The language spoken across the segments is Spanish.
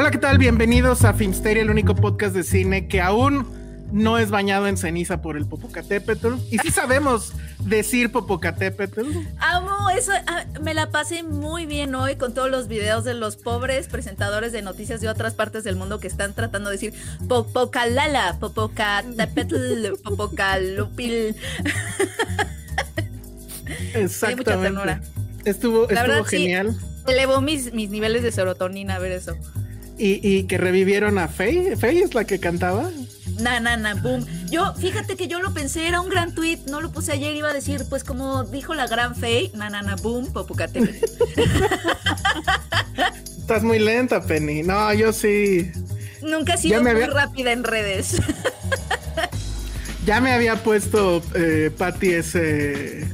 Hola, ¿qué tal? Bienvenidos a Filmsteria, el único podcast de cine que aún no es bañado en ceniza por el Popocatépetl. Y sí sabemos decir Popocatépetl. Amo eso, ah, me la pasé muy bien hoy con todos los videos de los pobres presentadores de noticias de otras partes del mundo que están tratando de decir Popocalala, Popocatépetl, Popocalupil. Exactamente. mucha ternura. Estuvo, La estuvo verdad, sí. genial. Elevó mis, mis niveles de serotonina a ver eso. Y, y que revivieron a Faye. Faye es la que cantaba. Na, na, na, boom. Yo, fíjate que yo lo pensé, era un gran tweet, no lo puse ayer, iba a decir, pues como dijo la gran Faye, na, na, na, boom, Popocatépetl. Estás muy lenta, Penny. No, yo sí. Nunca he sido muy había- rápida en redes. Ya me había puesto eh, Patty ese. eh,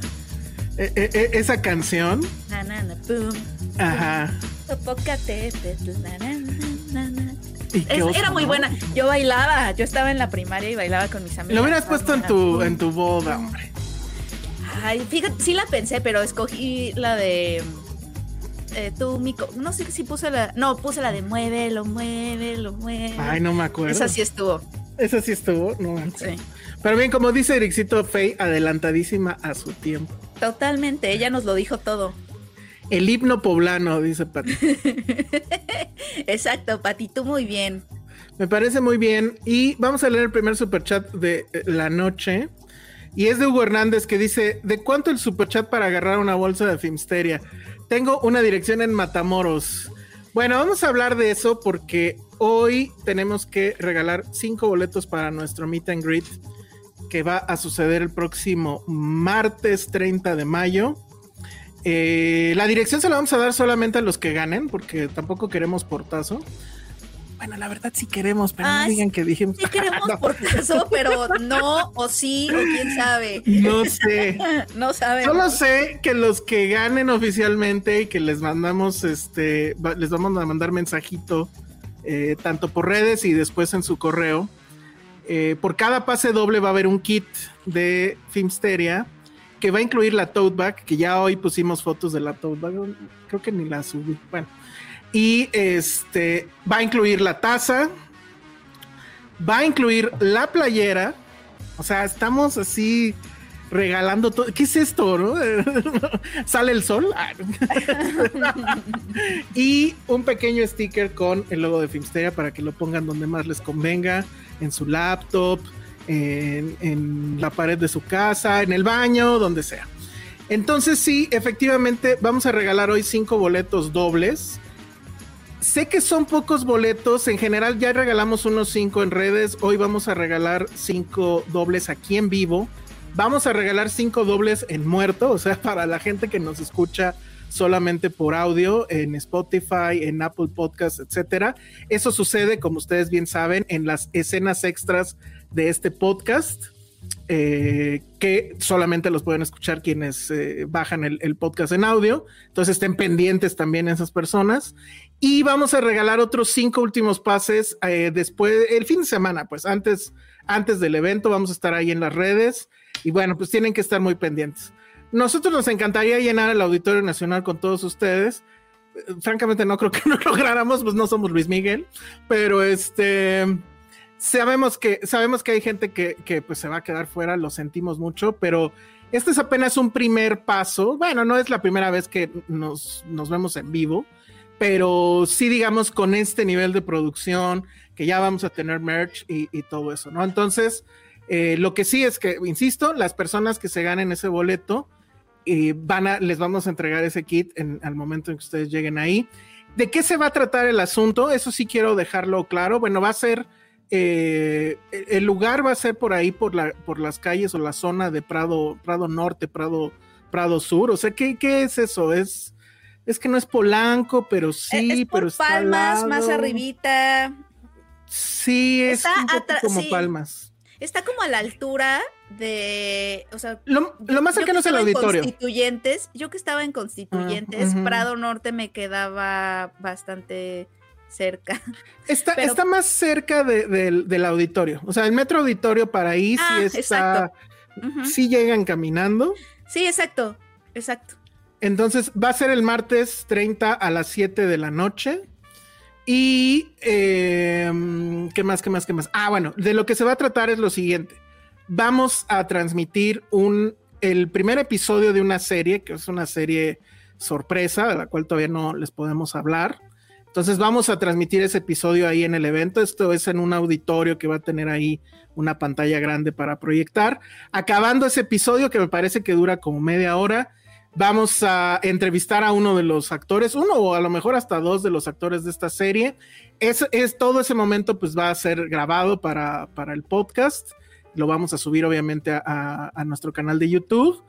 eh, eh, esa canción. na, na, na, boom. Ajá. Popocatépetl, na, Es- oso, era muy ¿no? buena. Yo bailaba, yo estaba en la primaria y bailaba con mis amigos. Lo hubieras puesto en tu, en tu boda, hombre. Ay, fíjate, sí la pensé, pero escogí la de. eh, tú, Mico. No sé si puse la. No, puse la de muévelo, muévelo, muévelo. Ay, no me acuerdo. Esa sí estuvo. Esa sí estuvo. No, manches. Sí. Pero bien, como dice Ericito Faye, adelantadísima a su tiempo. Totalmente, ella nos lo dijo todo. El himno poblano, dice Patty. Exacto, Pati, tú muy bien. Me parece muy bien. Y vamos a leer el primer superchat de eh, la noche. Y es de Hugo Hernández que dice: ¿De cuánto el superchat para agarrar una bolsa de Filmsteria? Tengo una dirección en Matamoros. Bueno, vamos a hablar de eso porque hoy tenemos que regalar cinco boletos para nuestro meet and greet que va a suceder el próximo martes 30 de mayo. Eh, la dirección se la vamos a dar solamente a los que ganen porque tampoco queremos portazo. Bueno, la verdad sí queremos, pero Ah, no digan que dijimos. Sí queremos No, por caso, pero no, o sí, o quién sabe. no sé. No sabemos. Solo sé que los que ganen oficialmente y que les mandamos, este, les vamos a mandar mensajito, eh, tanto por redes y después en su correo. Eh, por cada pase doble va a haber un kit de Filmsteria que va a incluir la tote bag, que ya hoy pusimos fotos de la tote bag, creo que ni la subí. Bueno, y este va a incluir la taza, va a incluir la playera, o sea, estamos así regalando todo. ¿Qué es esto? no? ¿Sale el sol? Y un pequeño sticker con el logo de Filmsteria para que lo pongan donde más les convenga, en su laptop, en, la pared de su casa, en el baño, donde sea. Entonces sí, efectivamente, vamos a regalar hoy cinco boletos dobles. Sé que son pocos boletos, en general ya regalamos unos cinco en redes, hoy vamos a regalar cinco dobles aquí en vivo. Vamos a regalar cinco dobles en muerto, o sea, para la gente que nos escucha solamente por audio en Spotify, en Apple Podcasts, etcétera. Eso sucede, como ustedes bien saben, en las escenas extras de este podcast, eh, que solamente los pueden escuchar quienes eh, bajan el, podcast en audio. Entonces estén pendientes también esas personas. Y vamos a regalar otros cinco últimos pases eh, después, el fin de semana, pues antes, antes del evento, vamos a estar ahí en las redes. Y bueno, pues tienen que estar muy pendientes. Nosotros nos encantaría llenar el Auditorio Nacional con todos ustedes. Francamente no creo que no lográramos, pues no somos Luis Miguel, pero este sabemos que, sabemos que hay gente que, que pues se va a quedar fuera, lo sentimos mucho, pero este es apenas un primer paso. Bueno, no es la primera vez que nos, nos vemos en vivo, pero sí, digamos, con este nivel de producción, que ya vamos a tener merch y, todo eso, ¿no? Entonces, eh, lo que sí es que, insisto, las personas que se ganen ese boleto, eh, van a, les vamos a entregar ese kit en, al momento en que ustedes lleguen ahí. ¿De qué se va a tratar el asunto? Eso sí quiero dejarlo claro. Bueno, va a ser, eh, el lugar va a ser por ahí, por, la, por las calles o la zona de Prado, Prado Norte, Prado, Prado Sur. O sea, ¿qué, qué es eso? Es, es que no es Polanco, pero sí, es por pero está Palmas, al más arribita. Sí, es Está un poco atra- como sí. Palmas. Está como a la altura de, o sea, Lo, lo más cercano es el auditorio. Constituyentes, yo que estaba en Constituyentes. Prado Norte me quedaba bastante cerca. Está, Pero- está más cerca de- del, del auditorio. O sea, el metro auditorio para ahí Ah, sí está. Sí llegan caminando. Sí, exacto, exacto. Entonces va a ser el martes 30 a las 7 de la noche. Y eh, qué más, qué más, qué más. Ah, bueno, de lo que se va a tratar es lo siguiente. Vamos a transmitir un el primer episodio de una serie, que es una serie sorpresa, de la cual todavía no les podemos hablar. Entonces vamos a transmitir ese episodio ahí en el evento. Esto es en un auditorio que va a tener ahí una pantalla grande para proyectar. Acabando ese episodio, que me parece que dura como media hora, vamos a entrevistar a uno de los actores, uno o a lo mejor hasta dos de los actores de esta serie. Es, es todo ese momento, pues va a ser grabado para, el podcast. Lo vamos a subir, obviamente, a nuestro canal de YouTube.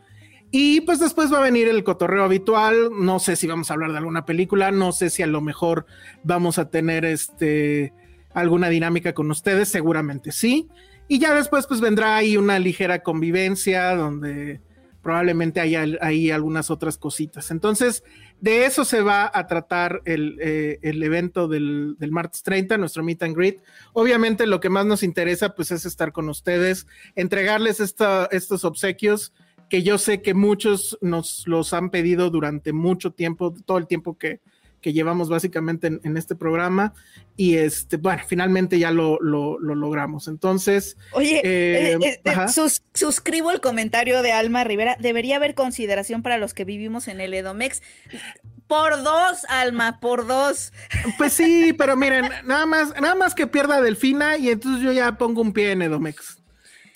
Y pues después va a venir el cotorreo habitual. No sé si vamos a hablar de alguna película, no sé si a lo mejor vamos a tener este alguna dinámica con ustedes, seguramente sí. Y ya después pues vendrá ahí una ligera convivencia donde probablemente haya ahí algunas otras cositas. Entonces, de eso se va a tratar el, eh, el evento del, del martes 30, nuestro meet and greet. Obviamente lo que más nos interesa pues es estar con ustedes, entregarles esta- estos obsequios que yo sé que muchos nos los han pedido durante mucho tiempo, todo el tiempo que, que llevamos básicamente en, en este programa. Y este, bueno, finalmente ya lo, lo- lo logramos. Entonces, Oye, Eh, eh, eh, sus- suscribo el comentario de Alma Rivera. Debería haber consideración para los que vivimos en el Edomex. Por dos, Alma, por dos. pues sí, pero miren, nada más, nada más que pierda Delfina y entonces yo ya pongo un pie en Edomex.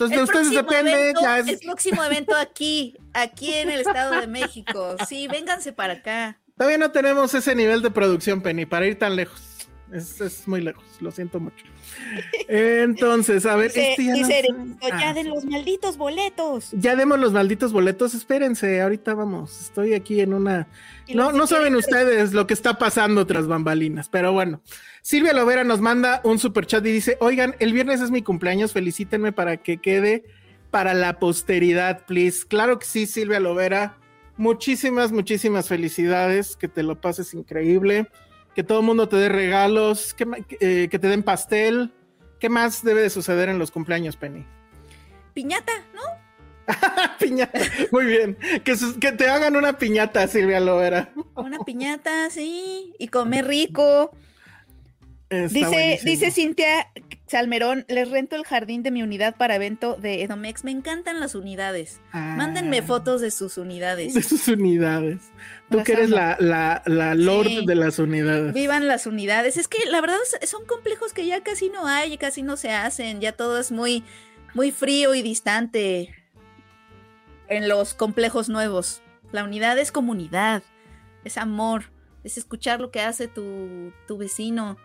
Entonces de ustedes depende, evento, ya es- el próximo evento aquí, aquí en el Estado de México. Sí, vénganse para acá. todavía no tenemos ese nivel de producción, Penny, para ir tan lejos. Es, es muy lejos, lo siento mucho. Entonces, a ver, Dice, este ya no dice. Ericito, ya Ah, de los malditos boletos. Ya demos los malditos boletos, espérense, ahorita vamos, estoy aquí en una... No, no saben ustedes lo que está pasando tras bambalinas, pero bueno. Silvia Lovera nos manda un super chat y dice, oigan, el viernes es mi cumpleaños, felicítenme para que quede para la posteridad, please. Claro que sí, Silvia Lovera. Muchísimas, muchísimas felicidades, que te lo pases increíble, que todo el mundo te dé regalos, que, eh, que te den pastel. ¿Qué más debe de suceder en los cumpleaños, Penny? Piñata, ¿no? piñata. Muy bien. Que, que te hagan una piñata, Silvia Lovera. Una piñata, sí. Y comer rico. Está Dice, buenísimo. dice Cintia Salmerón, les rento el jardín de mi unidad para evento de Edomex. Me encantan las unidades. Ah, Mándenme fotos de sus unidades. de sus unidades. Tú que eres la, la, la lord Sí. de las unidades. Vivan las unidades. Es que la verdad son complejos que ya casi no hay, casi no se hacen. Ya todo es muy, muy frío y distante en los complejos nuevos. La unidad es comunidad, es amor, es escuchar lo que hace tu, tu vecino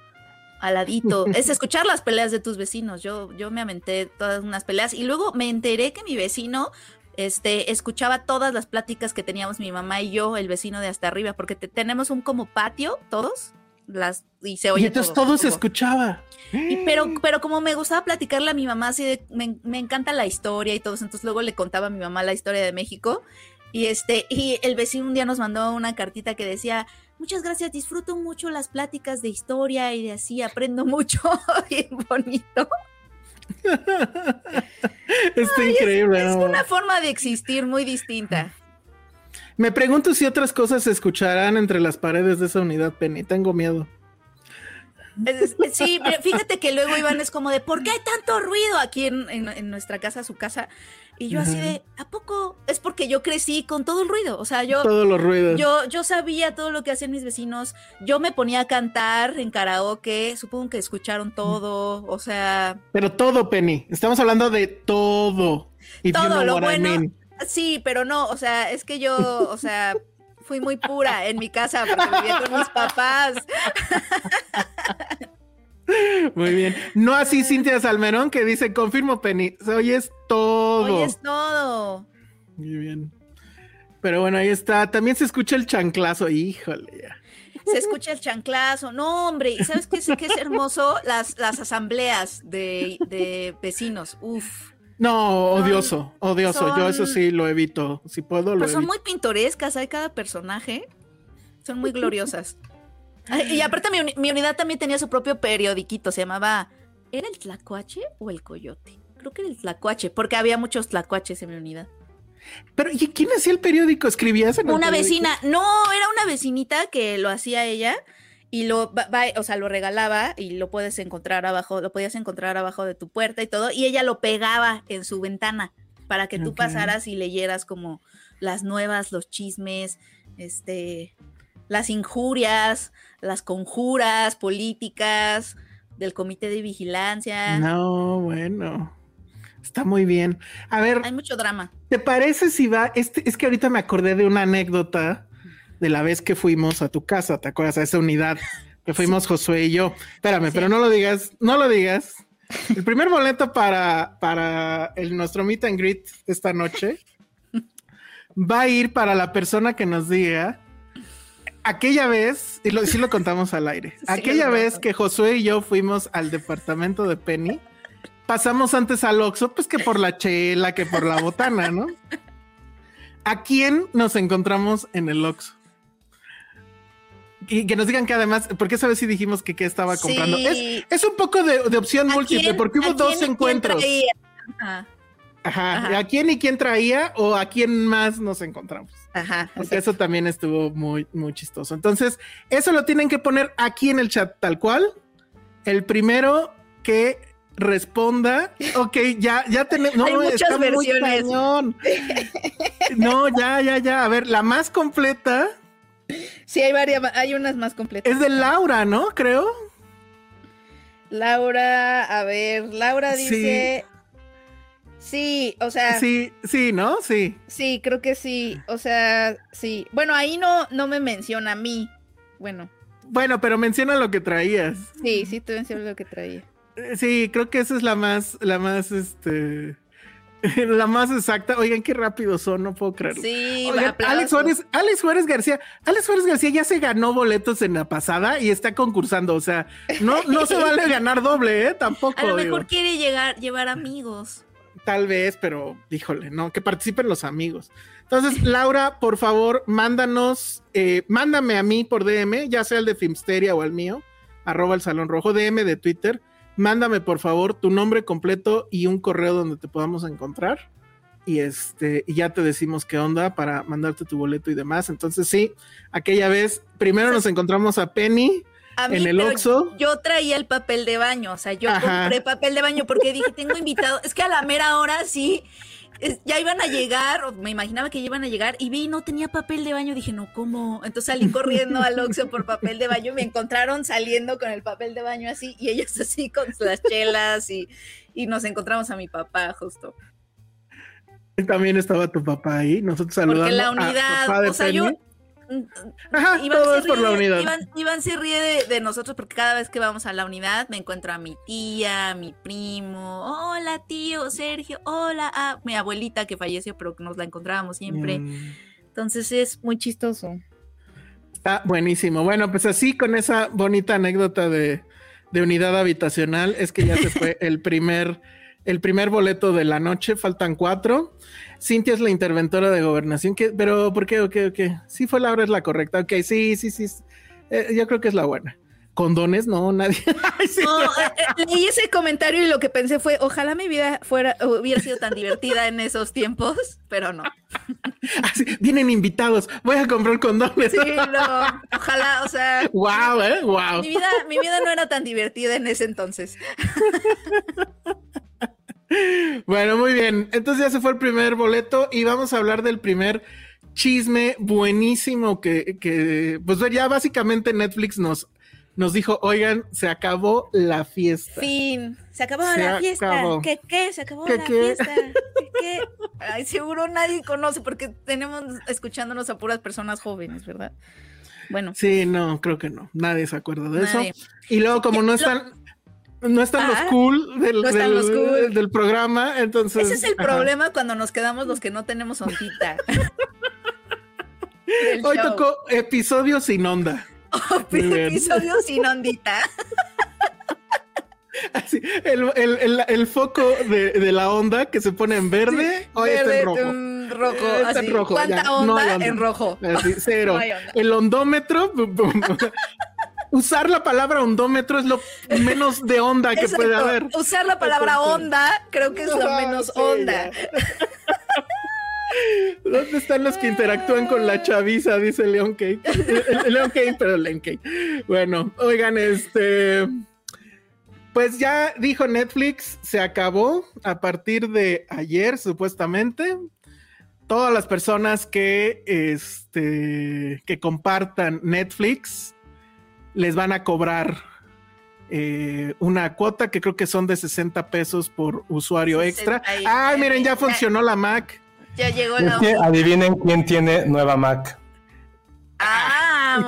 al ladito, es escuchar las peleas de tus vecinos. Yo, yo me aventé todas unas peleas y luego me enteré que mi vecino este, escuchaba todas las pláticas que teníamos mi mamá y yo, el vecino de hasta arriba, porque te- tenemos un como patio, todos, las, y se oye y entonces todo, se escuchaba. y pero, pero como me gustaba platicarle a mi mamá, así de, me, me encanta la historia y todo eso, entonces luego le contaba a mi mamá la historia de México. Y este, y el vecino un día nos mandó una cartita que decía, muchas gracias, disfruto mucho las pláticas de historia y de así aprendo mucho, bien bonito. Está increíble. Es una forma de existir muy distinta. Me pregunto si otras cosas se escucharán entre las paredes de esa unidad, Penny. Tengo miedo. Sí, fíjate que luego Iván es como de, ¿por qué hay tanto ruido aquí en, nuestra casa, su casa? Y yo así de, ¿a poco? Es porque yo crecí con todo el ruido. O sea, yo. Todos los ruidos. Yo, yo sabía todo lo que hacían mis vecinos. Yo me ponía a cantar en karaoke. Supongo que escucharon todo. O sea. Pero todo, Penny. Estamos hablando de todo. todo lo bueno. Sí, pero no. O sea, es que yo, o sea, fui muy pura en mi casa porque vivía con mis papás. Muy bien. No así Cintia Salmerón que dice, confirmo Penny, hoy es todo. Hoy es todo. Muy bien. Pero bueno, ahí está. También se escucha el chanclazo, híjole. Se escucha el chanclazo. No, hombre, ¿y sabes qué es, qué es hermoso? Las, las asambleas de, de vecinos. Uf. No, odioso, odioso. Yo eso sí lo evito. Si puedo, lo Pero son muy pintorescas, hay cada personaje. Son muy gloriosas. Y aparte mi, unidad también tenía su propio periodiquito, se llamaba... ¿Era el tlacuache o el coyote? Creo que era el tlacuache, porque había muchos tlacuaches en mi unidad. Pero, ¿y quién hacía el periódico? ¿Escribías en Una vecina. No, era una vecinita que lo hacía ella y lo o sea, lo regalaba y lo puedes encontrar abajo, lo podías encontrar abajo de tu puerta y todo, y ella lo pegaba en su ventana para que tú pasaras y leyeras como las nuevas, los chismes, este, las injurias, las conjuras políticas del comité de vigilancia. No, bueno. Está muy bien. A ver. Hay mucho drama. ¿Te parece si va? Este, es que ahorita me acordé de una anécdota de la vez que fuimos a tu casa, ¿te acuerdas? A esa unidad que fuimos Josué y yo. Espérame, pero no lo digas, no lo digas. El primer boleto para, para el, nuestro meet and greet esta noche va a ir para la persona que nos diga aquella vez, y lo, sí lo contamos al aire, aquella vez que Josué y yo fuimos al departamento de Penny, pasamos antes al Oxxo, pues que por la chela, que por la botana, ¿no? ¿A quién nos encontramos en el Oxxo? Y que nos digan que además, porque esa vez sí dijimos que qué estaba comprando. Es, un poco de, opción múltiple, porque hubo dos encuentros. Ajá. Ajá. ¿A quién y quién traía o a quién más nos encontramos? Ajá. Porque eso también estuvo muy, muy chistoso. Entonces, eso lo tienen que poner aquí en el chat tal cual. El primero que responda. Ok, ya, ya tenemos. No, está versiones. Muy no, ya, ya, ya. A ver, la más completa Sí, hay varias, hay unas más completas. Es de Laura, ¿no? Creo. Laura, a ver, Laura dice. Sí. O sea. Sí, sí, ¿no? Sí. Sí, creo que sí. O sea, sí. Bueno, ahí no, no me menciona a mí. Bueno. Bueno, pero menciona lo que traías. Sí, sí, te menciona lo que traía. Eh, sí, creo que esa es la más, la más, este la más exacta. Oigan, qué rápido son, no puedo creerlo. Sí, Alex Juárez, Alex Juárez García, Alex Juárez García ya se ganó boletos en la pasada y está concursando. O sea, no, no se vale ganar doble, ¿eh? Tampoco. A lo mejor quiere llegar, llevar amigos. Tal vez, pero híjole, no, que participen los amigos. Entonces, Laura, por favor, mándanos, eh, mándame a mí por DM, ya sea el de Filmsteria o el mío, arroba el Salón Rojo, DM de Twitter mándame por favor tu nombre completo y un correo donde te podamos encontrar. Y este, y ya te decimos qué onda para mandarte tu boleto y demás. Entonces, sí, aquella vez, primero nos encontramos a Penny. En el Oxxo. Yo traía el papel de baño, o sea, yo compré papel de baño porque dije, tengo invitado, es que a la mera hora sí, ya iban a llegar, o me imaginaba que iban a llegar, y vi no tenía papel de baño. Dije, no, ¿cómo? Entonces salí corriendo al Oxxo por papel de baño. Me encontraron saliendo con el papel de baño así, y ellos así con las chelas, y, y nos encontramos a mi papá justo. También estaba tu papá ahí, nosotros saludando. Porque la unidad, o sea, yo Ajá, Iván, todo es por la unidad. Iván, se ríe de, nosotros porque cada vez que vamos a la unidad me encuentro a mi tía, a mi primo, hola tío, Sergio, hola a mi abuelita que falleció pero que nos la encontrábamos siempre. Mm. Entonces es muy chistoso. Está buenísimo. Bueno, pues así con esa bonita anécdota de, de unidad habitacional es que ya se fue el primer, el primer boleto de la noche, faltan cuatro. Cintia es la interventora de gobernación, pero ¿por qué? Ok, ok. Sí fue Laura, es la correcta. Ok, sí, sí, sí. Eh, yo creo que es la buena. condones, no, nadie. no, eh, eh, leí ese comentario y lo que pensé fue, ojalá mi vida fuera, hubiera sido tan divertida en esos tiempos, pero no. vienen invitados, voy a comprar condones. Sí, no, ojalá, o sea. Wow, eh, wow. Mi vida, mi vida no era tan divertida en ese entonces. Bueno, muy bien. Entonces ya se fue el primer boleto y vamos a hablar del primer chisme buenísimo que, que pues ya básicamente Netflix nos nos dijo, oigan, se acabó la fiesta. Fin, se acabó la fiesta. ¿Qué qué? Se acabó la fiesta. ¿Qué qué? Ay, seguro nadie conoce porque tenemos escuchándonos a puras personas jóvenes, ¿verdad? Bueno. Sí, no, creo que no. Nadie se acuerda de eso. Y luego como no están... No están los cool del, del, programa, entonces... Ese es el problema cuando nos quedamos los que no tenemos ondita. Hoy tocó episodio sin onda. episodio sin ondita. Así, el, el, el, foco de, de, la onda que se pone en verde, hoy está en rojo. Está en rojo. ¿Cuánta onda, en rojo? Así, cero. el ondómetro, usar la palabra ondómetro es lo menos de onda que puede haber. Usar la palabra onda creo que es lo menos onda. ¿Dónde están los que interactúan con la chaviza? Dice Leon Kate. Leon Kate, pero Leon Kate. Bueno, oigan, este. Pues ya dijo Netflix, se acabó a partir de ayer, supuestamente. Todas las personas que, este, que compartan Netflix les van a cobrar eh, una cuota que creo que son de 60 pesos por usuario extra. Ay, miren, ya funcionó la Mac. Ya llegó la. adivinen quién tiene nueva Mac. Ah,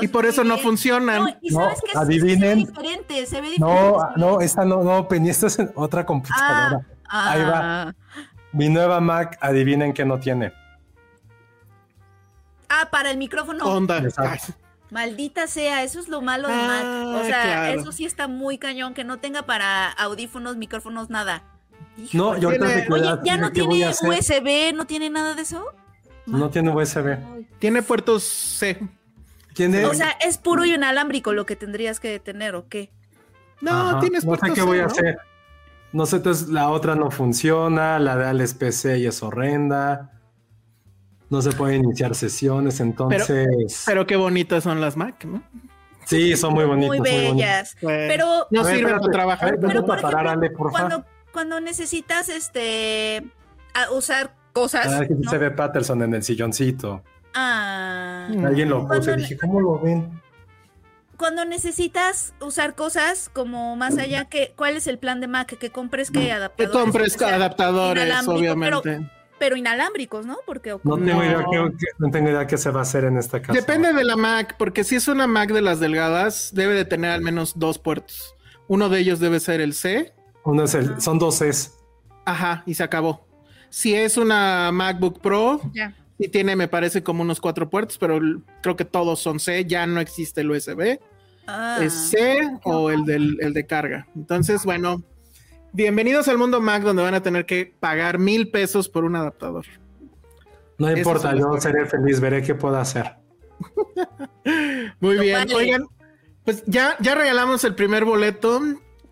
y por, eso no funcionan. No, adivinen. Se ve diferente, se ve diferente. No, no, esta no, no, Penny, esta es otra computadora. Ah, Ahí va. Ah. Mi nueva Mac, adivinen qué no tiene. Ah, para el micrófono. Onda. Maldita sea, eso es lo malo de Mac. O ah, sea, eso sí está muy cañón, que no tenga para audífonos, micrófonos, nada no, yo Oye, ya no tiene USB, no tiene nada de eso. No tiene USB. Tiene puertos C. ¿Tiene? O sea, es puro y inalámbrico lo que tendrías que tener, ¿o qué? No, tienes puertos No sé qué voy a hacer. No sé, entonces la otra no funciona, la de Alex PC y es horrenda. No se puede iniciar sesiones, entonces. Pero, qué bonitas son las Mac, ¿no? Sí, son muy bonitas. Muy bellas. pero. No sirve para trabajar. Pero, para parar, Ale, por favor cuando necesitas este usar cosas. Ah, se ve Patterson en el silloncito. Ah. Alguien lo puso y dije, ¿cómo lo ven? Cuando necesitas usar cosas como más allá que, ¿cuál es el plan de Mac? Que compres que adaptadores. Que compres adaptadores, obviamente. Pero, inalámbricos, ¿no? Porque no, tengo idea qué, no tengo idea qué se va a hacer en esta casa. Depende de la Mac, porque si es una Mac de las delgadas, debe de tener al menos dos puertos. Uno de ellos debe ser el C uno es el, son dos Cs. Ajá, y se acabó. Si es una MacBook Pro, y tiene, me parece, como unos cuatro puertos, pero creo que todos son C, ya no existe el USB. Ah. Es C o el, del, el de carga. Entonces, bueno, bienvenidos al mundo Mac, donde van a tener que pagar mil pesos por un adaptador. No importa, yo seré feliz, veré qué puedo hacer. Muy bien, oigan, pues ya, ya regalamos el primer boleto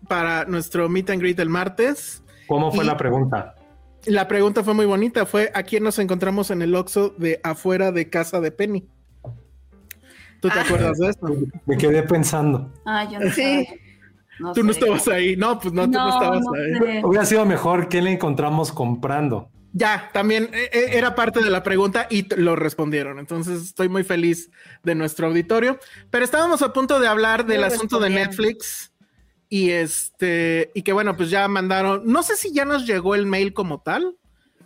para nuestro meet and greet el martes. ¿Cómo fue la pregunta? La pregunta fue muy bonita, fue ¿a quién nos encontramos en el Oxxo de afuera de casa de Penny? ¿Tú te ah. acuerdas de esto? Me quedé pensando. Ah, yo no sé. tú no estabas ahí. No, pues no, tú no estabas ahí. Hubiera sido mejor que le encontramos comprando. Ya, también eh, eh, era parte de la pregunta y lo respondieron. Entonces estoy muy feliz de nuestro auditorio. Pero estábamos a punto de hablar del asunto de Netflix y este, y que bueno, pues ya mandaron, no sé si ya nos llegó el mail como tal,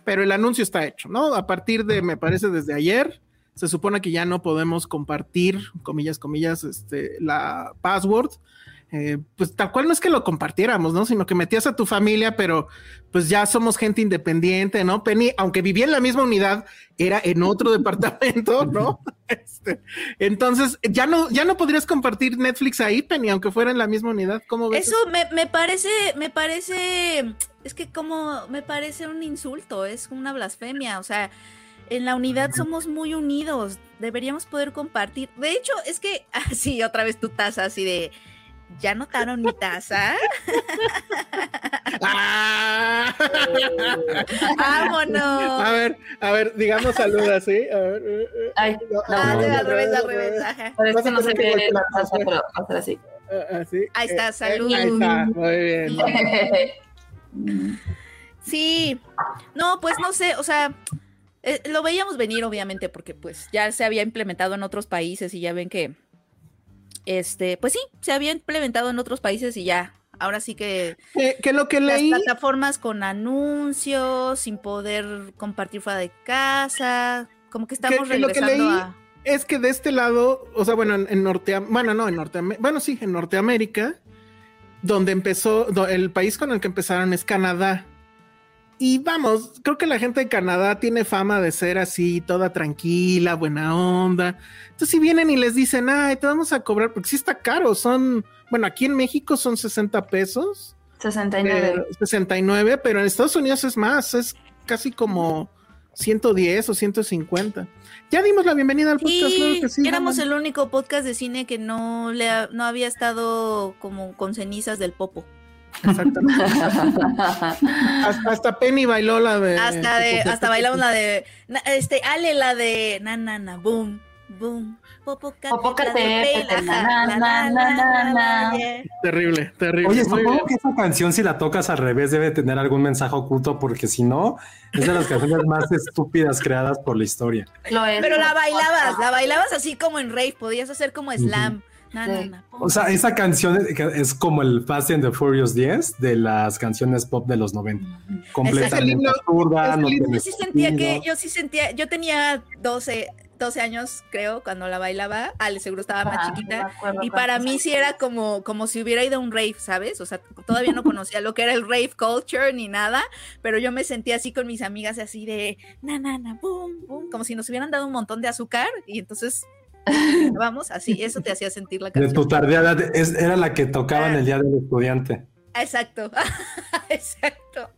pero el anuncio está hecho, ¿no? A partir de, me parece, desde ayer, se supone que ya no podemos compartir, comillas, comillas, este, la password eh, pues tal cual no es que lo compartiéramos, ¿no? Sino que metías a tu familia, pero pues ya somos gente independiente, ¿no? Penny, aunque vivía en la misma unidad, era en otro departamento, ¿no? Este, entonces, ya no, ya no podrías compartir Netflix ahí, Penny, aunque fuera en la misma unidad. ¿Cómo ves? Eso me, me parece, me parece, es que como me parece un insulto, es una blasfemia, o sea, en la unidad somos muy unidos. Deberíamos poder compartir. De hecho, es que, así, otra vez tu taza, así de. ¿Ya notaron mi taza? ¡Ah! ¡Vámonos! A ver, a ver, digamos saludos, ¿sí? A ver, eh, eh, Ay, no, no, Ah, no, al al revés, al revés, revés. ajá. Es no sé qué voltear la taza, pero va a ser así. Ah, así. Ahí está, Eh, salud. Ahí está, muy bien. Sí, no, pues no sé, o sea, eh, lo veíamos venir obviamente porque pues ya se había implementado en otros países y ya ven que, este, pues sí, se había implementado en otros países y ya, ahora sí que Que, que lo que las leí, plataformas con anuncios, sin poder compartir fuera de casa, como que estamos que lo que leí a... es que de este lado, o sea, bueno, en, en Norteamérica, bueno, no, en Norteamérica, bueno, sí, en Norteamérica, donde empezó, el país con el que empezaron es Canadá. Y vamos, creo que la gente de Canadá tiene fama de ser así, toda tranquila, buena onda. Entonces, si vienen y les dicen, ay, te vamos a cobrar, porque sí está caro, son, bueno, aquí en México son 60 pesos, 69. pero- 69, pero en Estados Unidos es más, es casi como 110 o 150. Ya dimos la bienvenida al podcast, claro que sí, éramos el único podcast de cine que no le ha- no había estado como con cenizas del popo. Exactamente. hasta, hasta Penny bailó la de. Hasta de, hasta bailamos la de, na- este, Ale, la de, na, na, na, boom, boom. Terrible, terrible. Oye, supongo que esa canción, si la tocas al revés, debe tener algún mensaje oculto, porque si no, es de las canciones más estúpidas creadas por la historia. Lo es. Pero la bailabas, la bailabas así como en rave, podías hacer como slam. Na, na, Sí. na, O sea, esa canción es, como el Fast and the Furious 10 de las canciones pop de los 90. Completamente himno- absurda, es el no Yo sí sentía que, yo sí sentía, yo tenía 12, 12 años, creo, cuando la bailaba. Ale seguro estaba más no chiquita. Y para mí sí era como, como si hubiera ido a un rave, ¿sabes? O sea, todavía no conocía lo que era el rave culture ni nada, pero yo me sentía así con mis amigas, así de na, na, na, boom, boom, como si nos hubieran dado un montón de azúcar y entonces, vamos, así, eso te hacía sentir la De canción. tu tardeada, es- era la que tocaban Ah. el día del estudiante. Exacto, exacto.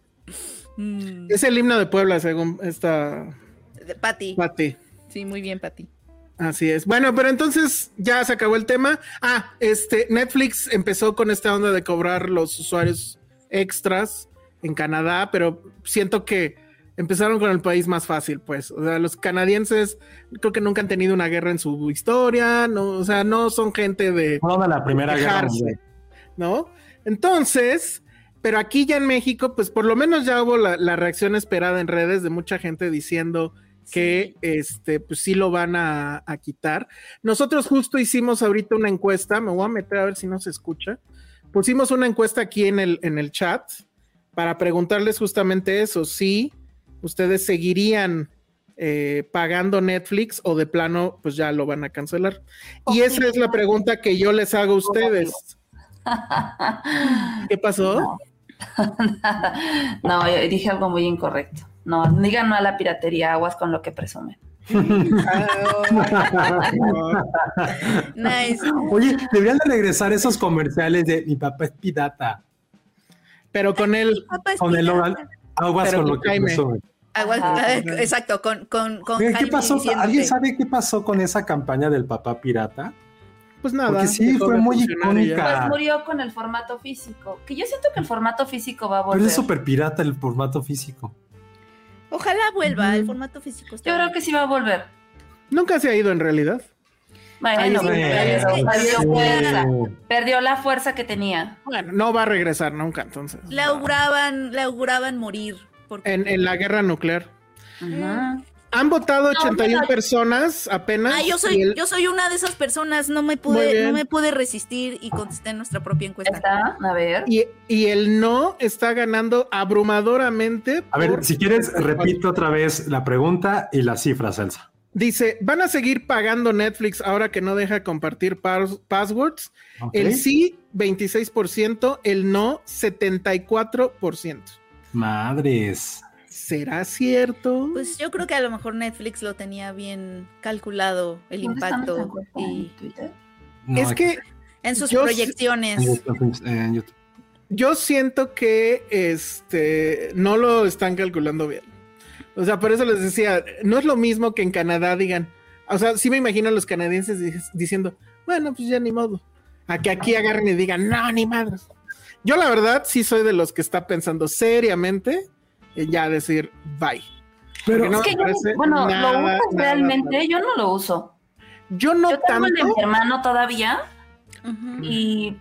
Mm, Es el himno de Puebla, según esta de Pati, Pati. sí, muy bien, Pati. Así es. Bueno, pero entonces ya se acabó el tema. Ah, este Netflix empezó con esta onda de cobrar los usuarios extras en Canadá, pero siento que empezaron con el país más fácil, pues. O sea, los canadienses creo que nunca han tenido una guerra en su historia, no, o sea, no son gente de Fueron a la primera guerra. ¿no? Entonces, pero aquí ya en México, pues por lo menos ya hubo la, la reacción esperada en redes de mucha gente diciendo que este, pues sí lo van a, a quitar. Nosotros justo hicimos ahorita una encuesta, me voy a meter a ver si no se escucha. Pusimos una encuesta aquí en el, en el chat para preguntarles justamente eso, si ustedes seguirían eh, pagando Netflix o de plano pues ya lo van a cancelar. Y esa es la pregunta que yo les hago a ustedes. ¿Qué pasó? no, yo dije algo muy incorrecto. No, digan no a la piratería, aguas con lo que presumen. Nice. Oye, deberían de regresar esos comerciales de mi papá es pirata. Pero con él, Con el pirata. Logan, aguas Pero con con lo que Jaime. presumen. Ajá. exacto, con, con, con Oigan, ¿Qué Jaime pasó? diciéndote. ¿Alguien sabe qué pasó con esa campaña del papá pirata? pues nada. Porque sí, fue muy icónica. Pues murió con el formato físico. Que yo siento que el formato físico va a Pero volver. es súper pirata el formato físico. Ojalá vuelva el formato físico. Yo creo bien. que sí va a volver. Nunca se ha ido en realidad. Bueno, Ay, pero sí, perdió, sí, perdió sí. fuerza. Perdió la fuerza que tenía. Bueno, no va a regresar nunca entonces. Le auguraban, le auguraban morir. Porque En, en la guerra nuclear. Ujú. Han votado No, 81 no. personas apenas. Ah, yo soy, el- yo soy una de esas personas, no me pude, no me pude resistir y contesté en nuestra propia encuesta. Está, a ver. y, y el no está ganando abrumadoramente. A ver, por- si quieres, repite otra vez la pregunta y las cifras, Elsa. Dice, ¿van a seguir pagando Netflix ahora que no deja compartir pas- passwords? El sí, 26%, el no, 74%. Madres. ¿Será cierto? Pues yo creo que a lo mejor Netflix lo tenía bien calculado el ¿Dónde están impacto y. No, es que en sus proyecciones. en YouTube, yo siento que este no lo están calculando bien. O sea, por eso les decía, no es lo mismo que en Canadá digan, o sea, sí me imagino a los canadienses di- diciendo, bueno, pues ya ni modo. A que aquí agarren y digan, no, ni madres. Yo la verdad sí soy de los que está pensando seriamente en ya decir bye. Pero no es que yo, bueno, nada, lo usas nada, realmente, nada. yo no lo uso. Yo no yo tengo el de tanto. mi hermano todavía y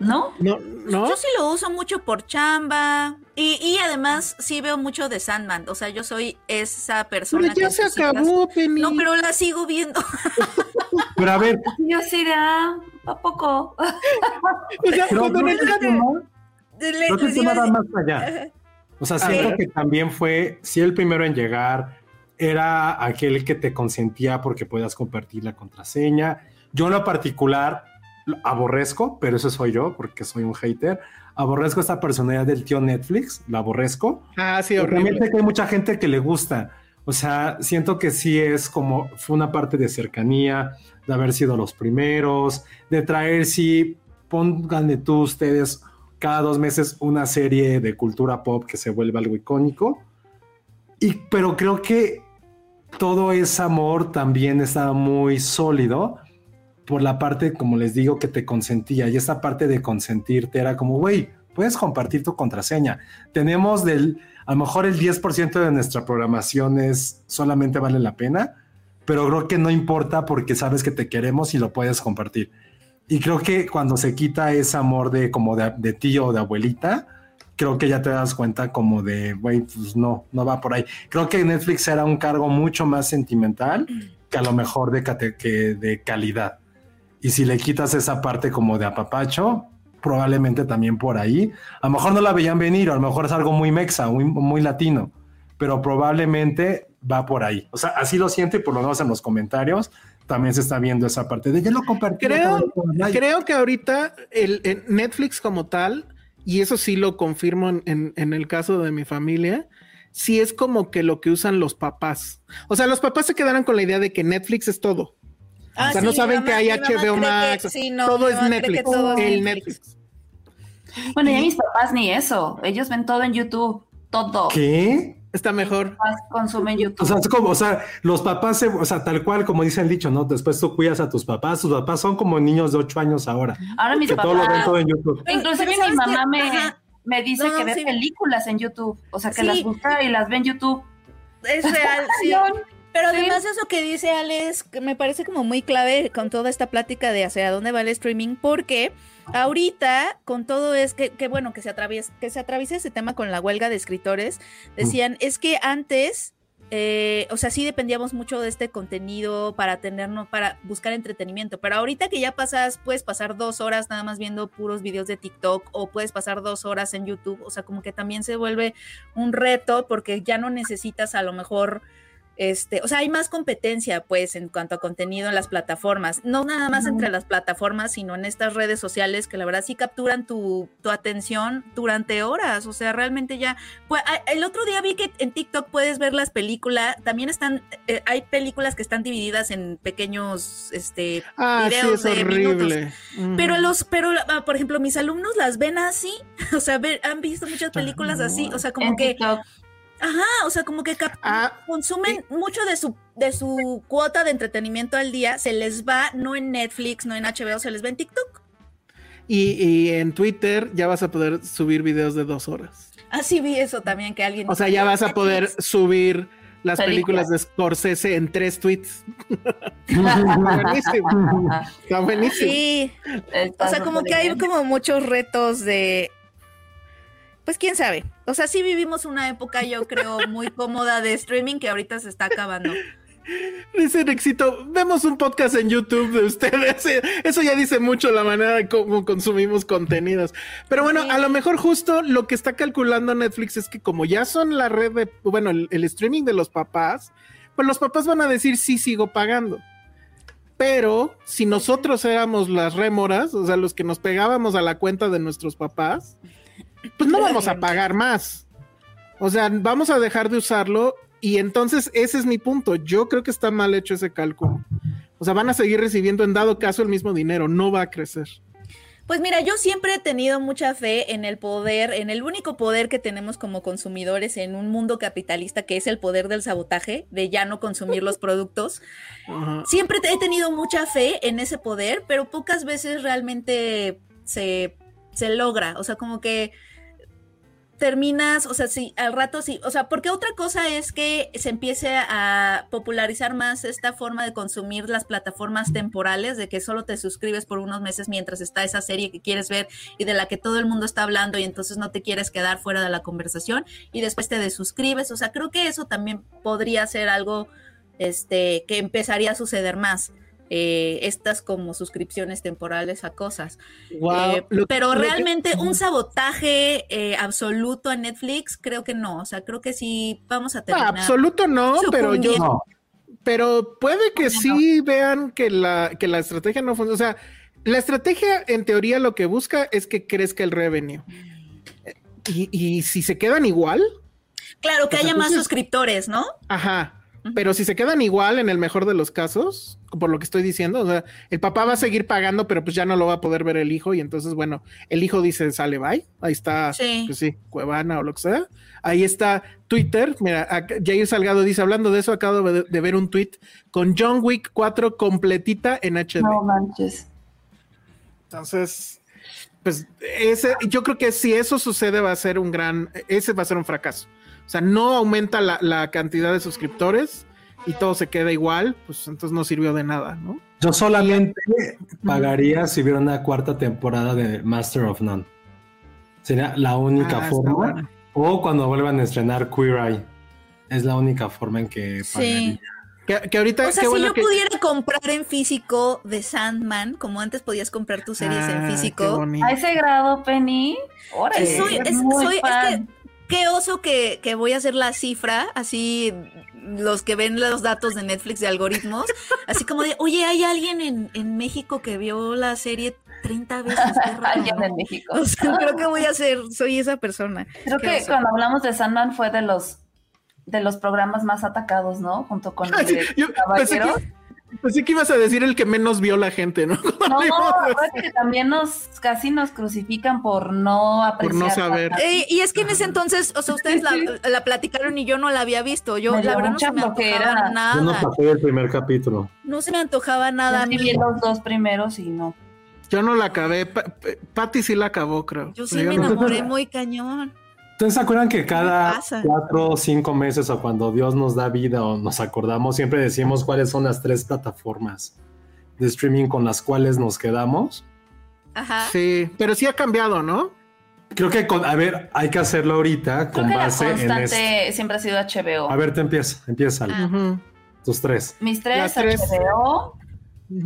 ¿no? No, no. Yo sí lo uso mucho por chamba y, y además sí veo mucho de Sandman. O sea, yo soy esa persona Pero ya que se acabó, Penny. No, pero la sigo viendo. Pero a ver, Yo sí ah, ¿a poco? O sea, pero cuando creo no el tema- Le- creo que el les tema iba a va decir- más allá. O sea, siento que también fue, si el primero en llegar era aquel que te consentía porque puedas compartir la contraseña. Yo en lo particular aborrezco, pero eso soy yo porque soy un hater. Aborrezco esta personalidad del tío Netflix, la aborrezco. Ah, sí, horrible. que hay mucha gente que le gusta. O sea, siento que sí es como, fue una parte de cercanía, de haber sido los primeros, de traer, sí, pónganle tú ustedes cada dos meses una serie de cultura pop que se vuelve algo icónico. Y, pero creo que todo ese amor también estaba muy sólido por la parte, como les digo, que te consentía. Y esa parte de consentirte era como, güey, puedes compartir tu contraseña. Tenemos del, a lo mejor el 10% de nuestra programación es solamente vale la pena, pero creo que no importa porque sabes que te queremos y lo puedes compartir. Y creo que cuando se quita ese amor de como de, de tío o de abuelita, creo que ya te das cuenta como de, güey, pues no, no va por ahí. Creo que Netflix era un cargo mucho más sentimental que a lo mejor de, que de calidad. Y si le quitas esa parte como de apapacho, probablemente también por ahí. A lo mejor no la veían venir, a lo mejor es algo muy mexa, muy, muy latino, pero probablemente va por ahí. O sea, así lo siento y por lo menos en los comentarios también se está viendo esa parte de ya lo compartí. Creo, que ahorita el, el Netflix como tal, y eso sí lo confirmo en, en- en el caso de mi familia, sí es como que lo que usan los papás. O sea, los papás se quedaron con la idea de que Netflix es todo. Ah, o sea, sí, no saben mamá- que hay HBO que- Max. sí, no, todo es Netflix. todo es el Netflix. Netflix. Bueno, ya mis papás ni eso. Ellos ven todo en YouTube. Todo. ¿Qué? Está mejor. Consumen YouTube. O sea, es como, o sea, los papás, se- o sea, tal cual como dice el dicho, ¿no? Después tú cuidas a tus papás, tus papás son como niños de ocho años ahora, Ahora mis que todo lo ven papás. todo en YouTube. Pero- Inclusive pero mi ¿sabes mamá me, me dice No, que ve sí. películas en YouTube. O sea, que Sí. las busca y las ve en YouTube. Es real, sí. Pero Sí. además eso que dice Alex, que me parece como muy clave con toda esta plática de hacia dónde va el streaming, porque ahorita con todo es que, que bueno, que se atraviesa, que se atraviesa ese tema con la huelga de escritores, decían, es que antes, eh, o sea, sí dependíamos mucho de este contenido para tenernos, para buscar entretenimiento, pero ahorita que ya pasas, puedes pasar dos horas nada más viendo puros videos de TikTok o puedes pasar dos horas en YouTube, o sea, como que también se vuelve un reto porque ya no necesitas a lo mejor este, o sea, hay más competencia, pues, en cuanto a contenido en las plataformas. No nada más entre las plataformas, sino en estas redes sociales que la verdad sí capturan tu, tu atención durante horas. O sea, realmente ya. Pues, el otro día vi que en TikTok puedes ver las películas. También están. eh, hay películas que están divididas en pequeños este, Ah, sí, videos es de minutos. Pero los, pero ah, por ejemplo, mis alumnos las ven así, o sea, han visto muchas películas así, o sea, como en que, TikTok. Ajá, o sea, como que Ah, consumen mucho de su, de su cuota de entretenimiento al día, se les va no en Netflix, no en HBO, se les va en TikTok. Y, y en Twitter ya vas a poder subir videos de dos horas. Así vi eso también que alguien. O sea, ya vas a poder Netflix. subir las Películas. películas de Scorsese en tres tweets. buenísimo. Está buenísimo. Sí, Está o sea, como que hay como muchos retos de. Pues quién sabe. O sea, sí vivimos una época, yo creo, muy cómoda de streaming que ahorita se está acabando. Dice Nexito, vemos un podcast en YouTube de ustedes. Eso ya dice mucho la manera de cómo consumimos contenidos. Pero bueno, a lo mejor justo lo que está calculando Netflix es que como ya son la red de, bueno, el, el streaming de los papás, pues los papás van a decir sí sigo pagando. Pero si nosotros éramos las rémoras, o sea, los que nos pegábamos a la cuenta de nuestros papás, pues no vamos a pagar más. O sea, vamos a dejar de usarlo y entonces ese es mi punto. Yo creo que está mal hecho ese cálculo. O sea, van a seguir recibiendo en dado caso el mismo dinero, no va a crecer. Pues mira, yo siempre he tenido mucha fe en el poder, en el único poder que tenemos como consumidores en un mundo capitalista, que es el poder del sabotaje, de ya no consumir los productos. Siempre he tenido mucha fe en ese poder, pero pocas veces realmente se, se logra. O sea, como que terminas, o sea, sí, al rato sí, o sea, porque otra cosa es que se empiece a popularizar más esta forma de consumir las plataformas temporales, de que solo te suscribes por unos meses mientras está esa serie que quieres ver y de la que todo el mundo está hablando y entonces no te quieres quedar fuera de la conversación y después te desuscribes, o sea, creo que eso también podría ser algo este, que empezaría a suceder más. Eh, estas como suscripciones temporales a cosas. Wow. Eh, Lo- pero lo que- realmente un sabotaje eh, absoluto a Netflix, creo que no. O sea, creo que sí vamos a Ah, terminar. absoluto no, pero yo. No, pero puede que sí vean que la, que la estrategia no funciona. O sea, la estrategia en teoría lo que busca es que crezca el revenue. Y, y si se quedan igual, Claro, que haya más suscriptores, ¿no? ajá. Pero si se quedan igual en el mejor de los casos, por lo que estoy diciendo, o sea, el papá va a seguir pagando, pero pues ya no lo va a poder ver el hijo. Y entonces, bueno, el hijo dice, sale, bye. Ahí está, Sí. pues sí, Cuevana o lo que sea. Ahí está Twitter. Mira, acá- Jair Salgado dice, hablando de eso, acabo de, de ver un tweet con John Wick 4 completita en HD. No manches. Entonces, pues ese, yo creo que si eso sucede va a ser un gran, ese va a ser un fracaso. O sea, no aumenta la, la cantidad de suscriptores y todo se queda igual, pues entonces no sirvió de nada, ¿no? yo solamente pagaría si hubiera una cuarta temporada de Master of None. Sería la única Ah, forma. O cuando vuelvan a estrenar Queer Eye. Es la única forma en que pagaría. Sí. Que, que ahorita, O sea, qué si bueno yo que- pudiera comprar en físico de Sandman, como antes podías comprar tus series Ah, en qué físico. A ese grado, Penny. Órale, Sí, soy- es- soy- es fan. Qué oso que, que voy a hacer la cifra, así los que ven los datos de Netflix de algoritmos, así como de, oye, hay alguien en, en México que vio la serie 30 veces. Alguien ¿no?". en México. O sea, creo que voy a ser, soy esa persona. Creo que oso. cuando hablamos de Sandman fue de los de los programas más atacados, ¿no? Junto con el sí, de yo pensé Caballeros. que, pensé que ibas a decir el que menos vio la gente, ¿no? No, es que también nos casi nos crucifican por no apreciar. no saber. Eh, y es que en ese entonces, o sea, ustedes la, la platicaron y yo no la había visto. Yo, Me la verdad, no se me antojaba Yo no nada. pasé el primer capítulo. No se me antojaba nada Yo vi los dos primeros y no. Yo no la acabé. Pa- Pa- Patty sí la acabó, creo. Yo sí Pero me yo no- enamoré muy cañón. ¿Ustedes se acuerdan que cada cuatro o cinco meses o cuando Dios nos da vida o nos acordamos, siempre decimos cuáles son las tres plataformas de streaming con las cuales nos quedamos? Ajá. Sí, pero sí ha cambiado, ¿no? Creo que, con, a ver, hay que hacerlo ahorita Creo con que la base en constante esto. siempre ha sido HBO. A ver, te empieza, empieza. Ah. Tus tres. Mis tres. HBO.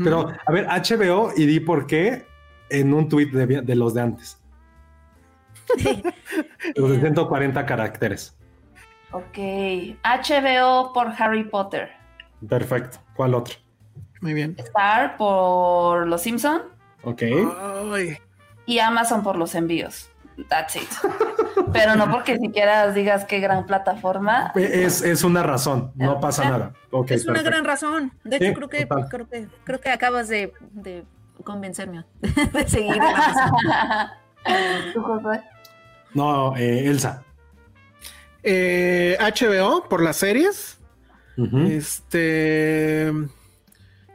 Pero, a ver, HBO y di por qué en un tweet de, de los de antes. Los de 140 caracteres. Ok. HBO por Harry Potter. Perfecto. ¿Cuál otro? Muy bien. Star por Los Simpson. Ok. Ay, Y Amazon por los envíos. That's it. Pero no porque siquiera digas qué gran plataforma. Es, es una razón, no pasa nada. Ok, es una perfecto. gran razón. De hecho, Sí, creo que, creo que creo que acabas de, de convencerme de seguir. ¿Tú, Josué? No, eh, Elsa. eh, HBO por las series. Este.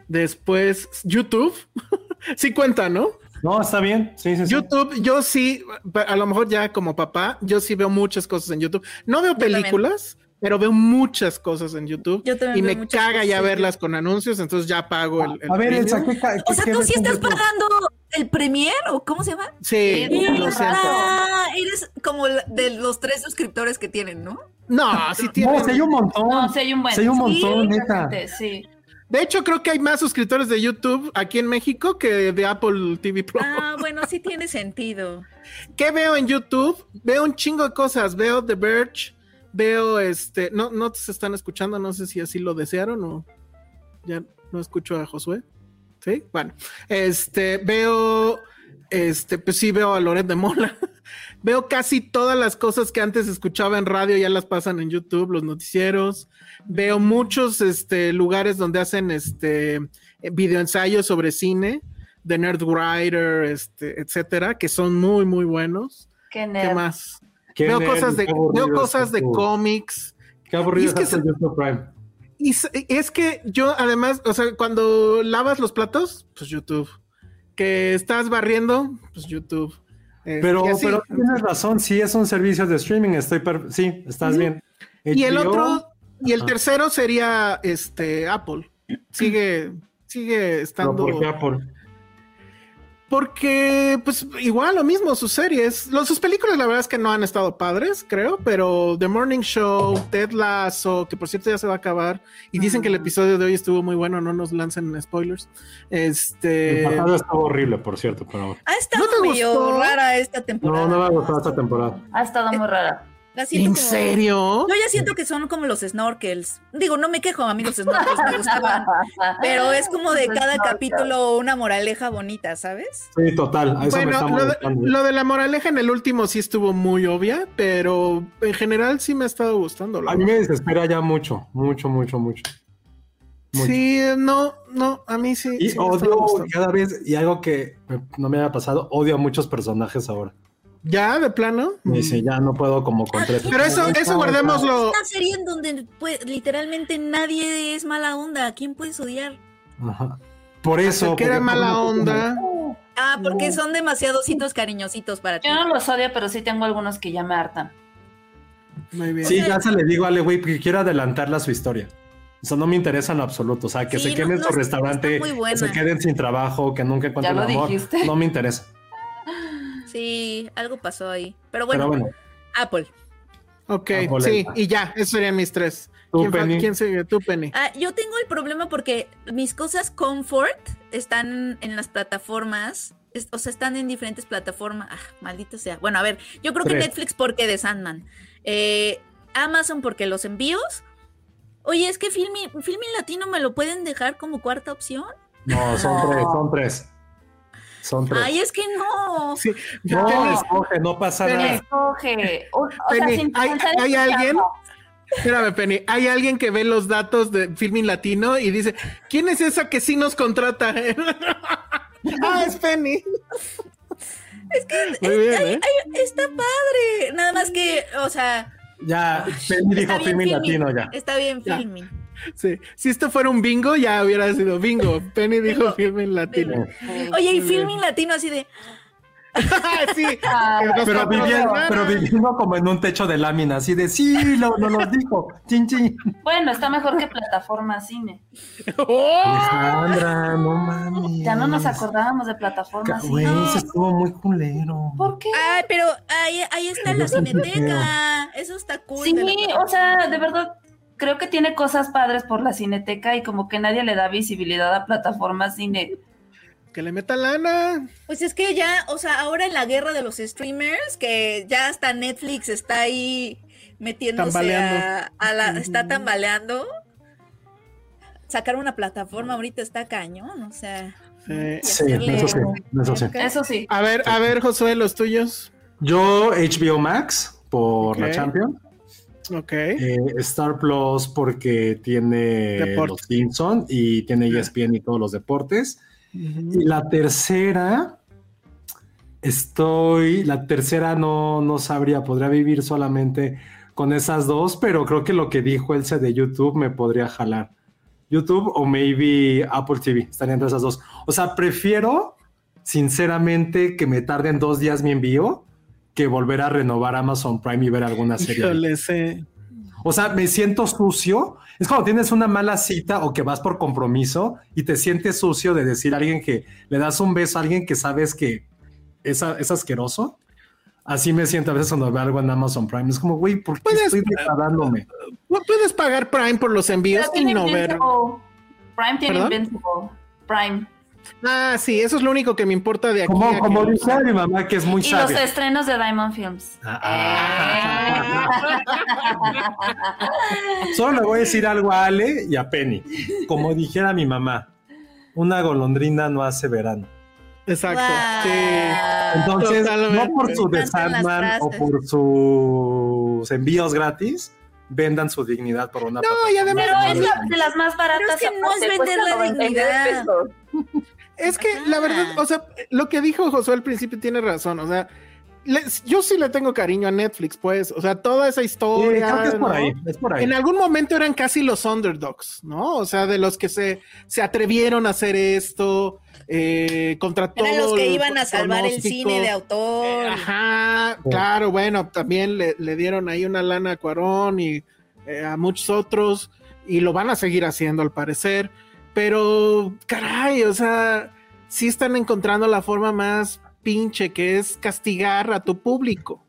Después, YouTube. sí cuenta, ¿no? No, está bien. Sí, sí, sí. YouTube, yo sí, a lo mejor ya como papá, yo sí veo muchas cosas en YouTube. No veo películas, pero veo muchas cosas en YouTube. Yo también y me caga ya verlas con anuncios, entonces ya pago el. el A ver, premium. Elsa, ¿qué, ca- O sea, qué tú sí estás YouTube? pagando el Premier o cómo se llama? Sí, Sí, lo siento. Ah, eres como la- de los tres suscriptores que tienen, ¿no? No, sí tiene. No, si hay un montón. No, sí hay un buen. Sí hay un Sí, montón, neta. gente, Sí. De hecho, creo que hay más suscriptores de YouTube aquí en México que de Apple TV Pro. Ah, bueno, sí tiene sentido. ¿Qué veo en YouTube? Veo un chingo de cosas. Veo The Verge, veo este. No, no se están escuchando, no sé si así lo desearon o ya no escucho a Josué. Sí, bueno. Este, veo. Este, pues sí, veo a Loret de Mola. veo casi todas las cosas que antes escuchaba en radio, ya las pasan en YouTube, los noticieros. Veo muchos este, lugares donde hacen este videoensayos sobre cine The Nerd Writer, este, etcétera, que son muy, muy buenos. Qué ¿Qué nerd. más? Veo cosas de, veo cosas de cómics. Qué aburrido es que Prime. Y es que yo, además, o sea, cuando lavas los platos, pues YouTube. Que estás barriendo, pues YouTube. Eh, Pero, pero tienes razón, sí es un servicio de streaming, estoy per- sí, estás bien. Y el otro, y el tercero sería este Apple. Sigue, sigue estando. ¿por qué Apple? Porque, pues, igual lo mismo, sus series. Los, sus películas, la verdad es que no han estado padres, creo, pero The Morning Show, Ted Lasso, que por cierto ya se va a acabar, y dicen que el episodio de hoy estuvo muy bueno, no nos lancen spoilers. El Este. pasado estuvo horrible, por cierto, pero Ha estado ¿No medio gustó? rara esta temporada. no, no me ha gustado esta temporada. Ha estado muy rara. La siento ¿En como- serio? Yo ya siento que son como los snorkels. Digo, no me quejo, a mí los snorkels me gustaban. Pero es como de cada capítulo una moraleja bonita, ¿sabes? Sí, total, a eso me Bueno, está lo de, molestando. lo de la moraleja en el último sí estuvo muy obvia, pero en general sí me ha estado gustando. A mí me desespera ya mucho, mucho, mucho, mucho. mucho. Sí, no, no, a mí sí. Y sí odio cada vez, y algo que no me había pasado, odio a muchos personajes ahora. ¿Ya, de plano? Sí, ya no puedo como con tres. Pero eso, eso guardémoslo. Una serie en donde pues, literalmente nadie es mala onda. ¿A quién puedes odiar? Ajá. Por eso. que era mala onda. Ah, porque son demasiadositos cariñositos para ti. Yo no los odio, pero sí tengo algunos que ya me hartan. Muy bien. Sí, ya se le digo a Ale, güey, porque quiero adelantarle a su historia. O sea, no me interesa en lo absoluto. O sea, que Sí, se queden no, en no, su restaurante, que se queden sin trabajo, que nunca encuentren amor. dijiste. No me interesa. Sí, algo pasó ahí. Pero bueno, Pero bueno, Apple. Ok, sí, y ya, esos serían mis tres. Tú, ¿Quién, Penny. quién sigue? Tú, Penny. Ah, yo tengo el problema porque mis cosas comfort están en las plataformas. es- o sea, están en diferentes plataformas. Ah, maldito sea. Bueno, a ver, yo creo que. Netflix porque de Sandman. Eh, Amazon porque los envíos. Oye, es que Filmin, Filmin Latino me lo pueden dejar como cuarta opción. no, son No. tres, son tres. Son tres. Ay, es que no. Sí, no, Penny, escoge, no pasa Penny. nada. Escoge. O, o Penny, sin ¿hay- hay que alguien? no. espérame, Penny. Hay alguien que ve los datos de Filming Latino y dice: ¿Quién es esa que sí nos contrata? ah, es Penny. Muy bien, ¿eh? Ay, está padre. Nada más que, o sea, Ya, Penny dijo filming Filmin. latino ya. Está bien Ya. Sí. Si esto fuera un bingo, ya hubiera sido bingo. Penny dijo Bingo. Filming Latino. Oye, y bien. Filmin Latino así de. sí. Ah, Pero viviendo, pero viviendo como en un techo de lámina, así de sí, lo, nos dijo. Chin, chin. Bueno, está mejor que plataforma cine. ¡Oh! Alejandra, no mames. Ya no nos acordábamos de plataforma cine. Güey, eso estuvo muy culero. ¿Por qué? Ay, pero ahí, ahí está la Yo siempre cineteca. Eso está cool. Sí, la o sea, de verdad, creo que tiene cosas padres por la cineteca y como que nadie le da visibilidad a plataforma cine. Que le meta lana. Pues es que ya, o sea, ahora en la guerra de los streamers, que ya hasta Netflix está ahí metiéndose a, a la, está tambaleando. Sacar una plataforma ahorita está cañón, o sea. Sí. Eso sí, eso sí. Eso sí. A ver, a ver, Josué, los tuyos. Yo, HBO Max, por la. Champions. Ok. Eh, Star Plus porque tiene Deporte. los Simpson y tiene ESPN y todos los deportes. Y la tercera, estoy, la tercera no, no sabría, podría vivir solamente con esas dos, pero creo que lo que dijo Elsa de YouTube me podría jalar. YouTube o maybe Apple TV, estaría entre esas dos. O sea, prefiero sinceramente que me tarden dos días mi envío que volver a renovar Amazon Prime y ver alguna serie. Híjole, sí. O sea, me siento sucio. Es cuando tienes una mala cita o que vas por compromiso y te sientes sucio de decir a alguien que le das un beso a alguien que sabes que es, es asqueroso. Así me siento a veces cuando veo algo en Amazon Prime. Es como, güey, ¿por qué Puedes- estoy degradándome? No puedes pagar Prime por los envíos y no ver. Prime tiene ¿Perdón? Invincible. Prime. Ah, sí, eso es lo único que me importa de aquí. Como, a como que- dice a mi mamá, que es muy Y los sabia. estrenos de Diamond Films. Ah, Solo le voy a decir algo a Ale y a Penny. Como dijera mi mamá, una golondrina no hace verano. Exacto. Sí. Entonces, Totalmente. no por su Sandman o por sus envíos gratis, vendan su dignidad por una No, y además- Pero es la- de las más baratas. Pero es que no es vender la 99 dignidad. Es que la verdad, o sea, lo que dijo Josué al principio tiene razón, o sea, le- yo sí le tengo cariño a Netflix, pues, o sea, toda esa Sí, historia. creo que es por ¿no? ahí, es por ahí. En algún momento eran casi los underdogs, ¿no? O sea, de los que se, se atrevieron a hacer esto eh, contra todo. Eran los que iban a salvar el cine de autor. Ajá, claro, bueno, también le, le dieron ahí una lana a Cuarón y eh, a muchos otros, y lo van a seguir haciendo al parecer, pero caray, o sea, sí están encontrando la forma más pinche que es castigar a tu público.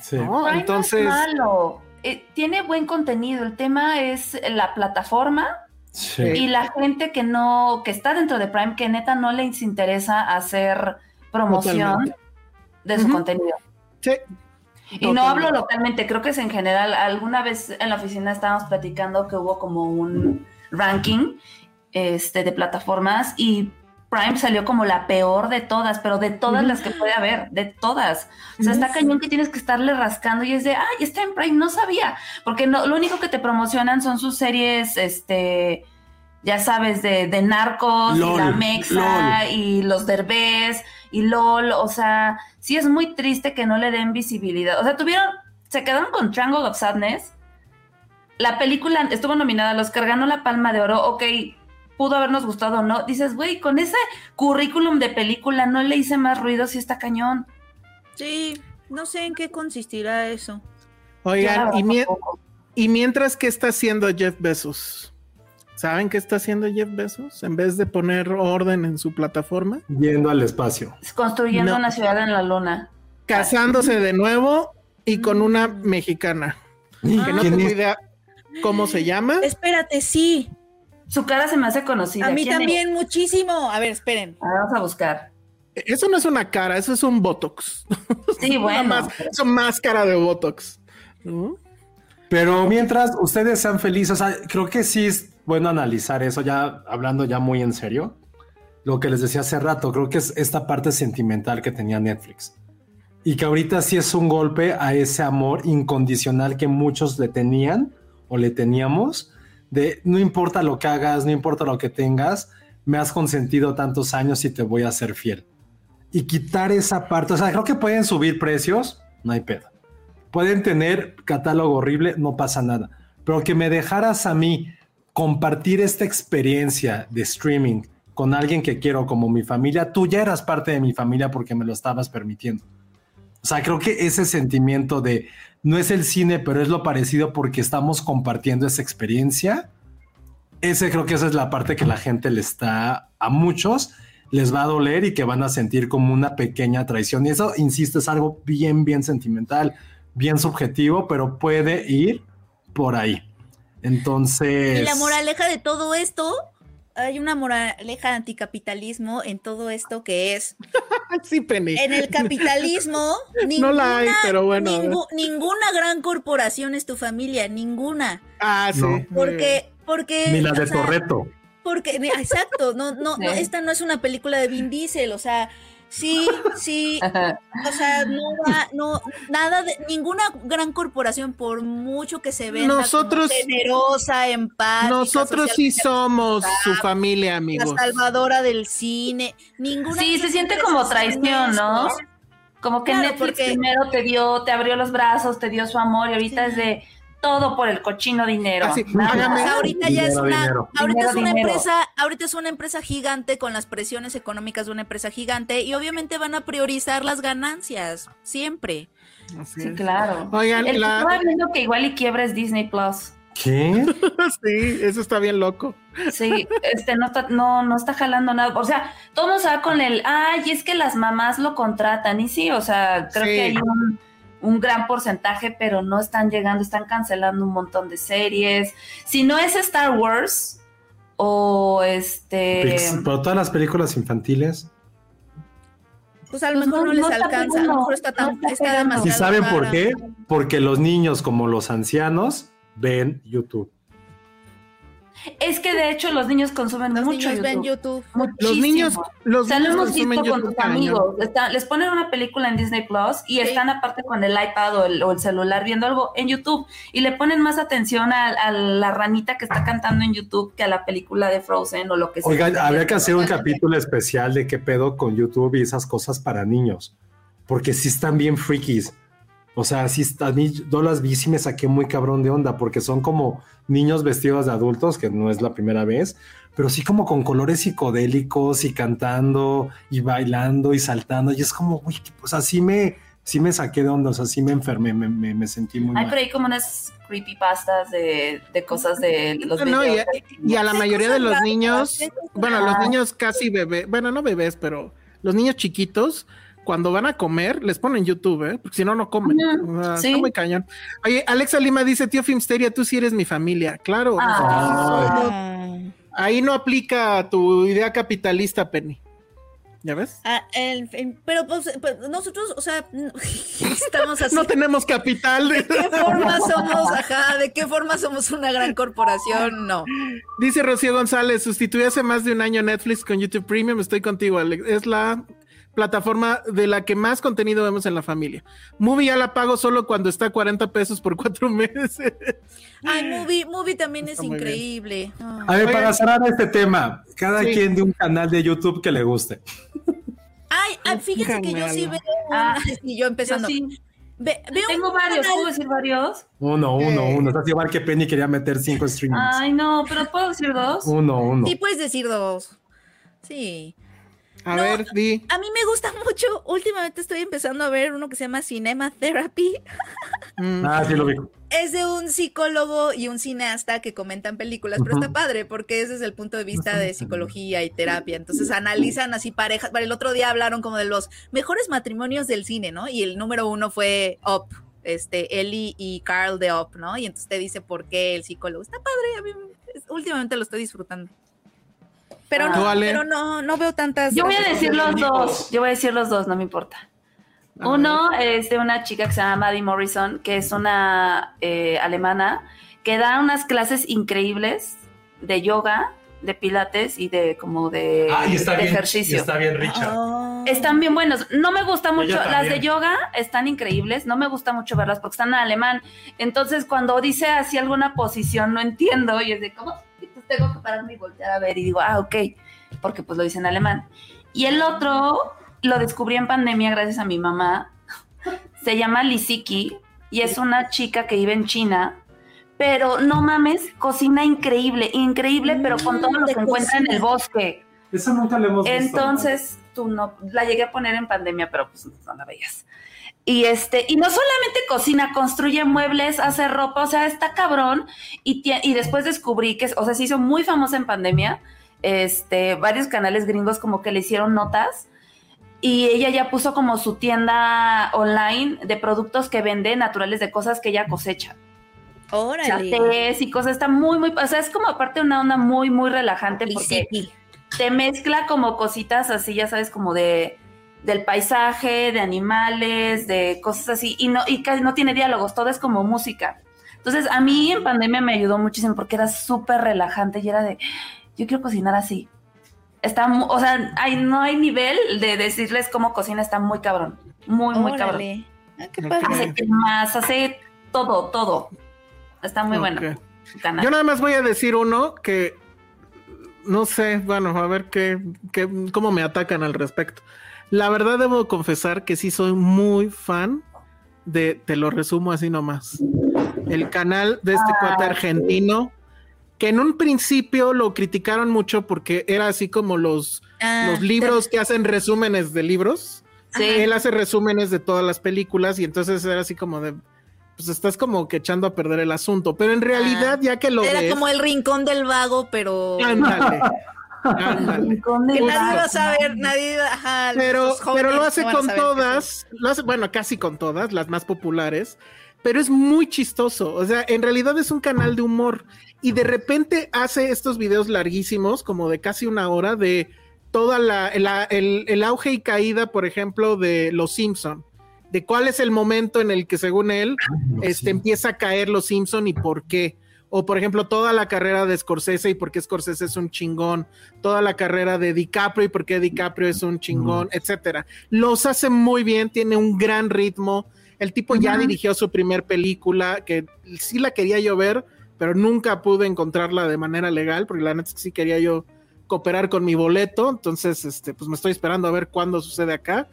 Sí. Entonces, no es malo. Eh, tiene buen contenido. El tema es la plataforma Sí. y la gente que no, que está dentro de Prime, que neta no les interesa hacer promoción Totalmente. de su contenido. sí, Y no hablo localmente, creo que es en general. Alguna vez en la oficina estábamos platicando que hubo como un ranking este, de plataformas y Prime salió como la peor de todas, pero de todas las que puede haber, de todas. O sea, está cañón que tienes que estarle rascando y es de, ay, está en Prime, no sabía. Porque no, lo único que te promocionan son sus series, este, ya sabes, de, de narcos, LOL, y la Mexa, LOL. y los Derbez, y LOL. O sea, sí es muy triste que no le den visibilidad. O sea, tuvieron, se quedaron con Triangle of Sadness. La película estuvo nominada al Oscar, ganó la Palma de Oro, ok, pudo habernos gustado o no. Dices, güey, con ese currículum de película no le hice más ruido si está cañón. Sí, no sé en qué consistirá eso. oigan, Claro, y, tampoco. y mientras, ¿qué está haciendo Jeff Bezos? ¿Saben qué está haciendo Jeff Bezos? En vez de poner orden en su plataforma, Yendo al espacio. Construyendo No. una ciudad en la luna. casándose de nuevo y con una mexicana. Que no ¿Quién tengo idea cómo se llama. Espérate, sí. Su cara se me hace conocida. A mí también muchísimo. A ver, esperen. Vamos a buscar. Eso no es una cara, eso es un Botox. Sí, Una bueno. más- es una máscara de Botox. ¿no? Pero mientras ustedes sean felices, o sea, creo que sí es bueno analizar eso, ya hablando ya muy en serio. Lo que les decía hace rato, creo que es esta parte sentimental que tenía Netflix. Y que ahorita sí es un golpe a ese amor incondicional que muchos le tenían o le teníamos, de no importa lo que hagas, no importa lo que tengas, me has consentido tantos años y te voy a ser fiel. Y quitar esa parte, o sea, creo que pueden subir precios, no hay pedo. Pueden tener catálogo horrible, no pasa nada. Pero que me dejaras a mí compartir esta experiencia de streaming con alguien que quiero como mi familia, tú ya eras parte de mi familia porque me lo estabas permitiendo. O sea, creo que ese sentimiento de no es el cine, pero es lo parecido porque estamos compartiendo esa experiencia. Ese creo que esa es la parte que la gente le está a muchos les va a doler y que van a sentir como una pequeña traición. Y eso, insisto, es algo bien, bien sentimental, bien subjetivo, pero puede ir por ahí. Entonces. Y la moraleja de todo esto, hay una moraleja de anticapitalismo en todo esto que es, Sí, Penny. en el capitalismo, No ninguna, la hay, pero bueno. ninguna gran corporación es tu familia, ninguna. Ah, sí. No. Porque, porque. Ni la de sea, Torreto. Porque, exacto, no, no, no, esta no es una película de Vin Diesel, o sea, sí, sí, o sea, no va, no, nada de, ninguna gran corporación, por mucho que se venda como Nosotros- generosa, empática, Nosotros sí somos su familia, la amigos. salvadora del cine, ninguna. Sí, se siente como traición, ¿no? Como que Claro, Netflix porque- primero te dio, te abrió los brazos, te dio su amor y ahorita Sí. es de todo por el cochino dinero. Así, sea, ahorita ya es una, dinero. ahorita Dinero, es una empresa, ahorita es una empresa gigante con las presiones económicas de una empresa gigante y obviamente van a priorizar las ganancias siempre. Así Sí, es. claro. Oigan, El que la- estaba viendo que igual y quiebra es Disney Plus. ¿Qué? sí, eso está bien loco. Sí, este no está, no, no está jalando nada. O sea, todo nos va con el, ay, es que las mamás lo contratan. Y sí, o sea, creo Sí. que hay un, un gran porcentaje, pero no están llegando, están cancelando un montón de series. Si no es Star Wars o este. Pero todas las películas infantiles. Pues a lo Pues mejor no- no, les no alcanza, a lo mejor está, tan, no está está pegando. demasiado ¿Y saben por qué? Porque los niños como los ancianos ven YouTube. Es que de hecho los niños consumen Los mucho niños ven YouTube. Los niños, los O sea, lo hemos visto con tus amigos. Está- les ponen una película en Disney Plus y Sí. están aparte con el iPad o el, o el celular viendo algo en YouTube y le ponen más atención a, a la ranita que está cantando en YouTube que a la película de Frozen o lo que sea. Oigan, habría que hacer un capítulo especial de qué pedo con YouTube y esas cosas para niños, porque sí están bien frikis. O sea, sí, está- a mí yo las vi y sí me saqué muy cabrón de onda, porque son como niños vestidos de adultos, que no es la primera vez, pero sí como con colores psicodélicos y cantando y bailando y saltando. Y es como, uy, o sea, sí me, sí me saqué de onda, o sea, sí me enfermé, me, me- me sentí muy Hay mal. por ahí como unas creepypastas de, de cosas de los no, y, videos. y a la mayoría de los niños, bueno, los niños casi bebés, bueno, no bebés, pero los niños chiquitos, cuando van a comer, les ponen YouTube, ¿eh? Porque si no, no comen. Ujú, O sea, sí. Está muy cañón. Oye, Alexa Lima dice, tío Filmsteria, tú sí eres mi familia. Claro, Ah. Ah. ahí no aplica tu idea capitalista, Penny. ¿Ya ves? Ah, el- el- pero pues, pues, nosotros, o sea, no- estamos así. No tenemos capital. ¿De qué forma somos, ajá, de qué forma somos una gran corporación? No. Dice Rocío González, sustituí hace más de un año Netflix con YouTube Premium, estoy contigo, Alex. Es la plataforma de la que más contenido vemos en la familia. Movie ya la pago solo cuando está a 40 pesos por cuatro meses. Ay, Movie, Movie también es Está increíble. A ver, para cerrar este tema, cada Sí. quien de un canal de YouTube que le guste. Ay, ah, fíjense que yo sí veo. Ah, y yo empezando. Yo sí. Ve- veo Tengo varios, canal- ¿puedo decir varios? Uno, uno, uno. Estás igual que Penny quería meter cinco streamings. Ay, no, pero ¿puedo decir dos? Uno, uno. Sí, puedes decir dos. Sí. A No, ver, di. A mí me gusta mucho. Últimamente estoy empezando a ver uno que se llama Cinema Therapy. Mm, Ah, sí lo vi. Es de un psicólogo y un cineasta que comentan películas, pero está padre porque ese es el punto de vista de psicología y terapia. Entonces analizan así parejas. Para el otro día hablaron como de los mejores matrimonios del cine, ¿no? Y el número uno fue Up, este, Ellie y Carl de Up, ¿no? Y entonces te dice por qué el psicólogo. Está padre, a mí es- últimamente lo estoy disfrutando. Pero Ah. pero no, no veo tantas. Yo voy a decir los dos. Yo voy a decir los dos, no me importa. Uno es de una chica que se llama Maddie Morrison, que es una eh, alemana que da unas clases increíbles de yoga, de pilates y de como de, de ejercicio. bien, Richard. Oh. Están bien buenos. No me gusta mucho. Las de yoga están increíbles. No me gusta mucho verlas porque están en alemán. Entonces, cuando dice así alguna posición, no entiendo. Y es de, ¿cómo? Tengo que pararme y voltear a ver. Y digo, ah, ok. Porque pues lo dice en alemán. Y el otro lo descubrí en pandemia gracias a mi mamá. Se llama Lisiki y es una chica que vive en China. Pero no mames, cocina increíble, increíble, pero con todo lo Mm, que encuentra en el bosque. Esa nunca la hemos visto. Entonces, tú no, la llegué a poner en pandemia, pero pues no la veías. Y este, y no solamente cocina, construye muebles, hace ropa, o sea, está cabrón. Y, y después descubrí que, o sea, se hizo muy famosa en pandemia. Este, varios canales gringos como que le hicieron notas. Y ella ya puso como su tienda online de productos que vende naturales de cosas que ella cosecha. O sea, Órale. y cosas, está muy, muy, o sea, es como aparte una onda muy, muy relajante porque Lisiki. te mezcla como cositas así, ya sabes, como de del paisaje, de animales, de cosas así, y no, y casi no tiene diálogos, todo es como música. Entonces, a mí en pandemia me ayudó muchísimo porque era súper relajante y era de, yo quiero cocinar así. Está, o sea, hay, no hay nivel de decirles cómo cocina, está muy cabrón, muy, muy cabrón. Ah, qué Ok. padre. Hace más, hace todo, todo. Está muy bueno. Yo nada más voy a decir uno que no sé, bueno, a ver qué, qué, cómo me atacan al respecto. La verdad debo confesar que sí soy muy fan de, te lo resumo así nomás, el canal de este cuate argentino, que en un principio lo criticaron mucho porque era así como los, Ah, los libros que hacen resúmenes de libros. Sí. Él hace resúmenes de todas las películas y entonces era así como de, pues estás como que echando a perder el asunto, pero en realidad ya que lo Era ves, como el rincón del vago, pero ándale, ándale. Que nadie va a saber, nadie, ajá, Pero, pero lo hace no con todas, lo hace, bueno, casi con todas, las más populares, pero es muy chistoso. O sea, en realidad es un canal de humor y de repente hace estos videos larguísimos, como de casi una hora, de toda la, la- el, el auge y caída, por ejemplo, de Los Simpson. De cuál es el momento en el que, según él, este, empieza a caer Los Simpson y por qué. O por ejemplo, toda la carrera de Scorsese y por qué Scorsese es un chingón. Toda la carrera de DiCaprio y por qué DiCaprio es un chingón, etcétera. Los hace muy bien, tiene un gran ritmo. El tipo ya dirigió su primer película, que sí la quería yo ver, pero nunca pude encontrarla de manera legal, porque la neta es que sí quería yo cooperar con mi boleto. Entonces, este, pues me estoy esperando a ver cuándo sucede acá.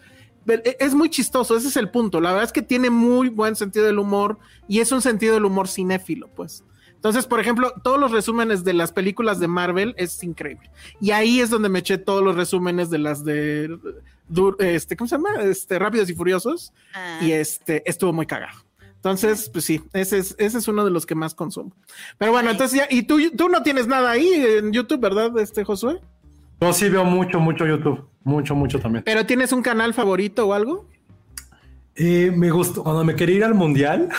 E, es muy chistoso, ese es el punto. La verdad es que tiene muy buen sentido del humor y es un sentido del humor cinéfilo, pues. Entonces, por ejemplo, todos los resúmenes de las películas de Marvel es increíble. Y ahí es donde me eché todos los resúmenes de las de este, ¿cómo se llama? Este, Rápidos y Furiosos. Ah. Y este estuvo muy cagado. Entonces, pues sí, ese es, ese es uno de los que más consumo. Pero bueno, entonces ya, y tú, tú no tienes nada ahí en YouTube, ¿verdad, este Josué? Yo sí veo mucho, mucho YouTube. Mucho, mucho también. ¿Pero tienes un canal favorito o algo? Eh, me gustó, cuando me quería ir al mundial,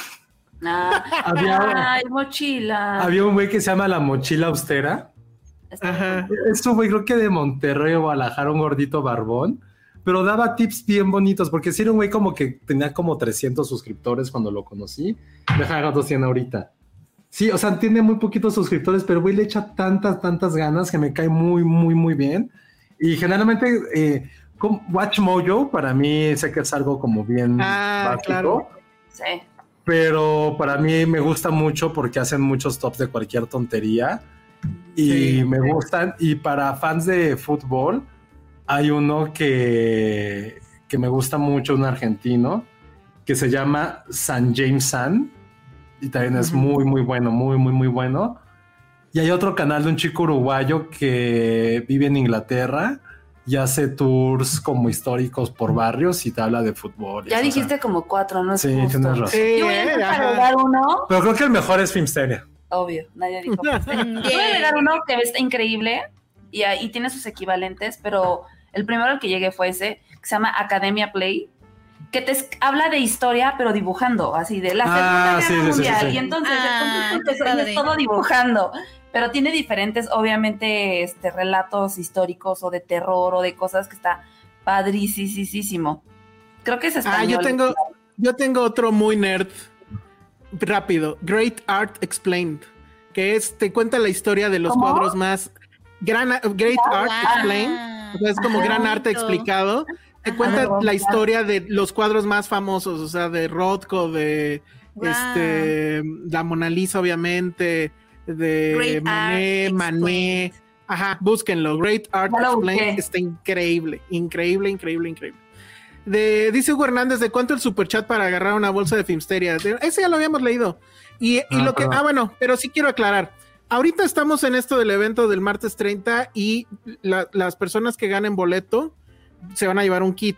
Ah, Había- ay, mochila. había un güey que se llama La Mochila Austera. Está Ajá. Es un güey, creo que de Monterrey o Guadalajara, un gordito barbón. Pero daba tips bien bonitos, porque sí era un güey como que tenía como 300 suscriptores cuando lo conocí. Deja cuántos tiene ahorita. Sí, o sea, tiene muy poquitos suscriptores, pero güey le echa tantas, tantas ganas que me cae muy, muy, muy bien. Y generalmente, eh, Watch Mojo, para mí sé que es algo como bien Ah, básico. claro. Sí. Pero para mí me gusta mucho porque hacen muchos tops de cualquier tontería y Sí, me sí. gustan. Y para fans de fútbol, hay uno que, que me gusta mucho, un argentino, que se llama San James San y también es muy, muy bueno, muy, muy, muy bueno. Y hay otro canal de un chico uruguayo que vive en Inglaterra y hace tours como históricos por barrios y te habla de fútbol. Ya sea, dijiste como cuatro, no es Sí, justo. tienes razón. Sí, Yo voy a uno, Pero creo que el mejor es Filmsteria. obvio, nadie dijo. Yo voy a agregar uno que está increíble y, ahí tiene sus equivalentes, pero el primero al que llegué fue ese, que se llama Academia Play, que te habla de historia, pero dibujando, así de la Ah, Segunda sí, Guerra sí, sí, Mundial. sí. Y entonces, Ah, entonces padre. todo dibujando. Pero tiene diferentes, obviamente, este, relatos históricos o de terror o de cosas que está padricísimo. Creo que es Ah, español. yo tengo, yo tengo otro muy nerd. Rápido. Great Art Explained. Que es, te cuenta la historia de los ¿Cómo? cuadros más. Gran, Great Art Explained. O sea, es como gran arte bonito. explicado. Te cuenta la historia de los cuadros más famosos, o sea, de Rothko, de Wow. este, la Mona Lisa, obviamente, de Great Monet, Art Manet. Explained. Ajá, búsquenlo. Great Art Explained está increíble, increíble, increíble, increíble. De, dice Hugo Hernández, ¿de cuánto el superchat para agarrar una bolsa de Filmsteria? De- ese ya lo habíamos leído. Y, y Ah, lo que, perdón. ah, bueno, pero sí quiero aclarar. Ahorita estamos en esto del evento del martes 30 y la- las personas que ganen boleto se van a llevar un kit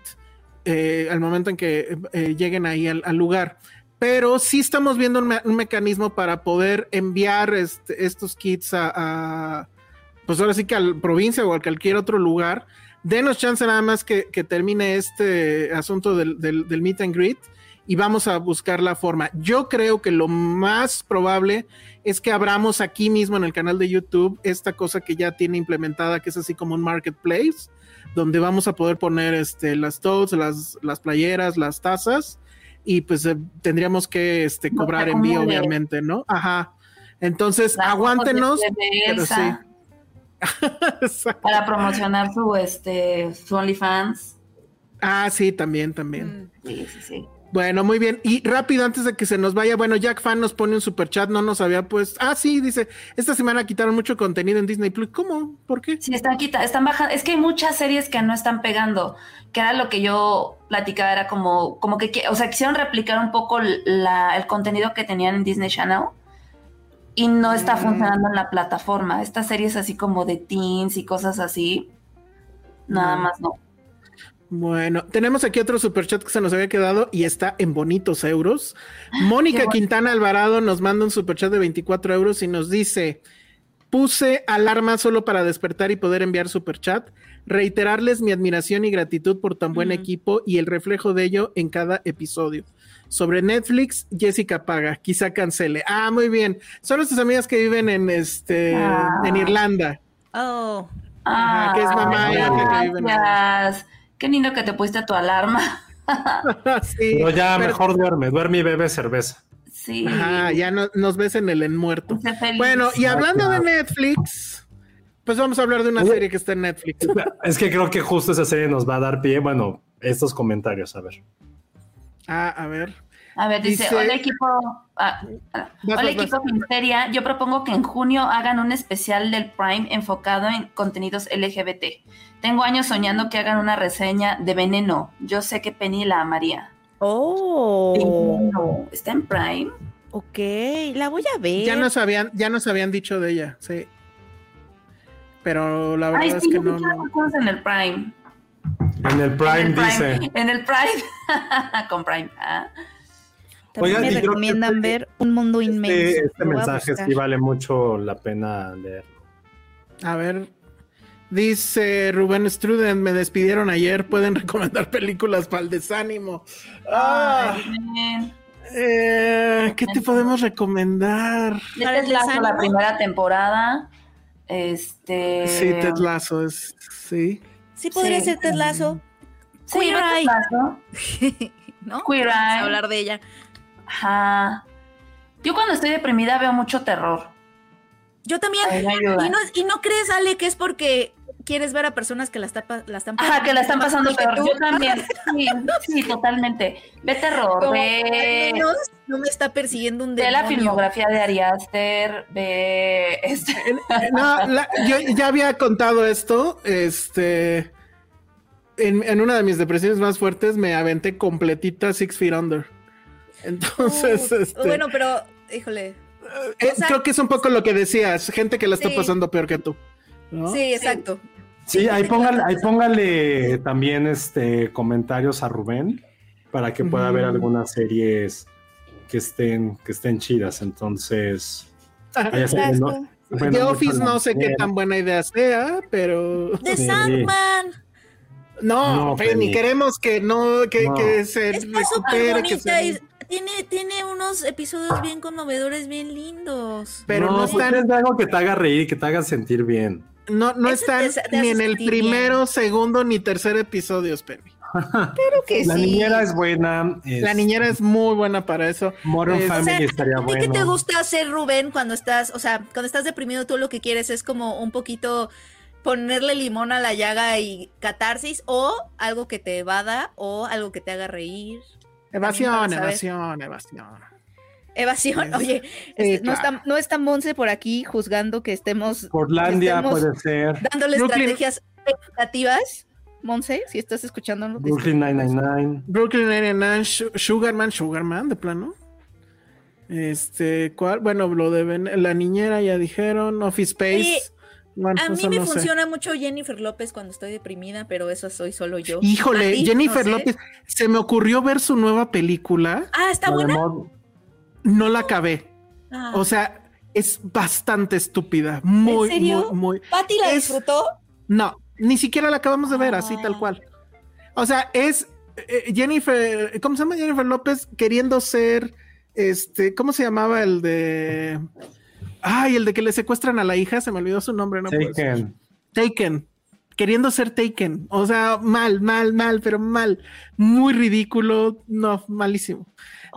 eh, al momento en que eh, lleguen ahí al, al lugar. Pero sí estamos viendo un, me- un mecanismo para poder enviar este- estos kits a, a, pues ahora sí que a la provincia o a cualquier otro lugar. Denos chance nada más que, que termine este asunto del, del, del meet and greet y vamos a buscar la forma. Yo creo que lo más probable es que abramos aquí mismo en el canal de YouTube esta cosa que ya tiene implementada, que es así como un marketplace, donde vamos a poder poner este, las totes, las, las playeras, las tazas, y pues eh, tendríamos que este, No te cobrar envío, acumules. obviamente, ¿no? Ajá. Entonces, Las aguántenos. pero para promocionar su este su OnlyFans. ah, sí, también, también. Mm. Sí, sí, sí. Bueno, muy bien. Y rápido, antes de que se nos vaya, bueno, Jack Fan nos pone un super chat, no nos había puesto. Ah, sí, dice, esta semana quitaron mucho contenido en Disney Plus. ¿Cómo? ¿Por qué? Sí, están quita, están bajando. Es que hay muchas series que no están pegando. Que era lo que yo platicaba, era como, como que, o sea, quisieron replicar un poco la- el contenido que tenían en Disney Channel y no está Mm. funcionando en la plataforma. Estas series así como de teens y cosas así, nada No. más no. Bueno, tenemos aquí otro super chat que se nos había quedado y está en bonitos euros. Mónica. Quintana Alvarado nos manda un super chat de 24 euros y nos dice: Puse alarma solo para despertar y poder enviar super chat. Reiterarles mi admiración y gratitud por tan buen equipo y el reflejo de ello en cada episodio. Sobre Netflix, Jessica Paga, quizá cancele. Ah, muy bien. Son nuestras amigas que viven en este Ah. en Irlanda. Oh, Ajá, que es mamá y que viven gracias. Qué lindo que te pusiste tu alarma. sí, Pero ya pero- mejor duerme, duerme y bebe cerveza. Sí. Ajá, ya no- nos ves en el en muerto. Sé feliz. Bueno, y hablando de. Netflix, pues vamos a hablar de una serie que está en Netflix. Es que creo que justo esa serie nos va a dar pie, bueno, estos comentarios, a ver. Ah, a ver. A ver, dice, Dice- hola equipo, ah, ah, Vas, hola vas, equipo Filmsteria, yo propongo que en junio hagan un especial del Prime enfocado en contenidos LGBT. Tengo años soñando que hagan una reseña de Veneno. Yo sé que Penny la amaría. Oh, Veneno. ¿Está en Prime? ok, la voy a ver. Ya nos habían, ya nos habían dicho de ella, sí. Pero la verdad Ay, es sí, que no, no. en el Prime. En el Prime, en el Prime. dice. En el Prime. Con Prime. Ah. También Oigan, me que recomiendan este- ver Un Mundo Inmenso. Este, este voy a mensaje sí vale mucho la pena leer. A ver. Dice Rubén Struden, me despidieron ayer, pueden recomendar películas para el desánimo. Ah, Ay, eh, ¿Qué te podemos recomendar? Ted Lasso, la primera temporada. Este. Sí, Ted Lasso es, sí. Sí, podría Sí. ser Ted Lasso. Sí, Queer Eye. ¿No? Queer Vamos a Eye. hablar de ella. Ajá. Yo cuando estoy deprimida veo mucho terror. Yo también. ¿Y no, y no crees, Ale, que es porque quieres ver a personas que la, está, pa- la están Ajá, que la están pasando peor. tú? Yo también. Sí, sí, totalmente. Ve terror, Como, ve, al menos no me está persiguiendo un ve la demonio. filmografía de Ari Aster, ve este. No, la- yo ya había contado esto, este, en, en una de mis depresiones más fuertes me aventé completita Six Feet Under. Entonces, Uh, este, Bueno, pero, híjole. eh, o sea- creo que es un poco lo que decías, gente que la está Sí. pasando peor que tú. ¿no? Sí, exacto. Sí, ahí póngale, ahí póngale también este comentarios a Rubén para que pueda ver algunas series que estén, que estén chidas. Entonces, vaya Exacto. sabiendo- bueno, The Office no sé qué tan buena idea sea, pero The Sí. Sandman. no, No, Penny, Penny. queremos que no, que, No. que se recupere, que se... tiene, tiene unos episodios bien conmovedores, bien lindos. Pero no, pues están, es algo que te haga reír y que te haga sentir bien. no, no Eso están te- te ni en el primero, segundo ni tercer episodios, Penny. Creo que La sí. niñera es buena. La niñera es muy buena para eso. Modern es- O sea, Family estaría ¿a ti bueno. ¿Qué te gusta hacer, Rubén, cuando estás, o sea, cuando estás deprimido, tú lo que quieres es como un poquito ponerle limón a la llaga y catarsis, o algo que te evada, o algo que te haga reír. Evasión, evasión, evasión. Evasión, Es- oye, sí, no, claro. está, no está Monse por aquí juzgando que estemos Portlandia Estemos- puede ser. dándole Brooklyn- estrategias expectativas. Monse, si estás escuchando, Brooklyn 999. Brooklyn Nine-Nine, Su- Sugarman, Sugarman, de plano. Este, ¿cuál? Bueno, lo de Ben- la niñera ya dijeron, Office Space. Bueno, A mí eso me no sé. funciona mucho Jennifer López cuando estoy deprimida, pero eso soy solo yo. ¿A Híjole, ti? Jennifer No sé. López, se me ocurrió ver su nueva película, Ah, ¿está buena? No la acabé. Ah. O sea, es bastante estúpida, muy, ¿En serio? muy, muy. ¿Patty la es- disfrutó? No, ni siquiera la acabamos de ver, así Ah. tal cual. O sea, es eh, Jennifer, ¿cómo se llama Jennifer López? Queriendo ser, este, ¿cómo se llamaba el de... Ay, el de que le secuestran a la hija, se me olvidó su nombre, no. Taken. Taken. Queriendo ser Taken. O sea, mal, mal, mal, pero mal. Muy ridículo. No, malísimo.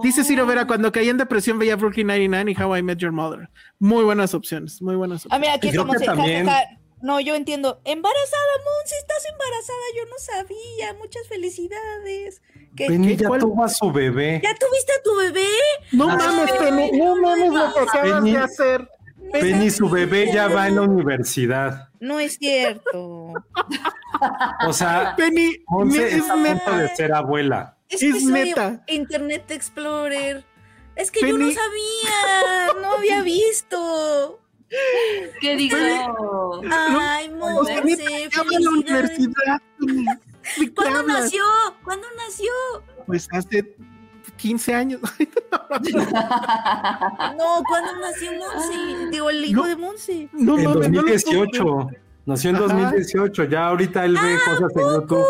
Dice Ciro Vera, Oh. cuando caí en depresión veía Brooklyn 99 y How I Met Your Mother. Muy buenas opciones, muy buenas Ah, opciones. mira, aquí como se también- ja, ja, ja. No, yo entiendo. Embarazada, Monse, estás embarazada. Yo no sabía. Muchas felicidades. ¿Qué- ya cuál? tuvo a su bebé. ¿Ya tuviste a tu bebé? No Ah, mames, no mames lo que acabas de hacer. Penny, su bebé ya va en la universidad. No es cierto. O sea, Penny, Monse es está a punto de ser abuela. Es, Es que soy neta. Internet Explorer. Es que yo no sabía. No había visto. ¿Qué digo? Ay, Monse, neta, ya va a la universidad. Penny. ¿De qué ¿Cuándo nació? ¿Cuándo nació? Pues hace 15 años. No, ¿cuándo nació Monse? Digo, el hijo No. de Monse. No En no puedo 2018. Nació en Ajá. 2018. Ya ahorita él ve cosas en YouTube.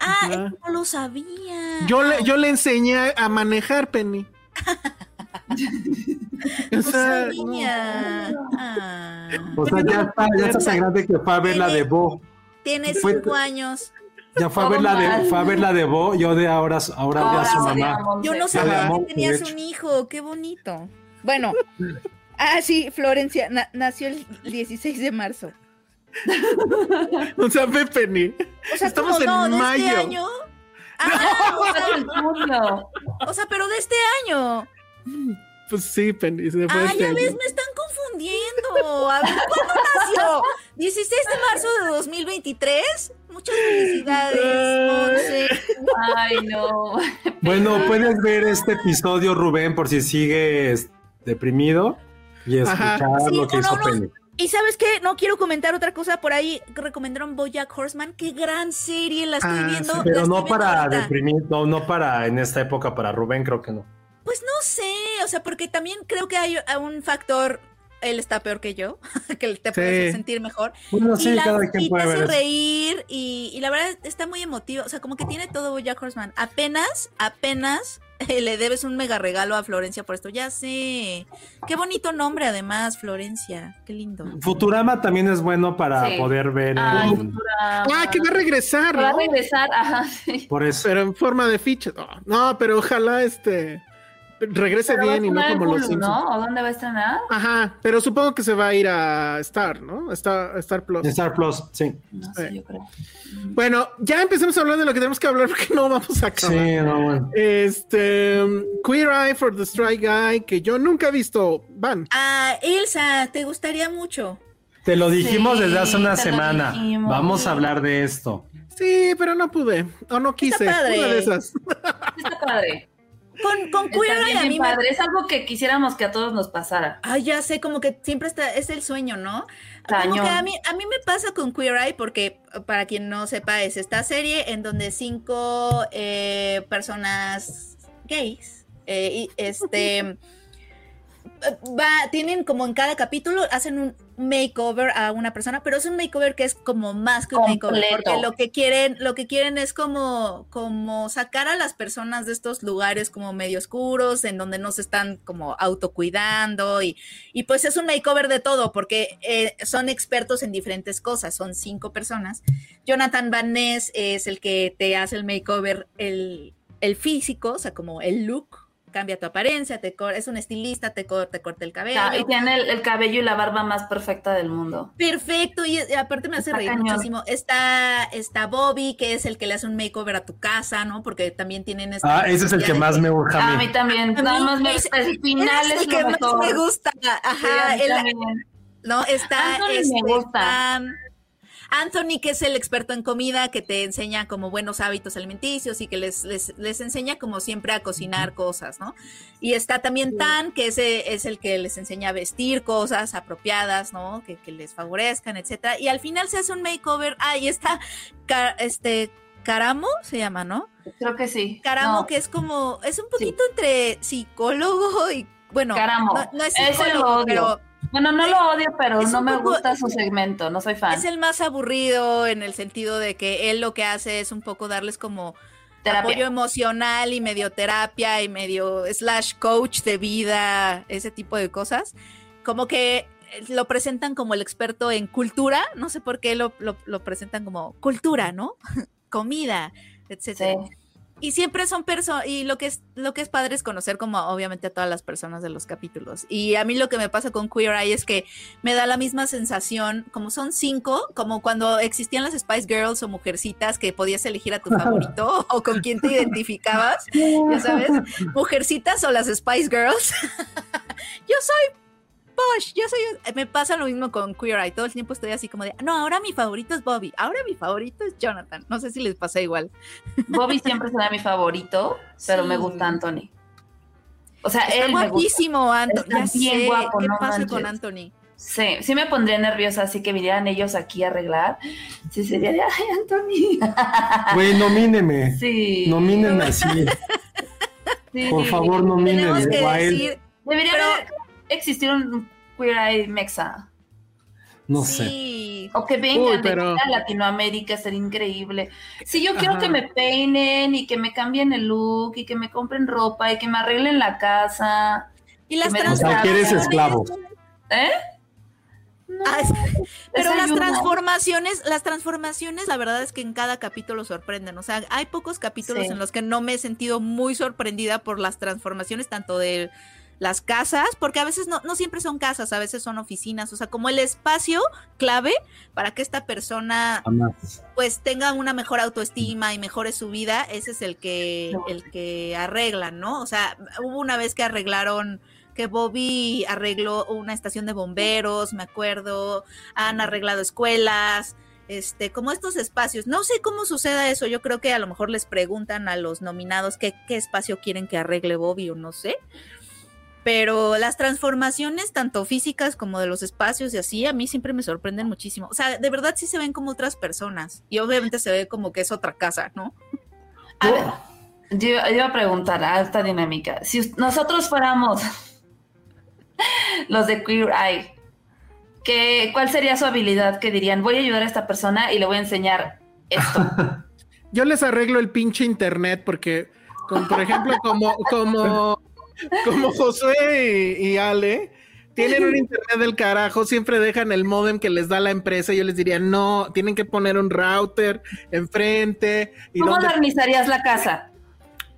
Ah, que no lo sabía. Yo le, yo le enseñé a manejar, Penny. no O sea, sabía. Ah. O sea, ya está, ya está tan grande que fue a ver la de Bo. Tiene Fue- cinco años. Ya fue a ver la de, fue a ver la de Bo, yo de ahora, ahora de a Ahora su mamá. Yo no sabía de que tenías de un hijo, qué bonito. Bueno, ah, sí, Florencia, na- nació el 16 de marzo. O sea, Pepe ni. O sea, Estamos ¿cómo en no? ¿De mayo. este año? Ah, o, sea, o pero de este año. Pues sí, Penny. se fue Ah, este ya año. ves, me están confundiendo. A ver, ¿cuándo nació? 16 de marzo de 2023. Muchas felicidades, Monse. Ay, no. Bueno, puedes ver este episodio, Rubén, por si sigues deprimido y escuchar Sí, lo que no, hizo no. Y sabes qué, no quiero comentar otra cosa por ahí. Recomendaron Bojack Horseman. Qué gran serie, la estoy Ah, viendo. sí, Pero estoy no viendo para ahorita. deprimir, no, no para en esta época, para Rubén creo que no. Pues no sé, o sea, porque también creo que hay un factor, él está peor que yo, que te puede hacer Sí. sentir mejor. Bueno, y sí, la, cada y quien te puede hace reír y, y la verdad está muy emotivo, o sea, como que tiene todo Bojack Horseman. Apenas, apenas eh, le debes un mega regalo a Florencia por esto, ya sé. Qué bonito nombre además, Florencia, qué lindo. Futurama también es bueno para Sí. poder ver Ay. Ah, que va a regresar, Va a regresar, ajá, sí. por eso. Pero en forma de ficha. No, no, pero ojalá este regrese Pero bien y no como los Hulu, Simpsons. ¿no? ¿O dónde va a estrenar? Ajá, pero supongo que se va a ir a Star, ¿no? Star, Star Plus. Star Plus, sí. No sé, Sí. yo creo. Bueno, ya empecemos a hablar de lo que tenemos que hablar porque no vamos a acabar. Sí, no, bueno. Este, Queer Eye for the Strike Guy, que yo nunca he visto. Van. Ah, Ilsa, te gustaría mucho. Te lo dijimos Sí, desde hace una semana. dijimos. Vamos a hablar de esto. Sí, pero no pude. O no quise. padre. Una de esas. Está padre. Con, con Queer Eye a mí me padre. Es algo que quisiéramos que a todos nos pasara. Ay, ya sé, como que siempre está, es el sueño, ¿no? Como que a mí, a mí me pasa con Queer Eye porque, para quien no sepa, es esta serie en donde cinco eh, personas gays, eh, y, este, va, tienen como en cada capítulo, hacen un makeover a una persona, pero es un makeover que es como más que un makeover, Completo. porque lo que quieren, lo que quieren es como, como sacar a las personas de estos lugares como medio oscuros, en donde no se están como autocuidando y, y pues es un makeover de todo, porque eh, son expertos en diferentes cosas, son cinco personas. Jonathan Van Ness es el que te hace el makeover, el, el físico, o sea, como el look, cambia tu apariencia, te cor- es un estilista, te, cor- te corta el cabello. Y tiene el, el cabello y la barba más perfecta del mundo. Perfecto, y, y aparte me hace Está reír cañón. muchísimo. Está, está Bobby, que es el que le hace un makeover a tu casa, ¿no? Porque también tienen esta Ah, ese es el que más me urge A a mí también. A mí más me ese- el final es el que más me gusta. Sí, a Ajá, mí él- también. no, está me este, gusta. Stan- Anthony, que es el experto en comida, que te enseña como buenos hábitos alimenticios y que les, les, les enseña como siempre a cocinar cosas, ¿no? Y está también Tan, que ese es el que les enseña a vestir cosas apropiadas, ¿no? Que, que les favorezcan, etcétera. Y al final se hace un makeover. Ah, y está este Caramo, se llama, ¿no? Creo que sí. Caramo, No, que es como, es un poquito entre psicólogo y, bueno, Caramo. no, no es psicólogo, pero Bueno, no lo odio, pero no me poco- gusta su segmento. No soy fan. es el más aburrido en el sentido de que él lo que hace es un poco darles como Terapia. apoyo emocional y medio terapia y medio slash coach de vida, ese tipo de cosas. Como que lo presentan como el experto en cultura, no sé por qué lo, lo- lo presentan como cultura, ¿no? Comida, etcétera. Sí. Y siempre son personas, y lo que es lo que es padre es conocer como obviamente a todas las personas de los capítulos. Y a mí lo que me pasa con Queer Eye es que me da la misma sensación, como son cinco, como cuando existían las Spice Girls o Mujercitas que podías elegir a tu favorito o con quién te identificabas, ya sabes, Mujercitas o las Spice Girls. yo soy Posh, yo soy, me pasa lo mismo con Queer Eye, todo el tiempo estoy así como de, no, ahora mi favorito es Bobby, ahora mi favorito es Jonathan, no sé si les pasa igual. Bobby siempre será mi favorito, pero Sí. me gusta Anthony. O sea, Está él me gusta. guapísimo, Anthony. Está Ya bien sé, guapo, ¿Qué no pasa manches. con Anthony? Sí, sí me pondría nerviosa, así que vinieran ellos aquí a arreglar. Sí, sería de, ay, Anthony. Güey, nomíneme. Sí. Nomínenme así. Sí. Por favor, nomínenme. Tenemos que decir, Debería Pero- haber- existir un Queer Eye Mexa. No sé. sí. O que vengan Uy, de pero- a Latinoamérica, sería increíble. Sí, yo quiero Ajá. que me peinen y que me cambien el look y que me compren ropa y que me arreglen la casa. Y las me- O sea, Transformaciones. que eres esclavo. ¿Eh? Ah, pero las transformaciones, las transformaciones, la verdad es que en cada capítulo sorprenden. O sea, hay pocos capítulos Sí. en los que no me he sentido muy sorprendida por las transformaciones, tanto de las casas, porque a veces no, no siempre son casas, a veces son oficinas. O sea, como el espacio clave para que esta persona pues tenga una mejor autoestima y mejore su vida, ese es el que, el que arreglan, ¿no? O sea, hubo una vez que arreglaron, que Bobby arregló una estación de bomberos, me acuerdo, han arreglado escuelas, este, como estos espacios. No sé cómo suceda eso, yo creo que a lo mejor les preguntan a los nominados qué, qué espacio quieren que arregle Bobby o no sé. Pero las transformaciones, tanto físicas como de los espacios y así, a mí siempre me sorprenden muchísimo. O sea, de verdad sí se ven como otras personas. Y obviamente se ve como que es otra casa, ¿no? A ver, yo, yo iba a preguntar a esta dinámica. Si nosotros fuéramos los de Queer Eye, ¿qué, ¿cuál sería su habilidad que dirían? Voy a ayudar a esta persona y le voy a enseñar esto. Yo les arreglo el pinche internet porque, como, por ejemplo, como, como, como Josué y, y Ale tienen un internet del carajo, siempre dejan el modem que les da la empresa. Yo les diría, no, tienen que poner un router enfrente. Y ¿Cómo modernizarías la casa?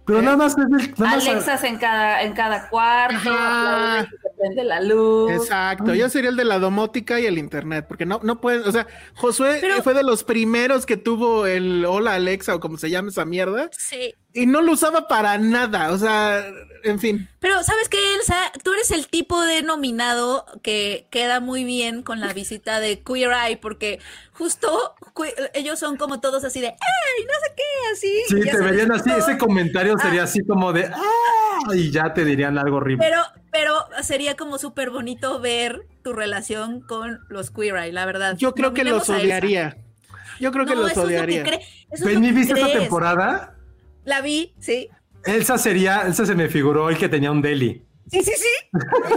Pero nada más es el. nada más- Alexas en cada, en cada cuarto, Ajá. la luz, se prende la luz. Exacto, yo sería el de la domótica y el internet, porque no, no pueden, o sea, Josué Pero- fue de los primeros que tuvo el Hola Alexa o como se llama esa mierda, Sí. Y no lo usaba para nada, o sea, en fin. Pero, ¿sabes qué, Elsa? Tú eres el tipo de nominado que queda muy bien con la visita de Queer Eye, porque justo ellos son como todos así de, ¡ay! No sé qué, así. Sí, te sabes, verían así. todo. Ese comentario sería así como de. ¡Ah! Y ya te dirían algo horrible. Pero, pero sería como súper bonito ver tu relación con los Queer Eye, la verdad. Yo creo que los odiaría. Yo creo que los eso es lo que odiaría. es lo Penny, que ¿viste esta temporada? La vi, sí. Elsa sería. Elsa se me figuró el que tenía un deli. Sí, sí, sí. es como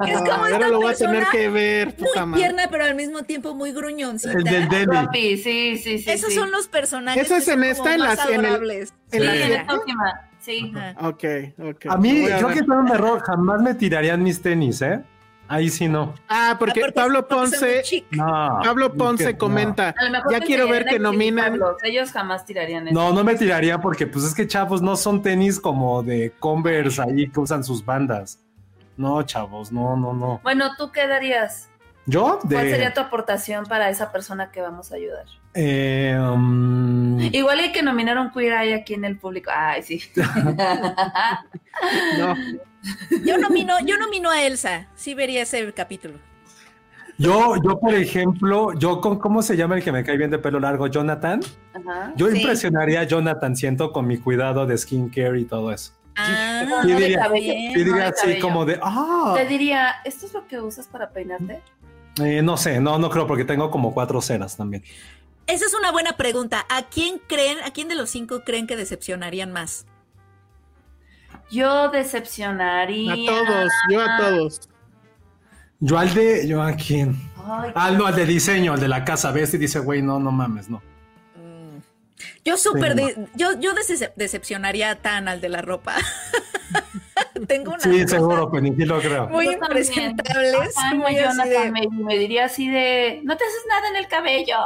Ah, esta ahora lo voy a tener que ver, puta muy madre. tierna, pero al mismo tiempo muy gruñoncita. El del deli. Sí, sí, sí. Esos sí. son los personajes Eso es en esta, en más las- en el- adorables. en la Sí, en siete. la última, sí. Ajá. Ok, ok. A mí, creo ver. que fue un error. Jamás me tirarían mis tenis, ¿eh? Ahí sí no. Ah, porque, Ah, porque- Pablo Ponce. No. Pablo Ponce no. comenta, ya quiero ver que nominan. Ellos jamás tirarían eso. No, no me tiraría porque, pues es que chavos, no son tenis como de Converse ahí que usan sus bandas. No, chavos, no, no, no. Bueno, ¿tú qué darías? Yo, ¿Cuál de. sería tu aportación para esa persona que vamos a ayudar? eh, um, Igual hay que nominar un queer eye aquí en el público. Ay, sí. No, Yo nomino, yo nomino a Elsa. Sí vería ese capítulo. yo, yo, por ejemplo, yo, con, ¿cómo se llama el que me cae bien de pelo largo? Jonathan. Ajá. Yo Sí. impresionaría a Jonathan, siento, con mi cuidado de skincare y todo eso. Ah, Sí, diría- cabello. no así como de, ah, Te diría, ¿esto es lo que usas para peinarte? eh, no sé, no, no creo porque tengo como cuatro ceras también. Esa es una buena pregunta. ¿A quién creen, a quién de los cinco creen que decepcionarían más? Yo decepcionaría. a todos, yo a todos. Yo al de, yo a quién. Ay, Ah, no, al de diseño, al de la casa, ves y dice, güey, no, no mames, no. Mm. Yo súper, Sí, de- yo, yo decep- decepcionaría a Tan, al de la ropa. Tengo una Sí, seguro, Penny, sí lo creo. muy yo impresentables. Muy así Jonathan, de- me, me diría así de, no te haces nada en el cabello.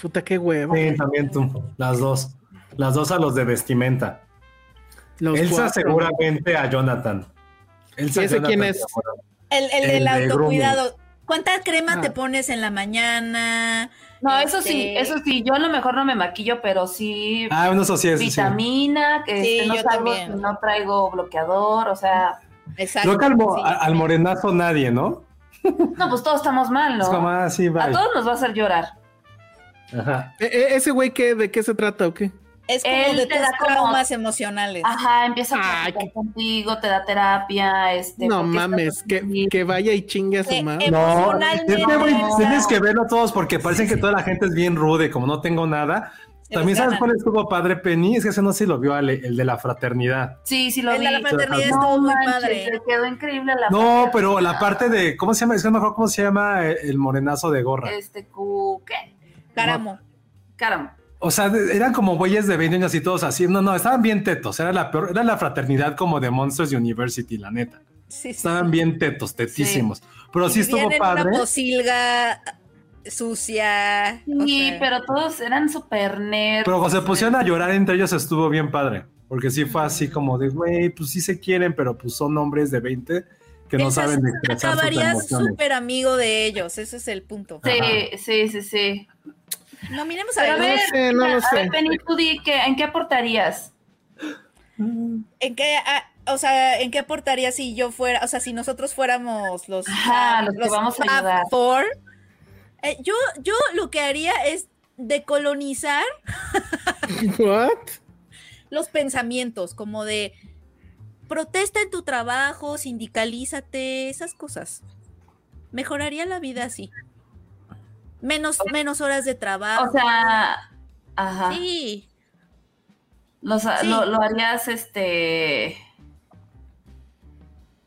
Puta, qué huevo. Sí, también tú, las dos. Las dos a los de vestimenta. Los Elsa cuatro. seguramente a Jonathan. Elsa ¿Y ese Jonathan quién es? El, el El del de autocuidado. ¿Cuánta crema Ah. te pones en la mañana? No, eso sí, Este- eso sí, yo a lo mejor no me maquillo, pero sí Ah, bueno, eso sí es. sí. vitamina, que Sí, este, no, yo traigo, también. no traigo bloqueador, o sea, Exacto. Creo que al, mo- sí. a- al morenazo nadie, ¿no? no, pues todos estamos mal, Es como, ¿no? ah, sí, A todos nos va a hacer llorar. Ajá. E- e- ese güey, ¿qué, ¿de qué se trata o qué? Es como Él de te da como- traumas emocionales. Ajá, empieza a Ay, platicar contigo, te da terapia, este. No ¿por qué mames, que, que vaya y chingue a su madre. No, No. tienes que verlo todos porque parecen que toda la gente es bien rude, como no tengo nada. Se También sabes cuál estuvo padre, Penny, es que ese no sé si lo vio Ale, el de la fraternidad. Sí, sí lo El vi. de la fraternidad No estuvo muy manches, padre. le quedó increíble la No, pero la parte de, ¿cómo se llama? Es que no me acuerdo cómo se llama el, el morenazo de gorra. Este, cu- ¿qué? Cáramo. Caramba. O sea, eran como güeyes de 20 años y todos así. No, no, estaban bien tetos. Era la peor, era la fraternidad como de Monsters University, la neta. Sí, sí. Estaban bien tetos, tetísimos. Pero sí estuvo en padre. Una posilga sucia. o Sí, sea, pero todos eran súper nerds. Pero cuando se pusieron a llorar entre ellos estuvo bien padre. Porque sí fue así como de, güey, pues sí se quieren, pero pues son hombres de 20 que no piensas, saben expresar sus Acabarías emociones. súper amigo de ellos, ese es el punto. Sí, sí, sí, sí. No, miremos a a ver, ver, sé, no lo a ver, sé. Penny, tú di que, ¿en qué aportarías? ¿en qué, o sea, en qué aportaría si yo fuera, o sea, si nosotros fuéramos los, Ajá, ah, los que vamos a ayudar. Four? Eh, yo, yo lo que haría es decolonizar What? los pensamientos, como de protesta en tu trabajo, sindicalízate, esas cosas. Mejoraría la vida así. Menos, menos horas de trabajo. O sea, ajá. sí. Los- Sí. Lo, lo harías, este,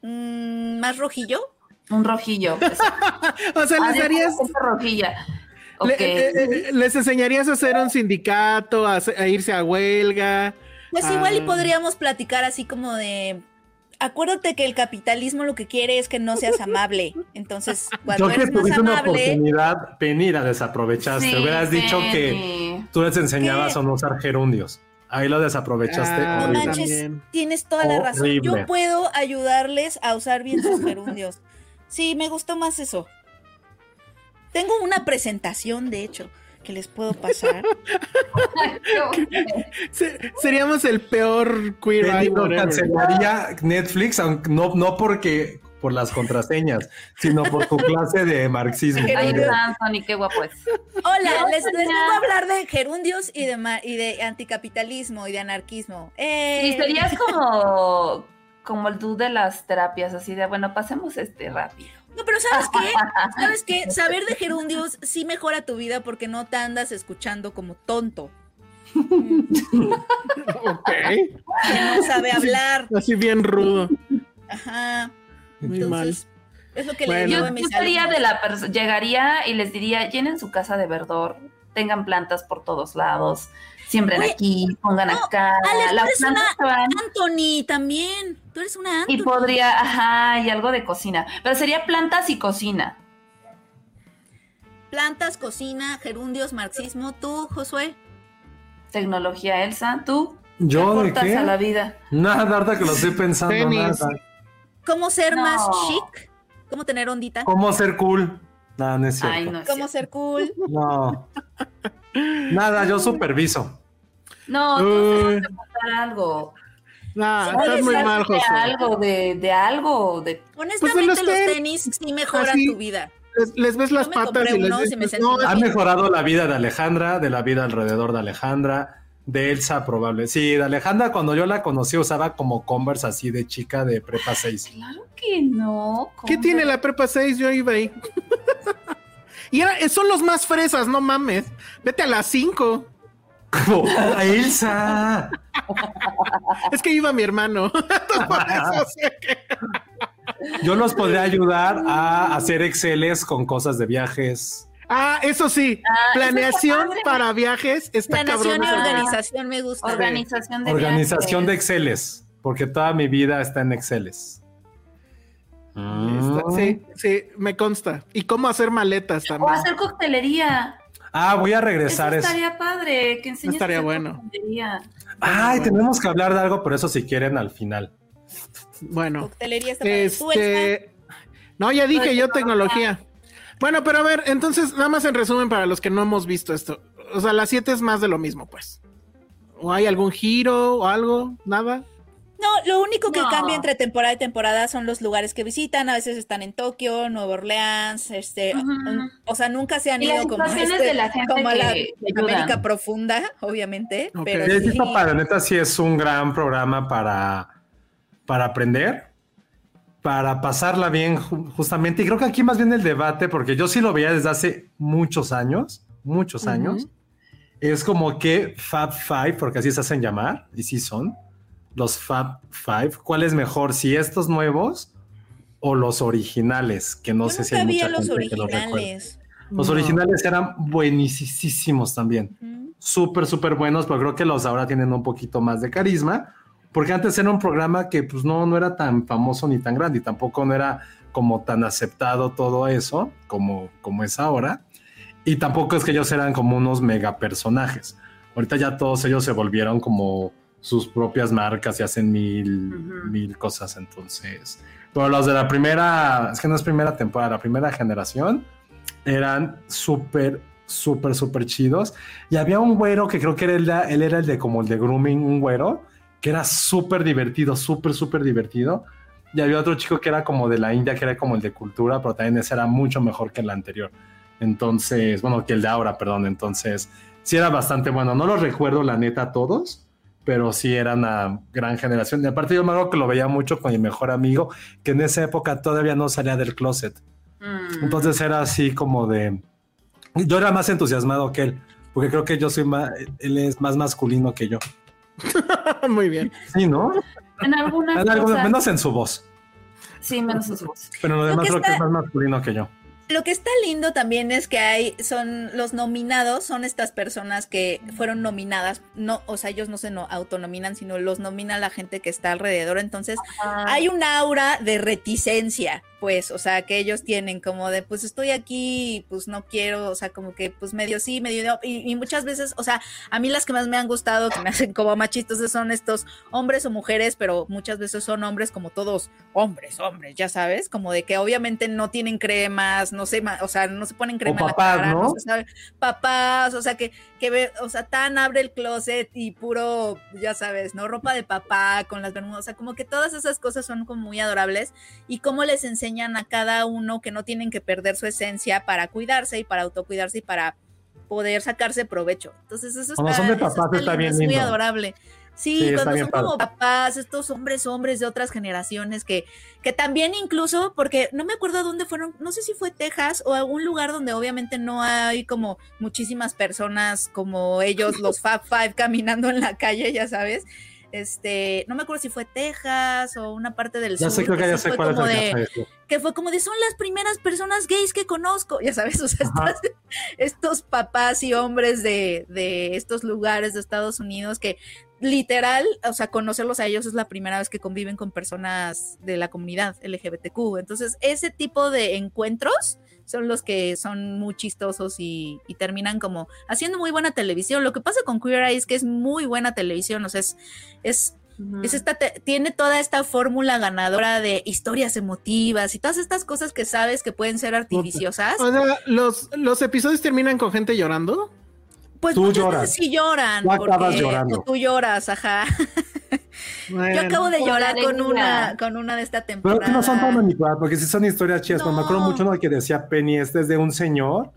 Mm, más rojillo. un rojillo. pues. O sea, les Harías rojilla. le- Ok. eh, eh, les enseñarías a hacer un sindicato, a irse a huelga. Pues igual y Ah. podríamos platicar así como de. Acuérdate que el capitalismo lo que quiere es que no seas amable. Entonces, cuando Yo que eres más tuviste una amable, oportunidad, Penny, la desaprovechaste. Sí, Hubieras dicho que tú les enseñabas ¿Qué? a no usar gerundios. Ahí lo desaprovechaste. Ah, no manches, También. tienes toda la razón. Horrible. Yo puedo ayudarles a usar bien sus gerundios. Sí, me gustó más eso. Tengo una presentación, de hecho, que les puedo pasar. Se- seríamos el peor queer eye no cancelaría Netflix, aunque no, no porque por las contraseñas, sino por tu clase de marxismo. Anthony, qué guapo es. Hola, les, les señora. vengo a hablar de gerundios y de, ma- y de anticapitalismo y de anarquismo. Eh, Y serías como, como el dude de las terapias, así de, bueno, pasemos este rápido. No, pero ¿sabes qué? ¿Sabes qué? Saber de gerundios sí mejora tu vida porque no te andas escuchando como tonto. Ok. Que no sabe hablar. Así bien rudo. Ajá. Muy Entonces, es lo que Bueno. le digo Yo, a yo mis sería alumnos. de la persona, llegaría y les diría, llenen su casa de verdor, tengan plantas por todos lados, siembren Güey, aquí, pongan no, acá. Ale, tú las eres plantas se van Anthony también. Tú eres una Anthony. y podría, ajá, y algo de cocina. Pero sería plantas y cocina. Plantas, cocina, gerundios, marxismo. Tú, Josué. Tecnología, Elsa, ¿tú? ¿Qué ¿Yo de a la qué? vida? Nada, ahorita que lo estoy pensando. Tenis. Nada. ¿Cómo ser No. más chic? ¿Cómo tener ondita? ¿Cómo ser cool? Nada, no es cierto. Ay, no es ¿Cómo cierto. ser cool? No. Nada, yo superviso. No, tú Uy. tienes que aportar algo. Nah, estás muy mal, de José. algo, de, de algo, de Honestamente, los los, tenis. tenis sí mejoran Así. tu vida. Les, les ves las patas y les sentí no. Ha mejorado la vida de Alejandra, de la vida alrededor de Alejandra, de Elsa probable. Sí, de Alejandra cuando yo la conocí usaba como Converse así de chica de prepa 6. Claro que no. ¿Qué ¿cómo? tiene la prepa 6? Yo iba ahí. y era- son los más fresas, no mames. Vete a las 5. Como, "A Elsa! Es que iba mi hermano. Que- Yo los podría ayudar a hacer Exceles con cosas de viajes. Ah, eso sí. Ah, planeación para viajes está Planación cabrón. y organización me gusta. Organización de Organización de. Exceles, porque toda mi vida está en Exceles. Sí, sí, me consta. Y cómo hacer maletas O también. hacer coctelería. Ah, voy a regresar eso. estaría padre. Que enseñes Estaría bueno. Ay, tenemos que hablar de algo, pero eso si quieren al final. Bueno, este. No, ya dije yo no, tecnología. Bueno, pero a ver, entonces, nada más en resumen para los que no hemos visto esto. O sea, las 7 es más de lo mismo, pues. ¿O hay algún giro o algo? ¿Nada? No, lo único que No. cambia entre temporada y temporada son los lugares que visitan. A veces están en Tokio, Nueva Orleans, este, o sea, nunca se han Y ido como, situaciones este- de la gente como a la que- que ayudan. América profunda, obviamente. Ok. Pero Sí, está padre, neta, sí es un gran programa para, para aprender, para pasarla bien ju- justamente. Y creo que aquí más bien el debate, porque yo sí lo veía desde hace muchos años, muchos años. Es como que Fab Five, porque así se hacen llamar, y sí son, los Fab Five. ¿Cuál es mejor, si estos nuevos o los originales? Que no yo sé si hay mucha los gente que los recuerda. originales. Los No. originales eran buenísimos también súper, súper buenos, pero creo que los ahora tienen un poquito más de carisma. porque antes era un programa que pues no, no era tan famoso ni tan grande y tampoco no era como tan aceptado todo eso como, como es ahora. Y tampoco es que ellos eran como unos mega personajes. Ahorita ya todos ellos se volvieron como sus propias marcas y hacen mil, mil cosas. Entonces, pero los de la primera, es que no es primera temporada, la primera generación, eran súper, súper, súper chidos. Y había un güero que creo que era el, él era el de como el de grooming, un güero, que era súper divertido, súper, súper divertido. Y había otro chico que era como de la India, que era como el de cultura, pero también ese era mucho mejor que el anterior. Entonces, bueno, que el de ahora, perdón. Entonces, sí era bastante bueno. No lo recuerdo, la neta, todos, pero sí era una gran generación. Y aparte, yo me acuerdo que lo veía mucho con mi mejor amigo, que en esa época todavía no salía del closet. Mm. Entonces era así como de. Yo era más entusiasmado que él, porque creo que yo soy más. Él es más masculino que yo. Muy bien. Sí, ¿no? En algunas. menos en su voz. Sí, menos en su voz. Pero lo demás creo que es más masculino que yo. Lo que está lindo también es que hay, son los nominados, son estas personas que fueron nominadas, no, o sea, ellos no se no, autonominan, sino los nomina la gente que está alrededor. Entonces, hay un aura de reticencia pues, o sea, que ellos tienen como de, pues estoy aquí, pues no quiero, o sea, como que, pues medio sí, medio no, y, muchas veces, o sea, a mí las que más me han gustado, que me hacen como machistas, son estos hombres o mujeres, pero muchas veces son hombres como todos hombres, hombres, ya sabes, como de que obviamente no tienen cremas, no sé, o sea, no se ponen crema en la cara, ¿no? se papás, o sea, que, que ve, o sea, tan abre el closet y puro, ya sabes, ¿no? Ropa de papá con las bermudas, o sea, como que todas esas cosas son como muy adorables y cómo les enseñan a cada uno que no tienen que perder su esencia para cuidarse y para autocuidarse y para poder sacarse provecho. Entonces eso está, son de papás, está, bien muy adorable. Sí, cuando son como papás, estos hombres, hombres de otras generaciones que, que también incluso, porque no me acuerdo a dónde fueron, no sé si fue Texas o algún lugar donde obviamente no hay como muchísimas personas como ellos, los Fab Five, caminando en la calle, ya sabes este, no me acuerdo si fue Texas o una parte del ya sur. Sé, que ya sé cuál es que fue como de son las primeras personas gays que conozco, ya sabes, o sea, estos papás y hombres de, de estos lugares de Estados Unidos que literal, o sea, conocerlos a ellos es la primera vez que conviven con personas de la comunidad LGBTQ. Entonces, ese tipo de encuentros son los que son muy chistosos y, terminan como haciendo muy buena televisión. Lo que pasa con Queer Eye es que es muy buena televisión, o sea, es, es, esta tiene toda esta fórmula ganadora de historias emotivas y todas estas cosas que sabes que pueden ser artificiosas. O sea, los, los episodios terminan con gente llorando. Pues tú lloras. sí lloran. Tú acabas llorando. tú lloras, ajá. Yo acabo de llorar con una, con una de esta temporada. Pero que no son tan manipuladas, porque si son historias chidas. me acuerdo mucho de que decía Penny, este es de un señor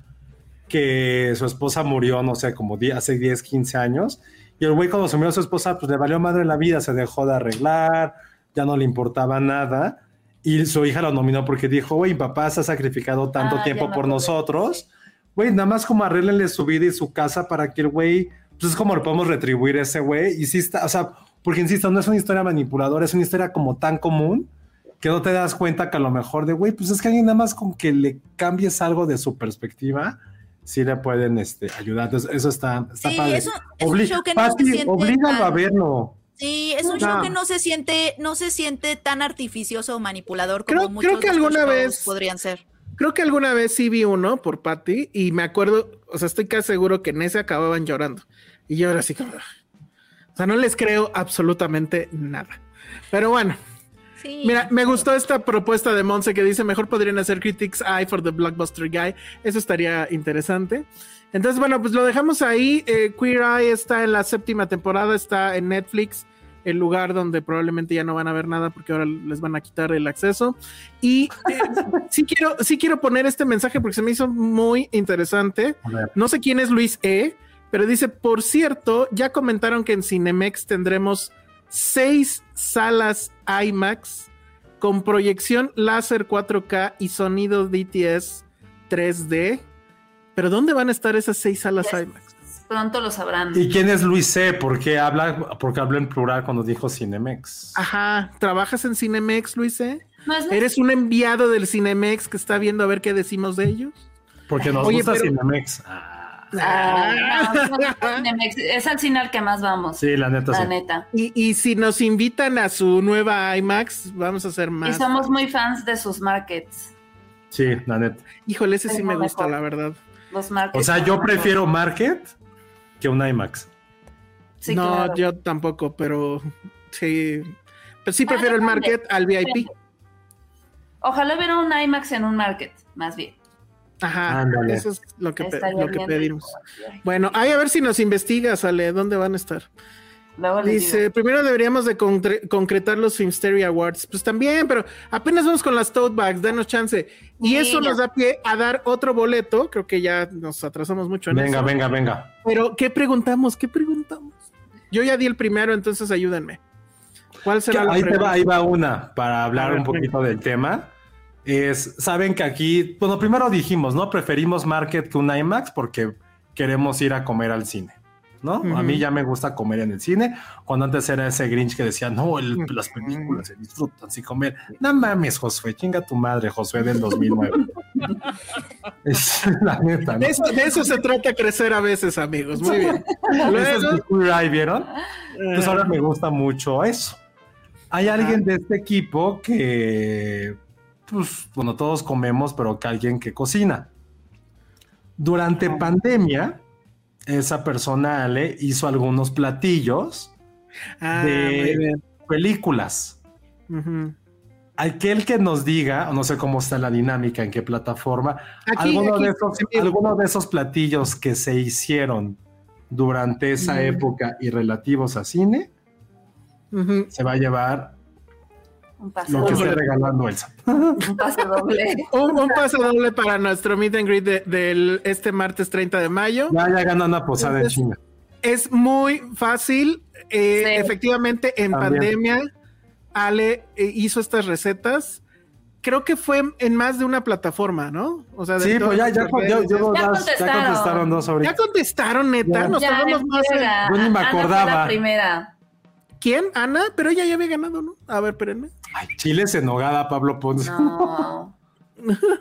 que su esposa murió, no sé, como hace 10, 15 años. Y el güey cuando se murió su esposa, pues le valió madre la vida, se dejó de arreglar, ya no le importaba nada. Y su hija lo nominó porque dijo, güey, papá se ha sacrificado tanto ah, tiempo por nosotros. Güey, nada más como arreglenle su vida y su casa para que el güey, pues es como lo podemos retribuir a ese güey. Y sí está, o sea, porque insisto, no es una historia manipuladora, es una historia como tan común que no te das cuenta que a lo mejor de, güey, pues es que alguien nada más con que le cambies algo de su perspectiva, sí le pueden este, ayudar. Entonces, eso está, está sí, padre. Eso, es un show que no se siente oblígalo a verlo. Sí, es un show que no se siente, no se siente tan artificioso o manipulador como muchos creo que alguna vez podrían ser. Creo que alguna vez sí vi uno por Patty y me acuerdo, o sea, estoy casi seguro que en ese acababan llorando. Y yo era así como, o sea, no les creo absolutamente nada. Pero bueno. Mira, me gustó esta propuesta de Monse que dice mejor podrían hacer Critics Eye for the Blockbuster Guy. Eso estaría interesante. Entonces, bueno, pues lo dejamos ahí. Eh, Queer Eye está en la séptima temporada, está en Netflix, el lugar donde probablemente ya no van a ver nada porque ahora les van a quitar el acceso. Y eh, sí, quiero, sí quiero poner este mensaje porque se me hizo muy interesante. No sé quién es Luis E pero dice, por cierto, ya comentaron que en Cinemex tendremos seis salas IMAX con proyección láser 4K y sonido DTS 3D. Pero ¿dónde van a estar esas seis salas IMAX? Pronto lo sabrán. ¿Y quién es Luis C? ¿Por qué habla, porque habló en plural cuando dijo Cinemex? Ajá, ¿trabajas en Cinemex, Luis C? ¿Eres un enviado del Cinemex que está viendo a ver qué decimos de ellos? Porque nos gusta Cinemex. Ah. Ah, no, es al cine al que más vamos. Sí, la neta. la sí. neta. Y, y si nos invitan a su nueva IMAX, vamos a hacer Y más. somos muy fans de sus markets. Sí, la neta. Híjole, ese Es sí me gusta, la verdad. Los markets. O sea, yo mejor. prefiero Market que un IMAX. Sí, no, claro. yo tampoco, pero sí. Pero sí Ah, prefiero el market al VIP. Ojalá hubiera un IMAX en un market, más bien. Ajá, Ándale. eso es lo que, pe- lo que pedimos. rico. Bueno, ahí a ver si nos investigas, Ale, ¿dónde van a estar? Dice, digo. primero deberíamos de concre- concretar los Filmsteria Awards. Pues también, pero apenas vamos con las tote bags, danos chance. Y Sí, eso ya. nos da pie a dar otro boleto. Creo que ya nos atrasamos mucho en Venga, eso. venga, venga. Pero, ¿qué preguntamos? ¿Qué preguntamos? Yo ya di el primero, entonces ayúdenme. ¿Cuál será la Ahí, te va, ahí va una para hablar ver, un poquito del tema. Es, saben que aquí, bueno, primero dijimos, ¿no? Preferimos Market que un IMAX porque queremos ir a comer al cine, ¿no? A mí ya me gusta comer en el cine, cuando antes era ese Grinch que decía, no, el- las películas se disfrutan sin comer. No mames, Josué, chinga tu madre, Josué del 2009. es la neta, ¿no? De eso, de eso se trata crecer a veces, amigos. Muy bien. Ese es ¿vieron? Pues eh, ahora me gusta mucho eso. Hay alguien de este equipo que, pues, bueno, todos comemos, pero que alguien que cocina. Durante pandemia, esa persona, Ale, hizo algunos platillos, ah, de- películas. Aquel que nos diga, no sé cómo está la dinámica, en qué plataforma, Aquí, alguno, aquí, de esos, en vivo. alguno de esos platillos que se hicieron durante esa época y relativos a cine, se va a llevar Un pase lo que doble. regalando Elsa. Un pase doble. Un, un pase doble para nuestro meet and greet de- del este martes 30 de mayo. Ya, ya gana una posada en Entonces, China. Es muy fácil. eh, Sí. Efectivamente, en También. pandemia, Ale eh, hizo estas recetas. Creo que fue en más de una plataforma, ¿no? O sea, de Sí, pues ya, ya, ya, ya, Ya ya contestaron. dos ahorita. Ya contestaron, neta. Ya. Nos Ya, tardamos en más en-. Yo ni me Ana fue acordaba. la primera. ¿Quién? Ana, pero ella ya había ganado, ¿no? A ver, espérenme. Ay, chiles en nogada, Pablo Ponce. No.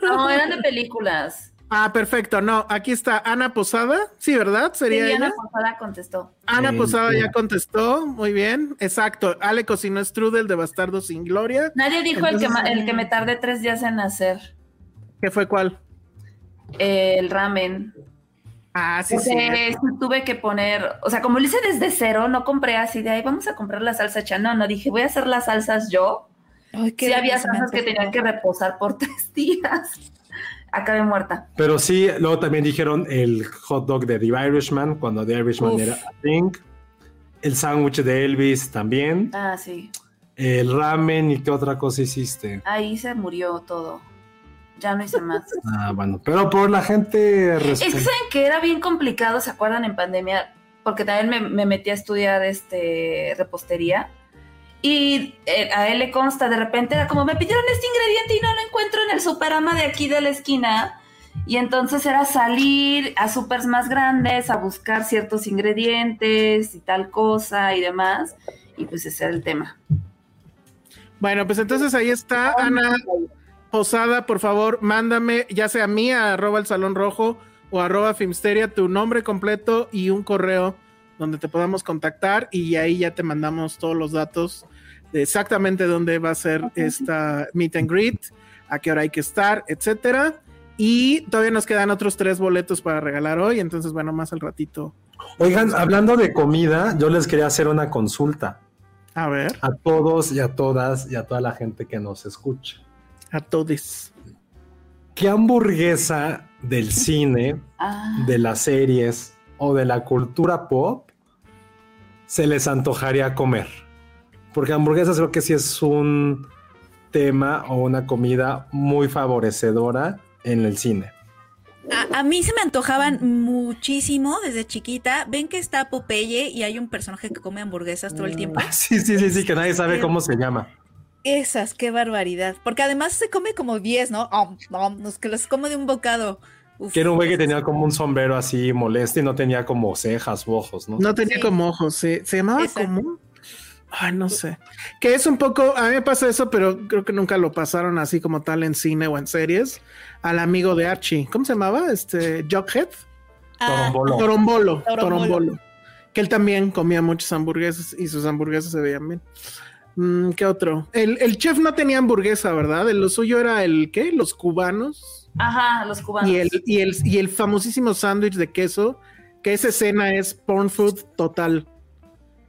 No, eran de películas. Ah, perfecto. No, aquí está Ana Posada. Sí, ¿verdad? Sí, Sería ella. Ana Posada contestó. Ana Sí, Posada sí. ya contestó. Muy bien. Exacto. Ale cocinó strudel de bastardo sin gloria. Nadie dijo el, que, el que me tardé tres días en hacer. ¿Qué fue cuál? El ramen. Ah, sí, sí. Porque sí tuve que poner, o sea, como lo hice desde cero, no compré así de ahí, vamos a comprar la salsa hecha. No, no, dije, voy a hacer las salsas yo. Ay, qué Sí, había salsas que tenían que reposar por tres días. Acabé muerta. Pero sí, luego también dijeron el hot dog de The Irishman, cuando The Irishman Uf. era a thing. El sándwich de Elvis también. Ah, sí. El ramen y qué otra cosa hiciste. Ahí se murió todo. Ya no hice más. Ah, bueno, pero por la gente Es que saben que era bien complicado, ¿se acuerdan en pandemia? Porque también me, me metí a estudiar este repostería. Y eh, a él le consta, de repente era como, me pidieron este ingrediente y no lo encuentro en el superama de aquí de la esquina. Y entonces era salir a supers más grandes a buscar ciertos ingredientes y tal cosa y demás. Y pues ese era el tema. Bueno, pues entonces ahí está. Ana Posada, por favor, mándame, ya sea a mí, a arroba el salón rojo o arroba Filmsteria, tu nombre completo y un correo donde te podamos contactar y ahí ya te mandamos todos los datos de exactamente dónde va a ser esta meet and greet, a qué hora hay que estar, etcétera. Y todavía nos quedan otros tres boletos para regalar hoy, entonces bueno, más al ratito. Oigan, hablando de comida, yo les quería hacer una consulta A ver, a todos y a todas y a toda la gente que nos escucha. A todos. ¿Qué hamburguesa del cine, Ah, de las series o de la cultura pop se les antojaría comer? Porque hamburguesas creo que sí es un tema o una comida muy favorecedora en el cine. A, a mí se me antojaban muchísimo desde chiquita. Ven que está Popeye y hay un personaje que come hamburguesas todo el tiempo. Sí, sí, sí, sí, que nadie sabe cómo se llama. Esas, qué barbaridad. Porque además se come como 10, ¿no? Om, los que los como de un bocado. Uf. Que era un güey que tenía como un sombrero así molesto y no tenía como cejas u ojos, ¿no? No tenía Sí. como ojos, sí. Se llamaba Exacto. como. Ay, no sé. Que es un poco. A mí me pasa eso, pero creo que nunca lo pasaron así como tal en cine o en series. Al amigo de Archie. ¿Cómo se llamaba? Este. Jughead. Ah, Torombolo. Torombolo, Torombolo. Torombolo. Que él también comía muchas hamburguesas y sus hamburguesas se veían bien. Mm, ¿Qué otro? El, el chef no tenía hamburguesa, ¿verdad? Lo suyo era el, ¿qué? Los cubanos. Ajá, los cubanos. Y el, y el, y el famosísimo sándwich de queso, que esa escena es porn food total.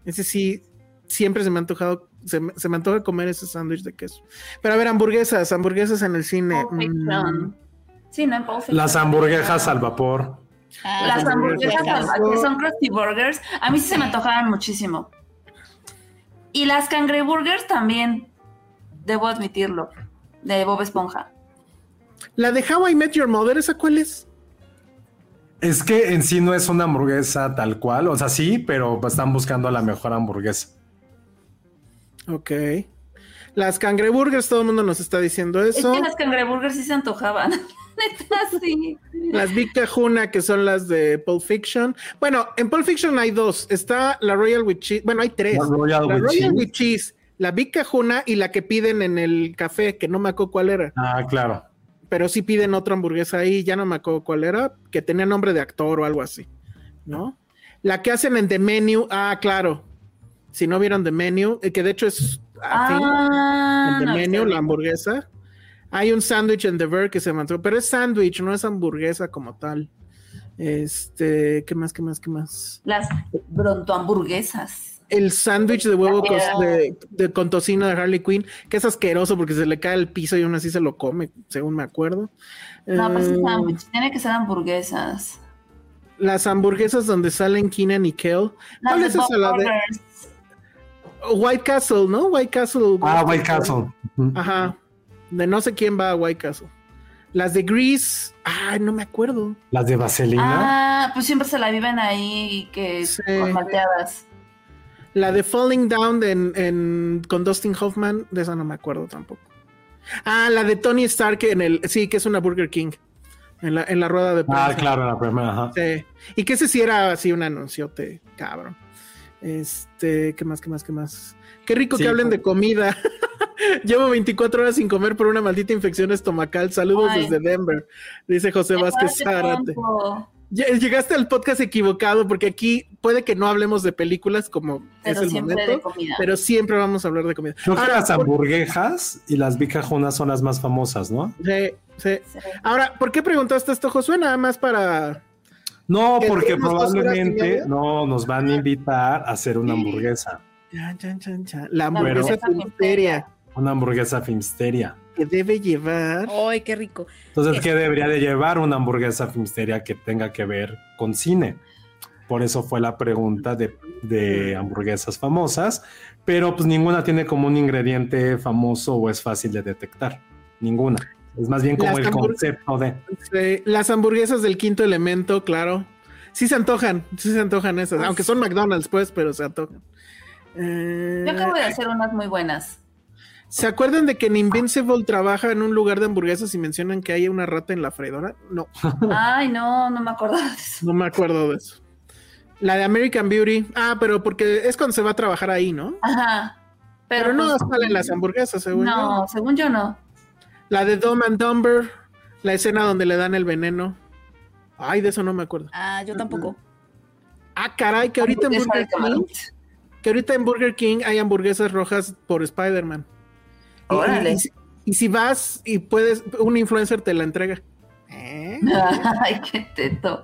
Ese sí, siempre se me ha antojado, se me, se me antoja comer ese sándwich de queso. Pero a ver, hamburguesas, hamburguesas en el cine. Mm, Sí, ¿no? En. Las hamburguesas al vapor. ah, Las hamburguesas hamburguesas. que son Krusty Burgers, a mí sí se me antojaban muchísimo. Y las cangreburgers también, debo admitirlo, de Bob Esponja. La de How I Met Your Mother, ¿esa cuál es? Es que en sí no es una hamburguesa tal cual, o sea, sí, pero están buscando la mejor hamburguesa. Ok. Las cangreburgers, todo el mundo nos está diciendo Es eso. que las cangreburgers sí se antojaban. Neta, sí. Las Big Kahuna, que son las de Pulp Fiction. Bueno, en Pulp Fiction hay dos. Está la Royal with Cheese. Bueno, hay tres. La Royal la with Royal Cheese. with Cheese, la Big Kahuna y la que piden en el café, que no me acuerdo cuál era. Ah, claro. Pero sí piden otra hamburguesa ahí, ya no me acuerdo cuál era, que tenía nombre de actor o algo así, ¿no? La que hacen en The Menu, ah, claro. Si no vieron The Menu, eh, que de hecho es así, Ah, en The no, Menu, la hamburguesa. Hay un sándwich en The Verge que se mantuvo, pero es sándwich, no es hamburguesa como tal. Este, ¿qué más, qué más, qué más? Las bronto hamburguesas. El sándwich de huevo de, de- con tocino de Harley Quinn, que es asqueroso porque se le cae al piso y aún así se lo come, según me acuerdo. No, pero es Eh, un sándwich, tiene que ser hamburguesas. las hamburguesas donde salen Keenan y Kel. ¿Cuál es esa? La de. White Castle, ¿no? White Castle. Ah, White Castle. Ajá. De no sé quién va a Castle. Las de Grease. Ay, no me acuerdo. Las de vaselina. Ah, pues siempre se la viven ahí que Sí. con malteadas. La de Falling Down de- en, en- con Dustin Hoffman. De esa no me acuerdo tampoco. Ah, la de Tony Stark en el. Sí, que es una Burger King. En la, en la rueda de prensa. Ah, claro, la primera. Ajá. Sí. Y que ese sí era así un anunciote, cabrón. Este, ¿qué más, qué más, qué más? Qué rico Sí, que hablen de comida. Llevo 24 horas sin comer por una maldita infección estomacal. Saludos Ay. desde Denver, dice José Vázquez Zárate. Llegaste al podcast equivocado porque aquí puede que no hablemos de películas como Pero es el momento, pero siempre vamos a hablar de comida. Creo que Ahora, las por- hamburguesas y las bicajunas son las más famosas, ¿no? sí, sí. Sí. Ahora, ¿por qué preguntaste esto, Josué? Nada más para... No, Que porque probablemente no nos van a invitar a hacer una hamburguesa. Chan, chan, chan, chan. La hamburguesa filteria Una hamburguesa Filmsteria. que debe llevar... Ay, qué rico. Entonces, ¿qué debería de llevar una hamburguesa Filmsteria que tenga que ver con cine? Por eso fue la pregunta de, de hamburguesas famosas, pero pues ninguna tiene como un ingrediente famoso o es fácil de detectar. Ninguna. Es más bien como Las el concepto de... Sí, las hamburguesas del quinto elemento, claro. Sí se antojan, sí se antojan esas. Aunque son McDonald's, pues, pero se antojan. Eh, Yo acabo de hacer unas muy buenas. ¿Se acuerdan de que en Invincible trabaja en un lugar de hamburguesas y mencionan que hay una rata en la freidora? No, Ay, no, no me acordaba de eso. no me acuerdo de eso. La de American Beauty. Ah, pero porque es cuando se va a trabajar ahí, ¿no? Ajá. Pero, no pues, salen las hamburguesas, según yo. No, según yo no. La de Dumb and Dumber, la escena donde le dan el veneno. Ay, de eso no me acuerdo. Ah, yo tampoco. Ah, caray, que ahorita en Hamburguesa Burger de camarón. King, que ahorita en Burger King hay hamburguesas rojas por Spider-Man. Y- Órale. Y, si- y si vas y puedes, un influencer te la entrega. ¿Eh? Ay, qué teto.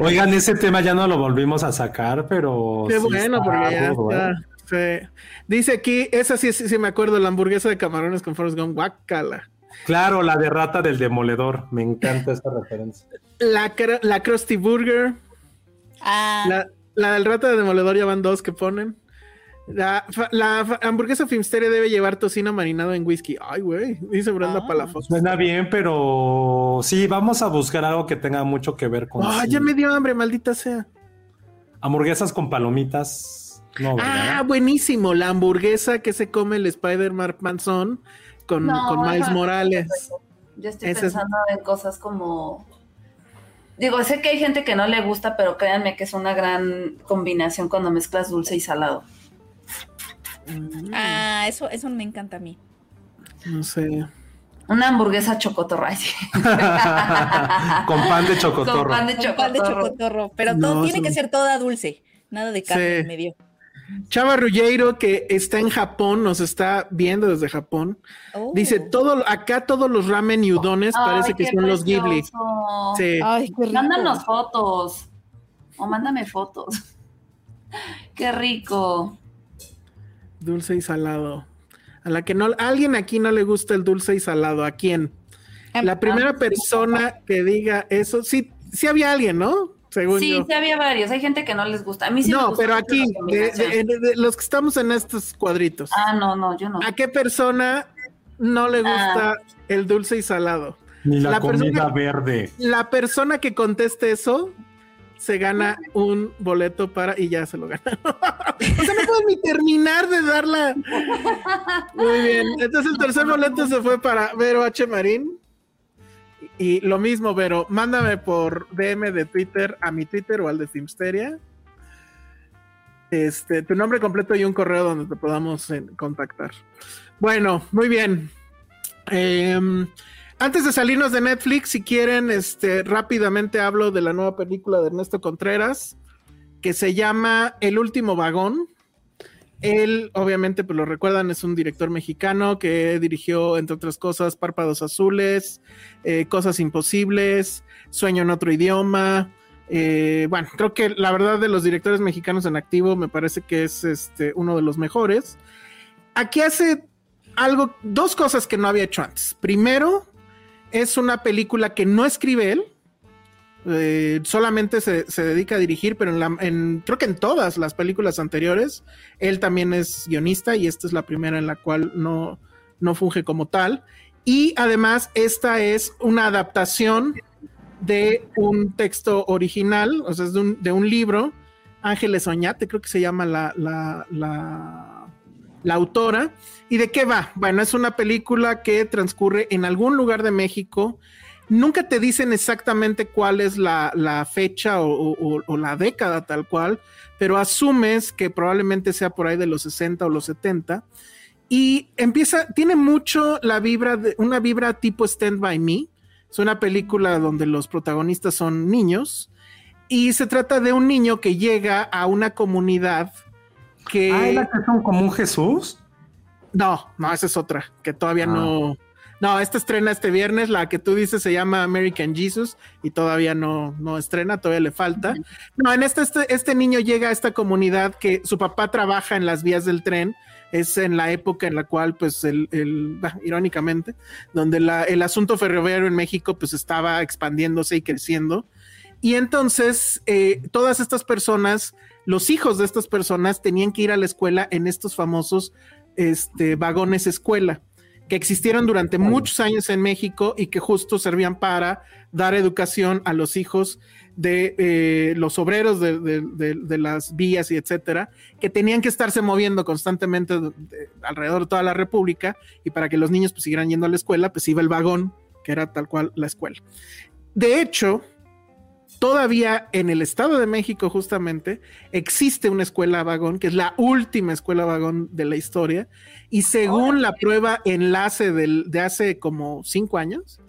Oigan, ese tema ya no lo volvimos a sacar, pero... Qué sí bueno, está porque ya está. Sí. Dice aquí, esa sí, sí, sí me acuerdo, la hamburguesa de camarones con Forrest Gump, guácala. Claro, la de rata del demoledor. Me encanta esa referencia. La, la Krusty Burger, Ah, la, la del rata de demoledor ya van dos que ponen. La, fa- la fa- hamburguesa Filmsteria debe llevar tocino marinado en whisky. Ay, güey, dice Brenda Ah. Palafox. Suena bien, pero sí, vamos a buscar algo que tenga mucho que ver con Ah, ya me dio hambre, maldita sea. hamburguesas con palomitas. No. Ah, buenísimo. La hamburguesa que se come el Spider-Man Manson con, No, con Miles Morales. Yo estoy pensando en cosas como. Digo, sé que hay gente que no le gusta, pero créanme que es una gran combinación cuando mezclas dulce y salado. Mm, ah, eso, eso me encanta a mí. No sé. Una hamburguesa sí. Con pan de chocotorro. Con pan de Un pan de chocotorro. pero No, todo tiene que ser toda dulce, nada de carne Sí. en medio. Chava Ruggiero, que está en Japón, nos está viendo desde Japón. Oh. Dice, todo, acá todos los ramen y udones parece Ay, que son los Ghibli. Sí. Ay, qué rico. Mándanos fotos. O mándame fotos. Qué rico. Dulce y salado. A la que no, a alguien aquí no le gusta el dulce y salado. ¿A quién? La primera persona que diga eso, sí, sí había alguien, ¿no? Según Sí, yo. sí había varios. Hay gente que no les gusta. A mí sí me no, gusta pero aquí, de, combinación. de- de los que estamos en estos cuadritos, Ah, no, no, yo no. ¿a qué persona no le gusta Ah. el dulce y salado? Ni la, La comida persona- verde. La persona que conteste eso se gana un boleto para y ya se lo gana. o sea, no puedo ni terminar de darla. Muy bien. Entonces el tercer boleto se fue para Vero H. Marín. Y lo mismo, Vero, mándame por DM de Twitter a mi Twitter o al de Filmsteria. Este, tu nombre completo y un correo donde te podamos eh, contactar. Bueno, muy bien. Em, antes de salirnos de Netflix, si quieren, este, rápidamente hablo de la nueva película de Ernesto Contreras, que se llama El último vagón. Él, obviamente, pues lo recuerdan, es un director mexicano que dirigió, entre otras cosas, Párpados Azules, eh, Cosas Imposibles, Sueño en otro idioma. Eh, bueno, creo que la verdad de los directores mexicanos en activo me parece que es este, uno de los mejores. Aquí hace algo, dos cosas que no había hecho antes. Primero, es una película que no escribe él, eh, solamente se, se dedica a dirigir, pero en la, en, creo que en todas las películas anteriores, él también es guionista y esta es la primera en la cual no, no funge como tal. Y además, esta es una adaptación de un texto original, o sea, es de un, de un libro, Ángeles Oñate, creo que se llama la, la, la, la autora. ¿Y de qué va? Bueno, es una película que transcurre en algún lugar de México. Nunca te dicen exactamente cuál es la, la fecha o, o- o la década tal cual, pero asumes que probablemente sea por ahí de los 60 o los 70. Y empieza, tiene mucho la vibra, de, una vibra tipo Stand By Me. Es una película donde los protagonistas son niños y se trata de un niño que llega a una comunidad que... Ah, ¿es la que son como un Jesús? No, no, esa es otra, que todavía Ah. no. No, esta estrena este viernes, la que tú dices se llama American Jesus y todavía no, no estrena, todavía le falta. No, en este, este, este niño llega a esta comunidad que su papá trabaja en las vías del tren, es en la época en la cual, pues, el, el- bah, irónicamente, donde la- el asunto ferroviario en México, pues, estaba expandiéndose y creciendo. Y entonces, eh, todas estas personas, los hijos de estas personas tenían que ir a la escuela en estos famosos este, vagones escuela, que existieron durante muchos años en México y que justo servían para dar educación a los hijos de eh, los obreros de, de- de- de las vías y etcétera, que tenían que estarse moviendo constantemente de- de- alrededor de toda la República y para que los niños pues, siguieran yendo a la escuela, pues iba el vagón, que era tal cual la escuela. De hecho, todavía en el Estado de México justamente existe una escuela vagón, que es la última escuela vagón de la historia, y según la prueba enlace del- de hace como cinco años,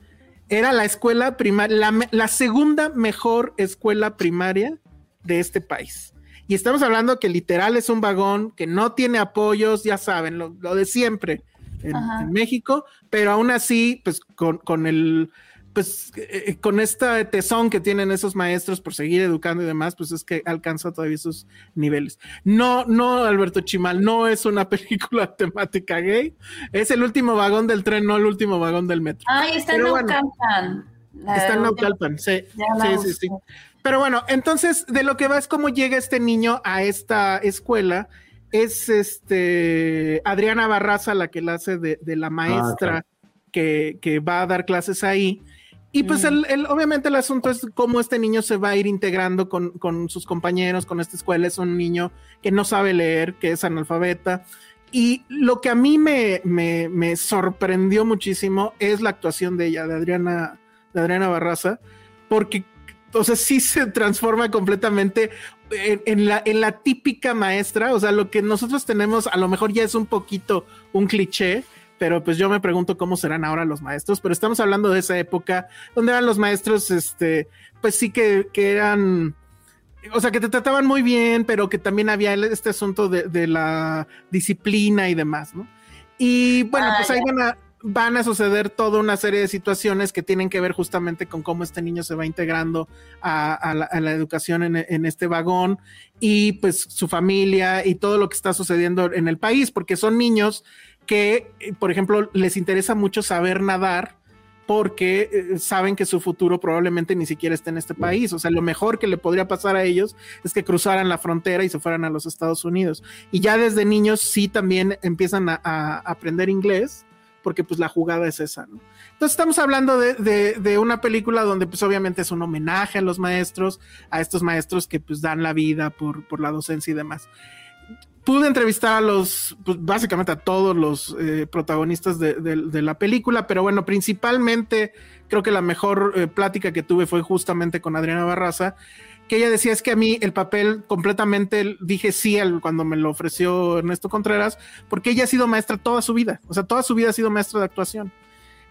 era la escuela primaria, la, segunda mejor escuela primaria de este país. Y estamos hablando que literal es un vagón que no tiene apoyos, ya saben, lo, lo de siempre en, en México, pero aún así, pues con, con el, pues eh, con este tesón que tienen esos maestros por seguir educando y demás, pues es que alcanza todavía esos niveles. No, no, Alberto Chimal, no es una película temática gay, es el último vagón del tren, no el último vagón del metro. Ay, está en Pero bueno. Naucalpan. Está en Naucalpan, sí. Sí, sí, sí. Pero bueno, entonces de lo que va es cómo llega este niño a esta escuela. Es este Adriana Barraza la que la hace de, de la maestra claro. que, que va a dar clases ahí. Y pues Mm. el, el- obviamente el asunto es cómo este niño se va a ir integrando con, con sus compañeros, con esta escuela. Es un niño que no sabe leer, que es analfabeta. Y lo que a mí me, me, me sorprendió muchísimo es la actuación de ella, de Adriana, de Adriana Barraza, porque, o sea, sí se transforma completamente en, en la, en la típica maestra, o sea, lo que nosotros tenemos a lo mejor ya es un poquito un cliché, pero pues yo me pregunto cómo serán ahora los maestros, pero estamos hablando de esa época donde eran los maestros, este, pues sí que, que eran, o sea, que te trataban muy bien, pero que también había este asunto de, de la disciplina y demás, ¿no? Y bueno, pues ahí van a, van a suceder toda una serie de situaciones que tienen que ver justamente con cómo este niño se va integrando a, a, la, a la, educación en, en, este vagón y pues su familia y todo lo que está sucediendo en el país, porque son niños que, por ejemplo, les interesa mucho saber nadar porque eh, saben que su futuro probablemente ni siquiera esté en este país. O sea, lo mejor que le podría pasar a ellos es que cruzaran la frontera y se fueran a los Estados Unidos. Y ya desde niños sí también empiezan a, a aprender inglés porque pues la jugada es esa, ¿no? Entonces estamos hablando de, de, de, una película donde pues obviamente es un homenaje a los maestros, a estos maestros que pues dan la vida por, por la docencia y demás. Pude entrevistar a los, pues básicamente a todos los eh, protagonistas de, la película, pero bueno, principalmente creo que la mejor eh, plática que tuve fue justamente con Adriana Barraza, que ella decía es que a mí el papel completamente dije sí al, cuando me lo ofreció Ernesto Contreras, porque ella ha sido maestra toda su vida, o sea, toda su vida ha sido maestra de actuación.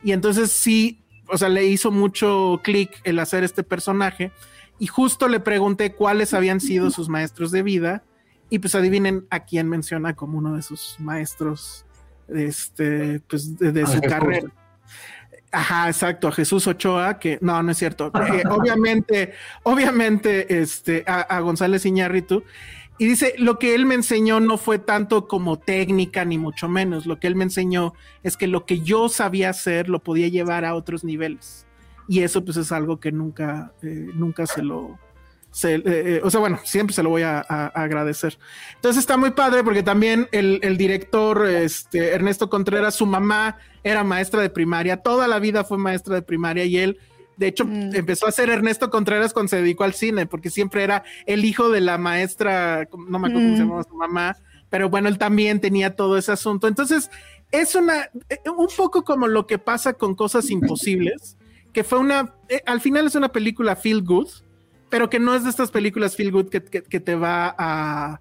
Y entonces sí, o sea, le hizo mucho clic el hacer este personaje y justo le pregunté cuáles habían sido sus maestros de vida y pues adivinen a quién menciona como uno de sus maestros este, pues, de, de su carrera. Ajá, exacto, a Jesús Ochoa, que no, no es cierto. Eh, obviamente, obviamente, este, a, a González Iñárritu. Y dice, lo que él me enseñó no fue tanto como técnica, ni mucho menos. Lo que él me enseñó es que lo que yo sabía hacer lo podía llevar a otros niveles. Y eso pues es algo que nunca, eh, nunca se lo, se, eh, eh, o sea, bueno, siempre se lo voy a, a, a, agradecer. Entonces está muy padre porque también el, el, director este, Ernesto Contreras, su mamá era maestra de primaria, toda la vida fue maestra de primaria y él, de hecho, mm. empezó a ser Ernesto Contreras cuando se dedicó al cine, porque siempre era el hijo de la maestra, no me acuerdo mm. cómo se llamaba su mamá, pero bueno, él también tenía todo ese asunto. Entonces, es una, eh, un poco como lo que pasa con Cosas Imposibles, que fue una, al final es una película feel good, pero que no es de estas películas feel good que, que, te va a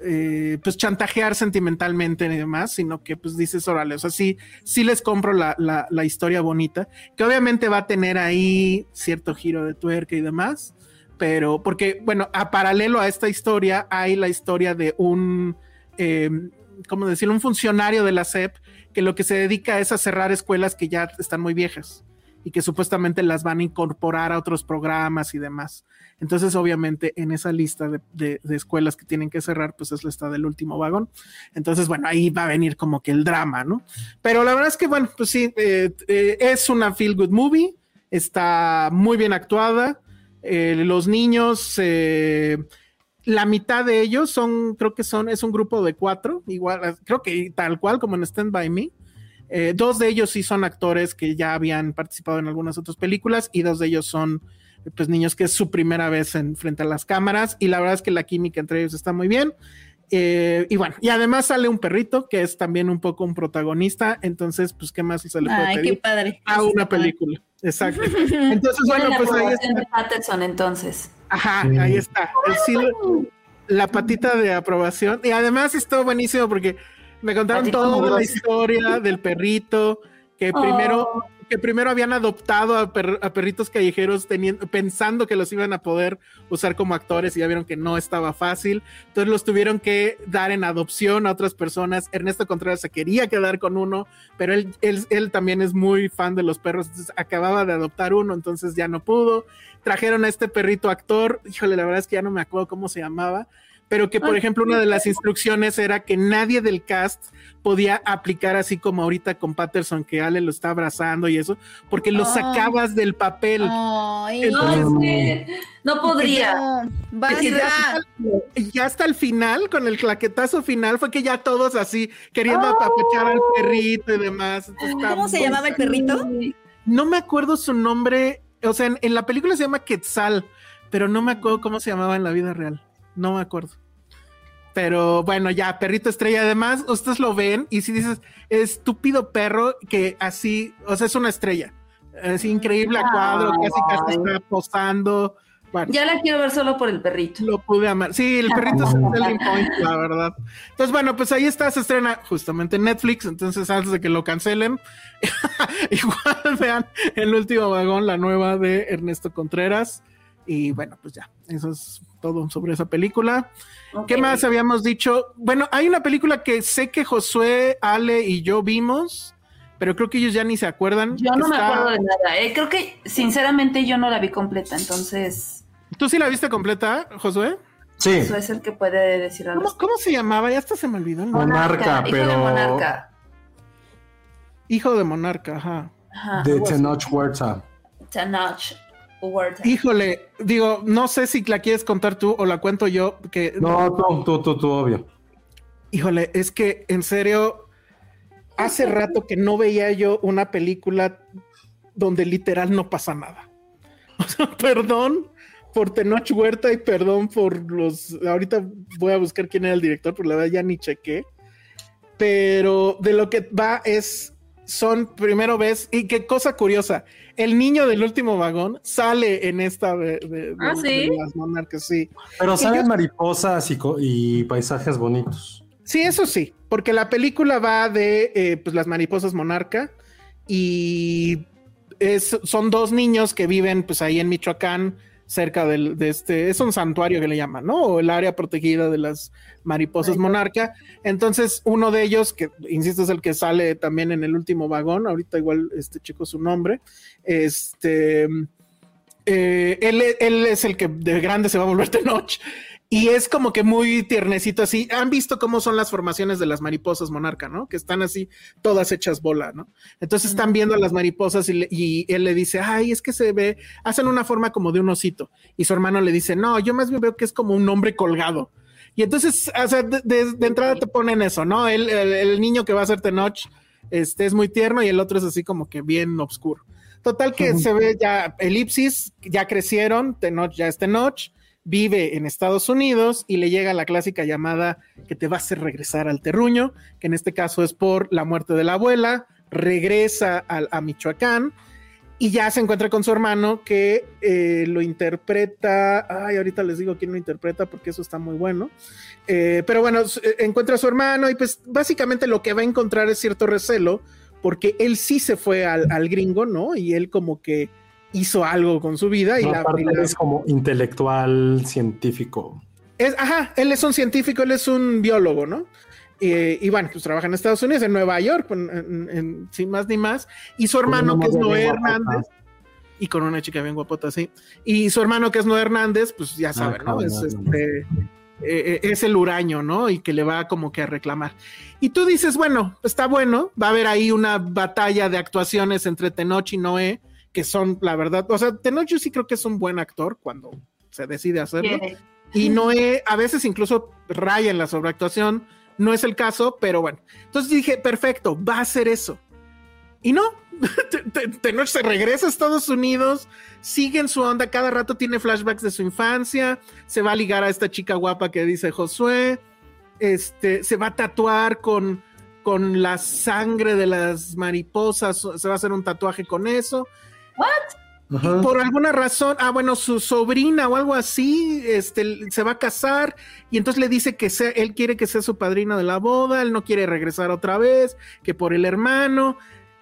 eh, pues chantajear sentimentalmente y demás, sino que pues dices, órale, o sea, sí, sí les compro la, la, la, historia bonita, que obviamente va a tener ahí cierto giro de tuerca y demás, pero porque, bueno, a paralelo a esta historia hay la historia de un, eh, ¿cómo decirlo? Un funcionario de la SEP que lo que se dedica es a cerrar escuelas que ya están muy viejas y que supuestamente las van a incorporar a otros programas y demás. Entonces, obviamente, en esa lista de, de, escuelas que tienen que cerrar, pues es la está del último vagón. Entonces, bueno, ahí va a venir como que el drama, ¿no? Pero la verdad es que, bueno, pues sí, eh, eh, es una feel good movie, está muy bien actuada. Eh, los niños, la mitad de ellos son, creo que son, es un grupo de cuatro, igual, creo que tal cual como en Stand By Me. Dos de ellos sí son actores que ya habían participado en algunas otras películas y dos de ellos son pues niños que es su primera vez en frente a las cámaras y la verdad es que la química entre ellos está muy bien. Eh, y bueno, y además sale un perrito que es también un poco un protagonista, entonces pues qué más se le puede Ay, pedir qué padre. a una película. Exacto. Entonces bueno, pues ahí está. De Patterson, entonces. Ajá, sí. ahí está. Sí, la patita de aprobación y además estuvo buenísimo porque me contaron toda la historia del perrito, que oh. Que primero habían adoptado a, per, a perritos callejeros pensando que los iban a poder usar como actores y ya vieron que no estaba fácil. Entonces los tuvieron que dar en adopción a otras personas. Ernesto Contreras se quería quedar con uno, pero él, él, él también es muy fan de los perros, entonces acababa de adoptar uno, entonces ya no pudo. Trajeron a este perrito actor, híjole, la verdad es que ya no me acuerdo cómo se llamaba pero que por ejemplo una de las instrucciones era que nadie del cast podía aplicar así como ahorita con Patterson que Ale lo está abrazando y eso, porque lo oh. sacabas del papel. Oh, Entonces, no, no podría. No, ya, hasta, ya, hasta el final, con el claquetazo final, fue que ya todos así queriendo oh. apapachar al perrito y demás. Entonces, ¿Cómo se llamaba el perrito? No me acuerdo su nombre, o sea, en, en la película se llama Quetzal, pero no me acuerdo cómo se llamaba en la vida real. No me acuerdo. Pero bueno, ya, perrito estrella. Además, ustedes lo ven y si dices, estúpido perro que así, o sea, es una estrella. Es increíble a cuadro, casi casi está posando. Bueno, Ya la quiero ver solo por el perrito. lo pude amar. Sí, el perrito es el selling point, la verdad. Entonces, bueno, pues ahí está, se estrena justamente en Netflix. Entonces, antes de que lo cancelen, igual vean el último vagón, la nueva de Ernesto Contreras. Y bueno, pues ya, eso es todo sobre esa película. ¿Qué más habíamos dicho? Bueno, hay una película que sé que Josué, Ale y yo vimos, pero creo que ellos ya ni se acuerdan. Yo no me acuerdo de nada. eh. Creo que, sinceramente, yo no la vi completa. Entonces, ¿Tú sí la viste completa, Josué? Sí, eso es el que puede decir algo. ¿Cómo, cómo se llamaba? Ya hasta se me olvidó el nombre. Monarca, hijo de pero- Monarca. Hijo de Monarca, ajá. Ajá. de Tenoch Huerta. Tenoch Huerta. Híjole, digo, no sé si la quieres contar tú o la cuento yo, que No, tú, tú, tú, tú, obvio. híjole, es que en serio, hace rato que no veía yo una película donde literal no pasa nada. O sea, perdón por Tenoch Huerta y perdón por los. Ahorita voy a buscar quién era el director, pero la verdad ya ni chequé. Pero de lo que va es. Son, primero ves, y qué cosa curiosa, el niño del último vagón sale en esta de, de- de- Ah, ¿sí? de las monarcas, sí. Pero Y salen yo- mariposas y paisajes bonitos. Sí, eso sí, porque la película va de eh, pues, las mariposas monarca y es, son dos niños que viven pues ahí en Michoacán, cerca del, de este, es un santuario que le llaman, ¿no? O el área protegida de las mariposas monarca. Entonces, uno de ellos, que insisto es el que sale también en el último vagón, ahorita igual este chico su nombre, este, eh, él, él es el que de grande se va a volver Tenoch. Y es como que muy tiernecito así. Han visto cómo son las formaciones de las mariposas monarca, ¿no? Que están así todas hechas bola, ¿no? Entonces están viendo a las mariposas y, le- y él le dice, ay, es que se ve, hacen una forma como de un osito. Y su hermano le dice, no, yo más bien veo que es como un hombre colgado. Y entonces, o sea, de, de- de entrada te ponen eso, ¿no? El, el- el niño que va a ser Tenoch este, es muy tierno y el otro es así como que bien oscuro. Total que se ve ya elipsis, ya crecieron, Tenoch ya es Tenoch, vive en Estados Unidos y le llega la clásica llamada que te va a hacer regresar al terruño, que en este caso es por la muerte de la abuela, regresa a, Michoacán y ya se encuentra con su hermano que eh, lo interpreta, ay, ahorita les digo quién lo interpreta porque eso está muy bueno, Eh, pero bueno, eh, encuentra a su hermano y pues básicamente lo que va a encontrar es cierto recelo porque él sí se fue al, al gringo, ¿no? Y él como que hizo algo con su vida y No, la, aparte la- es como intelectual, científico. es, ajá, él es un científico, él es un biólogo, ¿no? Eh, y bueno, pues trabaja en Estados Unidos, en Nueva York, en- en- en- sin más ni más. Y su hermano, que es Noé. Hernández, y con una chica bien guapota, sí. Y su hermano, que es Noé Hernández, pues ya saben, ¿no? claro, Es, este, eh, eh, es el huraño, ¿no? Y que le va como que a reclamar. Y tú dices, bueno, está bueno, va a haber ahí una batalla de actuaciones entre Tenoch y Noé, que son, la verdad, o sea, Tenoch yo sí creo que es un buen actor cuando se decide hacerlo. Y Noé a veces incluso raya en la sobreactuación. No es el caso, pero bueno. Entonces dije, perfecto, va a ser eso. Y no, Te- te- Tenoch se regresa a Estados Unidos, sigue en su onda, cada rato tiene flashbacks de su infancia, se va a ligar a esta chica guapa que dice Josué, este, se va a tatuar con, con la sangre de las mariposas, se va a hacer un tatuaje con eso. Ajá. Por alguna razón, ah, bueno, su sobrina o algo así, este, se va a casar y entonces le dice que sea, él quiere que sea su padrino de la boda, él no quiere regresar otra vez, que por el hermano.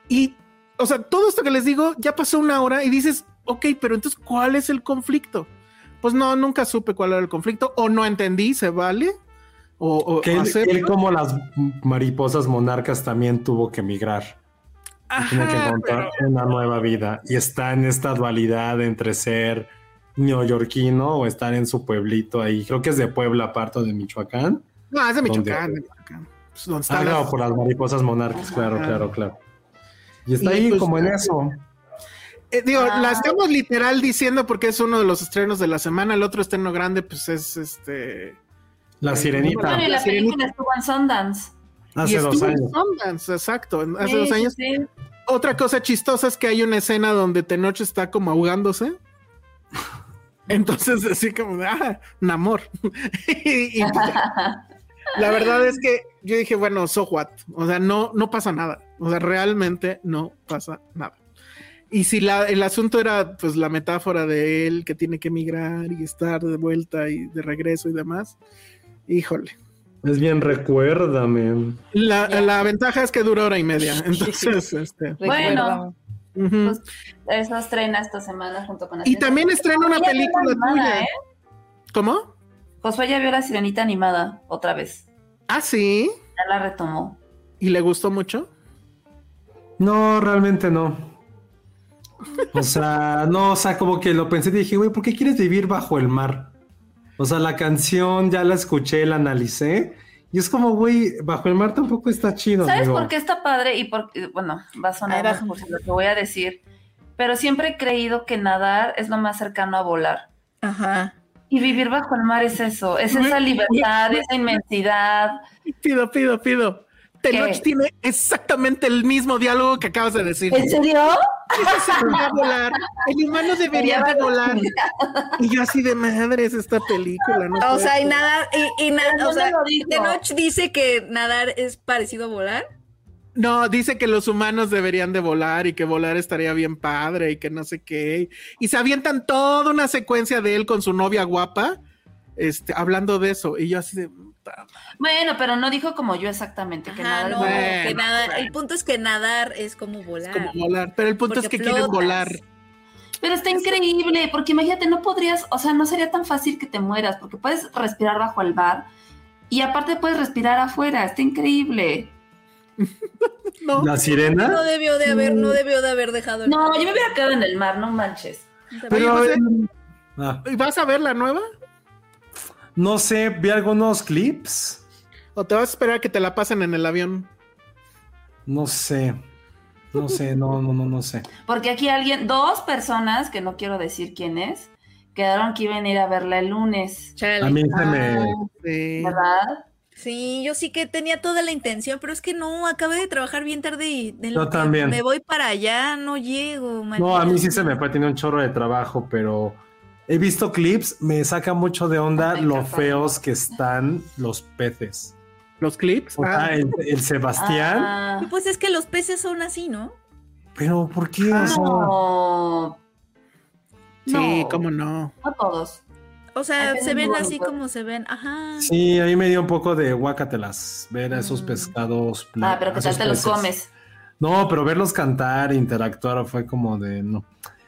Y, o sea, todo esto que les digo, ya pasó una hora y dices, ok, pero entonces, ¿cuál es el conflicto? Pues no, nunca supe cuál era el conflicto o no entendí, ¿se vale? O, o- Que él, él como las mariposas monarcas también tuvo que Tiene que encontrar una nueva vida y está en esta dualidad entre ser neoyorquino o estar en su pueblito ahí. Creo que es de Puebla, aparte de Michoacán. No, es de. Michoacán, de Michoacán. Pues, está Ah, por las mariposas monarcas, claro, Ajá. claro, claro. Y está Y ahí pues, como en eso. Eh, digo, Ah. la estamos literal diciendo porque es uno de los estrenos de la semana. El otro estreno grande, pues es este. La Eh, sirenita. Bueno, y la La película estuvo en Sundance. Hace y dos en años. Sundance, exacto, hace Sí, dos años. sí. Otra cosa chistosa es que hay una escena donde Tenoch está como ahogándose. Entonces, así como, ah, Namor. la verdad es que yo dije, bueno, so what. O sea, no, no pasa nada. O sea, realmente no pasa nada. Y si la, el asunto era pues la metáfora de él que tiene que emigrar y estar de vuelta y de regreso y demás, híjole. Es bien, recuérdame. La, la ventaja es que dura hora y media. Entonces, este, Bueno. ujú. Pues, Eso estrena esta semana junto con Y también estrena una la película animada, tuya. ¿eh? ¿Cómo? Josué ya vio la sirenita animada otra vez. Ah, sí. Ya la retomó. ¿Y le gustó mucho? No, realmente no. O sea, no, o sea, como que lo pensé y dije, güey, ¿por qué quieres vivir bajo el mar? O sea, la canción ya la escuché, la analicé. Y es como, güey, bajo el mar tampoco está chido. ¿Sabes amigo. por qué está padre? Y por, bueno, va a sonar Ay, más cursi lo que voy a decir, pero siempre he creído que nadar es lo más cercano a volar. Ajá. Y vivir bajo el mar es eso, es esa libertad, esa inmensidad. Pido, pido, pido. Tenoch ¿Qué? tiene exactamente el mismo diálogo que acabas de decir. ¿En serio? Eso se debería volar. El humano debería de volar. Y yo así de madre es esta película. No O sea, y ser. nadar, y, y na- Pero o sea. Tenoch dice que nadar es parecido a volar. No, dice que los humanos deberían de volar y que volar estaría bien padre y que no sé qué. Y se avientan toda una secuencia de él con su novia guapa, este, hablando de eso. Y yo así de... Bueno, pero no dijo como yo exactamente, que Ajá, nadar es no, volar. Bueno, que nadar, bueno. el punto es que nadar es como volar. como volar. Pero el punto es que quieren volar. Pero está increíble, porque imagínate, no podrías, o sea, no sería tan fácil que te mueras, porque puedes respirar bajo el mar y aparte puedes respirar afuera, está increíble. No, La sirena. No debió de haber, no debió de haber dejado el No, yo me hubiera quedado en el mar, no manches. Pero, Oye, eh, ah, ¿y ¿Vas a ver la nueva? No sé, vi algunos clips. ¿O te vas a esperar a que te la pasen en el avión? No sé. No sé, no, no, no, no sé. Porque aquí alguien, dos personas, que no quiero decir quién es, quedaron que iban a ir a verla el lunes, Chale. A mí se me. Sí. ¿verdad? Sí, yo sí que tenía toda la intención, pero es que no, acabé de trabajar bien tarde y en Yo también. me voy para allá, no llego. No, a mí sí se me fue, tenía un chorro de trabajo, pero he visto clips, me saca mucho de onda lo feos que están los peces. ¿Los clips? O sea, Ah, el, el Sebastián, Ah, Y Pues es que los peces son así, ¿no? pero ¿por qué? O sea, no. sí, cómo no. No todos. O sea, se ven así como se ven. Ajá. sí, a mí me dio un poco de guacatelas ver a esos Mm. pescados. Ah, pero que tal te los comes. No, pero verlos cantar, interactuar fue como de no.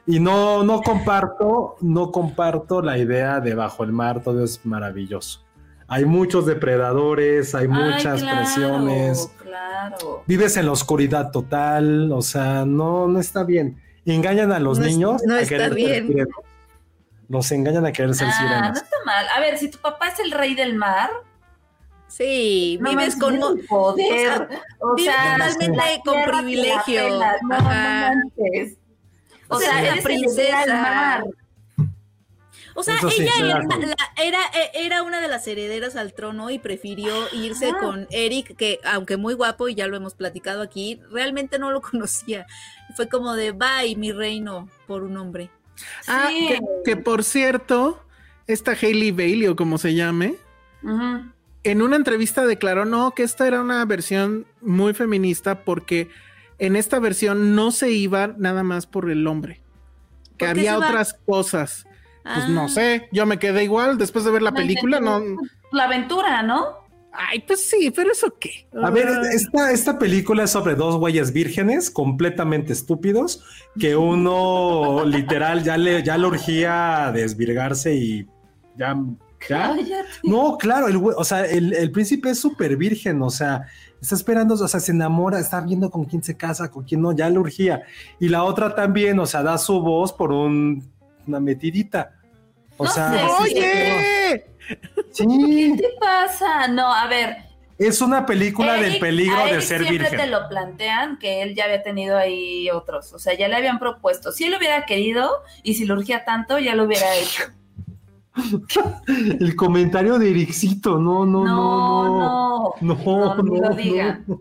Y no, no comparto, no comparto la idea de bajo el mar, todo es maravilloso. Hay muchos depredadores, hay muchas Ay, claro, presiones. Claro. Vives en la oscuridad total, o sea, no, no está bien. Engañan a los No es- niños no a está querer ser bien. sirenas. Los engañan a querer ser Ah, no sirenas. está mal. A ver, si tu papá es el rey del mar, Sí, no vives con. el poder. O vives sea, totalmente la con privilegio. No, no manches. O sea, sea, la eres el princesa. mar. O sea, Eso ella era, la- era, era una de las herederas al trono y prefirió irse Ajá. con Eric, que aunque muy guapo y ya lo hemos platicado aquí, realmente no lo conocía. Fue como de bye, mi reino, por un hombre. Ah, Sí. que, que por cierto, esta Hailey Bailey o como se llame, en una entrevista declaró no, que esta era una versión muy feminista porque en esta versión no se iba nada más por el hombre, que ¿Por qué había otras cosas. Pues Ah. no sé, yo me quedé igual después de ver la película, no. entendí. La aventura, ¿no? Ay, pues sí, pero eso qué. A ver, Ah, esta, esta película es sobre dos güeyes vírgenes completamente estúpidos que uno literal ya le, ya le urgía desvirgarse y ya, ya. No, claro, el güey, o sea, el, el príncipe es súper virgen, o sea, está esperando, o sea, se enamora, está viendo con quién se casa, con quién no, ya le urgía. Y la otra también, o sea, da su voz por un- una metidita. O No sea, sé, Oye, sí, ¿Qué pasa? No, a ver. es una película del peligro a de ser siempre virgen. te lo plantean que él ya había tenido ahí otros, o sea, ya le habían propuesto. Si él hubiera querido y si le urgía tanto, ya lo hubiera hecho. El comentario de Ericito, no, no, no, no. no, No, no, lo digan. no.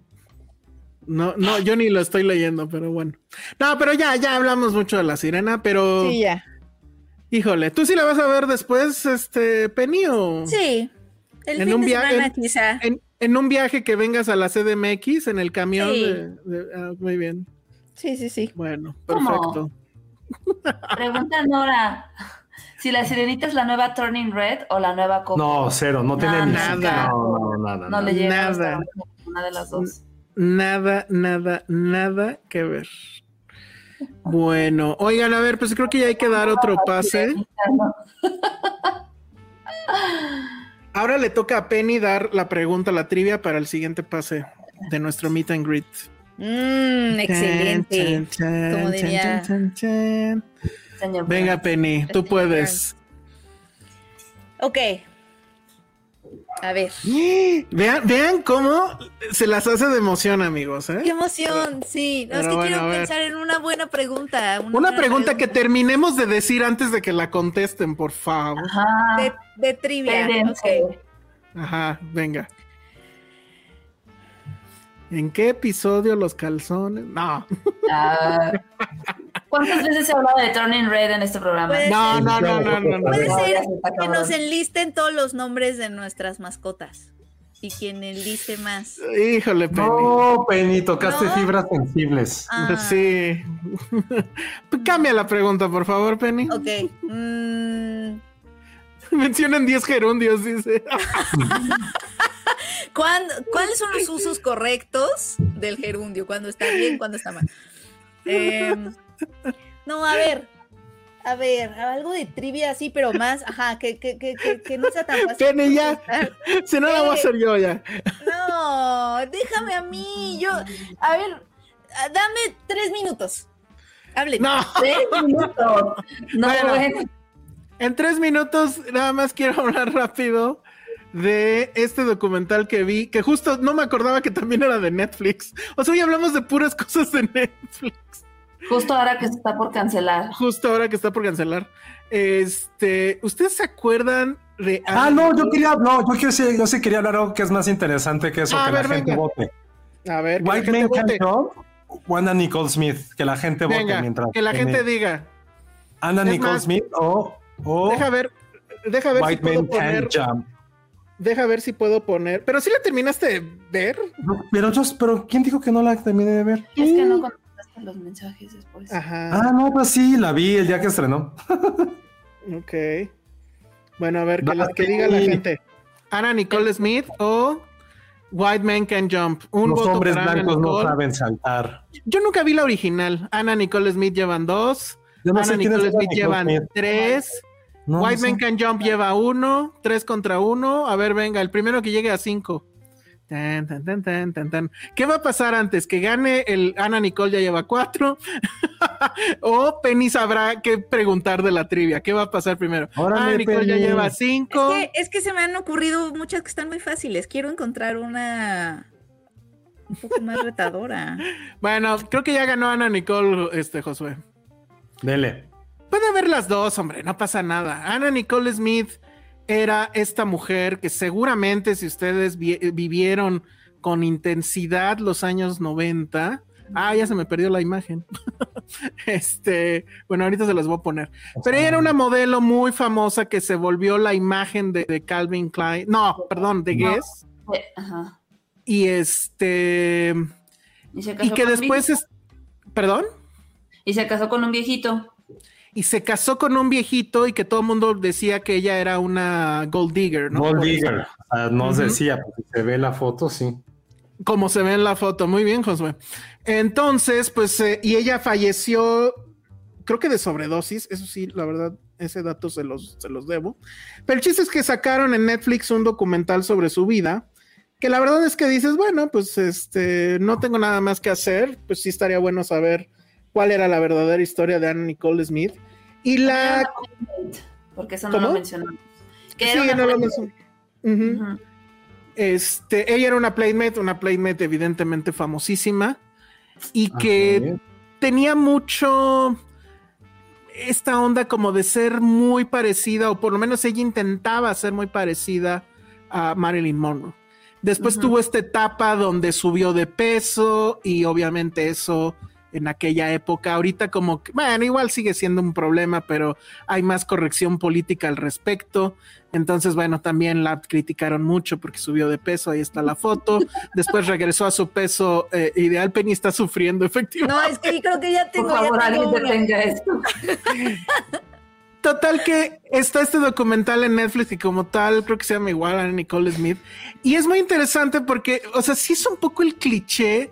no, no, yo ni lo estoy leyendo, pero bueno. No, pero ya, ya hablamos mucho de la sirena, pero Sí, ya. híjole, ¿tú sí la vas a ver después, este, Penny, o Sí. El En fin un de viaje- semana en- quizá. en, en un viaje que vengas a la CDMX en el camión? Sí. de- de- ah, muy bien. Sí, sí, sí. Bueno, ¿Cómo? perfecto. Pregunta Nora. Si la sirenita es la nueva Turning Red o la nueva Coco. No, cero, no tiene ni nada. siquiera- No, no, nada. No nada. le llega Nada. una de las dos. Nada, nada, nada que ver. Bueno, oigan, a ver, pues creo que ya hay que dar otro pase. Ahora le toca a Penny dar la pregunta, la trivia para el siguiente pase de nuestro meet and greet. Mm, excelente. Chan, chan, Como diría- chan, chan, chan. Señor. Venga, Penny, tú Señor puedes. Ok. A ver. Vean, vean cómo se las hace de emoción, amigos. ¿eh? Qué emoción, sí. No, es que bueno, quiero pensar en una buena pregunta. Una buena pregunta que terminemos de decir antes de que la contesten, por favor. Ajá. de, de trivia. Espérense. ok. Ajá, venga. ¿En qué episodio los calzones? No, Ah. ¿Cuántas veces se ha hablado de Turning Red en este programa? No, no, no, no, no, no. puede ser que nos enlisten todos los nombres de nuestras mascotas. Y quien enliste más. Híjole, Penny. No, Penny, tocaste No. fibras sensibles. Ah, Sí. Cambia la pregunta, por favor, Penny. Ok. Mm, Mencionan 10 gerundios, dice. ¿cuándo- ¿Cuáles son los usos correctos del gerundio? ¿Cuándo está bien? ¿Cuándo está mal? Em, no, a ver. A ver, algo de trivia así, pero más, ajá, que, que, que, que, que no sea tan fácil. Penny, ya. Si no, la voy a hacer yo ya. No, déjame a mí. Yo, a ver, dame tres minutos. Hable. No. Tres minutos. No, Bueno. bueno. En tres minutos, nada más quiero hablar rápido de este documental que vi, que justo no me acordaba que también era de Netflix. O sea, hoy hablamos de puras cosas de Netflix. Justo ahora que se está por cancelar. Justo ahora que está por cancelar. Este, ¿ustedes se acuerdan de Ah, no, yo quería, no, yo quiero decir, yo sí quería hablar algo que es más interesante que eso, A que ver, la gente venga. vote. A ver, que la White gente Man vote. Can't Jump, o Anna Nicole Smith, que la gente vote Venga, mientras. que la tiene gente diga. Anna Es Nicole más, Smith o, o Deja ver, deja ver si White puedo Man poner, deja ver si puedo poner. Pero si la terminaste de ver. No, Pero yo, pero ¿quién dijo que no la terminé de ver? Es que no los mensajes después. Ajá. Ah, no, pues sí, la vi el día que estrenó. Ok. Bueno, a ver, que, la- que diga la gente. Ana Nicole Smith o White Man Can Jump. Un Los voto hombres para Ana blancos no Nicole. saben saltar. Yo nunca vi la original. Ana Nicole Smith llevan dos. Yo no Ana Nicole Smith Nicole llevan Smith. tres. No, no White sé. Man Can Jump lleva uno. Tres contra uno. A ver, venga, el primero que llegue a cinco. Tan, tan, tan, tan, tan, tan. ¿Qué va a pasar antes? ¿Que gane el Ana Nicole ya lleva cuatro? ¿O Penny sabrá qué preguntar de la trivia? ¿Qué va a pasar primero? Órale, Ana Nicole ya lleva Es cinco. que, es que se me han ocurrido muchas que están muy fáciles. Quiero encontrar una un poco más retadora. Bueno, creo que ya ganó Ana Nicole, este Josué. Dele. Puede haber las dos, hombre, no pasa nada. Ana Nicole Smith era esta mujer que seguramente si ustedes vi- vivieron con intensidad los años 90, ah, ya se me perdió la imagen. este, bueno, ahorita se las voy a poner. Pero ella era una modelo muy famosa que se volvió la imagen de, de Calvin Klein, no, perdón, de. Guess. Sí, Ajá. Y este, Y y que después es, perdón. Y se casó con un viejito. Y se casó con un viejito y que todo el mundo decía que ella era una gold digger, ¿no? Gold. Digger. Sea, nos decía, porque si se ve la foto, sí. Como se ve en la foto. Muy bien, Josué. Entonces, pues, eh, y ella falleció, creo que de sobredosis, eso sí, la verdad, ese dato se los, se los debo. Pero el chiste es que sacaron en Netflix un documental sobre su vida, que la verdad es que dices, bueno, pues, este, no tengo nada más que hacer, pues sí estaría bueno saber cuál era la verdadera historia de Anna Nicole Smith. Y la... Porque eso no ¿Cómo? lo mencionamos. Que Sí, no lo playmate. mencioné. Este, ella era una playmate, una playmate evidentemente famosísima y que tenía mucho esta onda como de ser muy parecida, o por lo menos ella intentaba ser muy parecida a Marilyn Monroe. Después tuvo esta etapa donde subió de peso y obviamente eso en aquella época. Ahorita como que, bueno, igual sigue siendo un problema, pero hay más corrección política al respecto. Entonces, bueno, también la criticaron mucho porque subió de peso, ahí está la foto. Después regresó a su peso eh, ideal. Penny está sufriendo, efectivamente. No, es que creo que ya tengo. Por favor, ya tengo alguien una. detenga esto. Total que está este documental en Netflix que como tal creo que se llama igual a Nicole Smith. Y es muy interesante porque, o sea, sí es un poco el cliché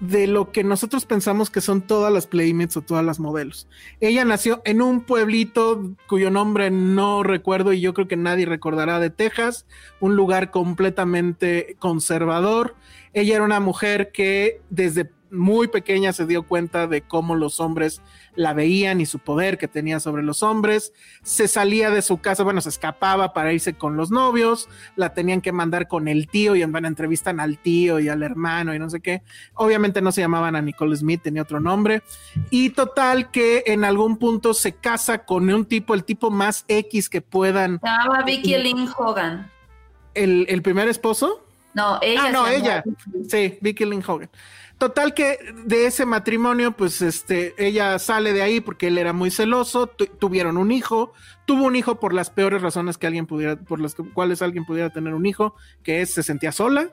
de lo que nosotros pensamos que son todas las Playmates o todas las modelos. Ella nació en un pueblito cuyo nombre no recuerdo y yo creo que nadie recordará de Texas, un lugar completamente conservador. Ella era una mujer que desde muy pequeña se dio cuenta de cómo los hombres la veían y su poder que tenía sobre los hombres. Se salía de su casa, bueno, se escapaba para irse con los novios, la tenían que mandar con el tío y van a entrevistan al tío y al hermano y no sé qué. Obviamente no se llamaban a Nicole Smith, tenía otro nombre. Y total que en algún punto se casa con un tipo, el tipo más X que puedan. Se llamaba Vicky Lynn Hogan. El, el primer esposo. No, ella. Ah, no, ella. Sí, Vicky Lynn Hogan. Total que de ese matrimonio, pues este, ella sale de ahí porque él era muy celoso, tu- tuvieron un hijo, tuvo un hijo por las peores razones que alguien pudiera, por las cuales alguien pudiera tener un hijo, que es se sentía sola.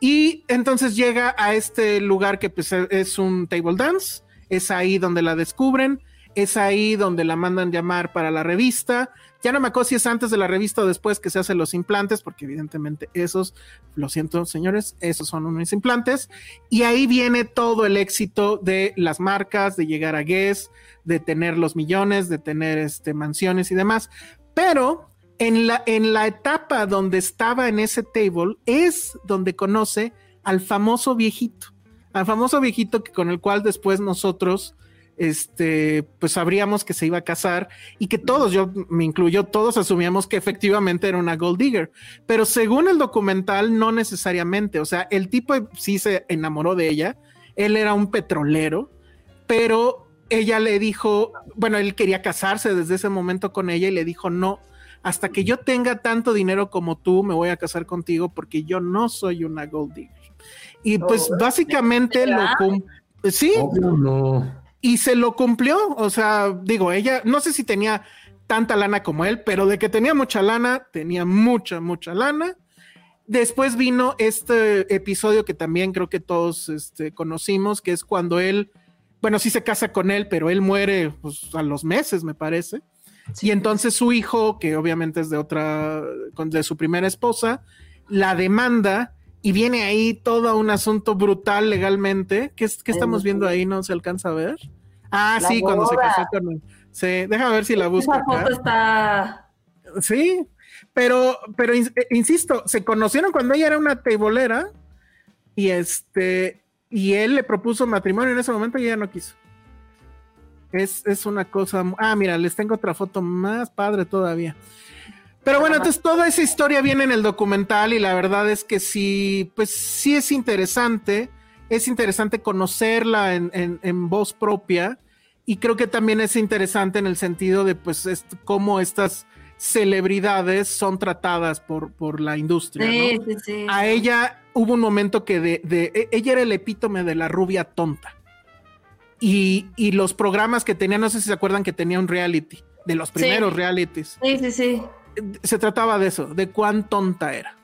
Y entonces llega a este lugar que pues es un table dance, es ahí donde la descubren, es ahí donde la mandan llamar para la revista. Ya no me acuerdo si es antes de la revista o después que se hacen los implantes, porque evidentemente esos, lo siento señores, esos son unos implantes. Y ahí viene todo el éxito de las marcas, de llegar a Guess, de tener los millones, de tener este, mansiones y demás. Pero en la, en la etapa donde estaba en ese table es donde conoce al famoso viejito, al famoso viejito que con el cual después nosotros este, pues sabríamos que se iba a casar y que todos, yo me incluyo, todos asumíamos que efectivamente era una gold digger, pero según el documental no necesariamente, o sea, el tipo sí se enamoró de ella, él era un petrolero, pero ella le dijo, bueno, él quería casarse desde ese momento con ella y le dijo, no, hasta que yo tenga tanto dinero como tú, me voy a casar contigo porque yo no soy una gold digger. Y pues Oh, básicamente lo... Sí, Obvio no. Y se lo cumplió. O sea, digo, ella, no sé si tenía tanta lana como él, pero de que tenía mucha lana, tenía mucha, mucha lana. Después vino este episodio que también creo que todos este, conocimos, que es cuando él, bueno, sí se casa con él, pero él muere pues, a los meses, me parece. Y entonces su hijo, que obviamente es de otra, de su primera esposa, la demanda y viene ahí todo un asunto brutal legalmente. ¿Qué, qué estamos viendo ahí? ¿No se alcanza a ver? Ah, La sí, cuando se casó con él. Sí, déjame ver si la busco. Esa foto está. Sí, pero, pero eh, insisto, se conocieron cuando ella era una tebolera y este, y él le propuso matrimonio en ese momento y ella no quiso. Es, es una cosa. Ah, mira, les tengo otra foto más padre todavía. Pero bueno, entonces toda esa historia viene en el documental y la verdad es que sí, pues sí es interesante. Es interesante conocerla en, en- en voz propia y creo que también es interesante en el sentido de pues est- cómo estas celebridades son tratadas por, por la industria. ¿no? Sí, sí, sí. a ella hubo un momento que de, de- e- ella era el epítome de la rubia tonta. Y, y los programas que tenía, no sé si se acuerdan que tenía un reality, de los primeros realities, Sí, sí, sí. Se trataba de eso, de cuán tonta era.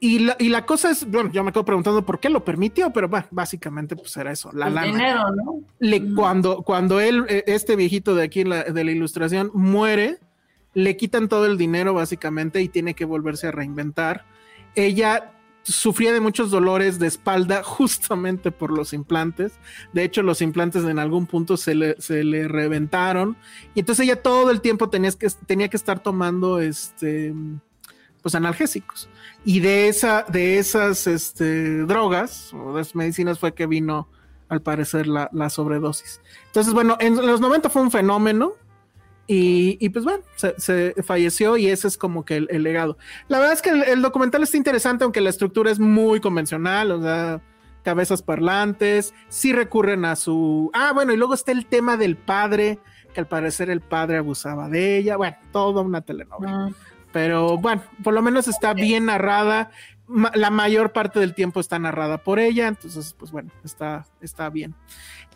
Y la, y la cosa es, bueno, yo me quedo preguntando por qué lo permitió, pero bueno, básicamente pues era eso, la El lana. dinero, ¿no? Le- cuando, cuando él, eh, este viejito de aquí la, de la ilustración, muere, le quitan todo el dinero básicamente y tiene que volverse a reinventar. Ella sufría de muchos dolores de espalda justamente por los implantes. De hecho, los implantes en algún punto se le, se le reventaron. Y entonces ella todo el tiempo tenía que, tenía que estar tomando este, pues analgésicos. Y de, esa, de esas este, drogas o de esas medicinas fue que vino al parecer la, la sobredosis. Entonces, bueno, en los 90 fue un fenómeno y, y pues bueno, se, se falleció y ese es como que el, el legado. La verdad es que el, el documental está interesante, aunque la estructura es muy convencional, o sea, cabezas parlantes, sí recurren a su... Ah, bueno, y luego está el tema del padre, que al parecer el padre abusaba de ella, bueno, toda una telenovela. Mm. Pero bueno, por lo menos está bien narrada. Ma- La mayor parte del tiempo está narrada por ella, entonces, pues bueno, está, está bien.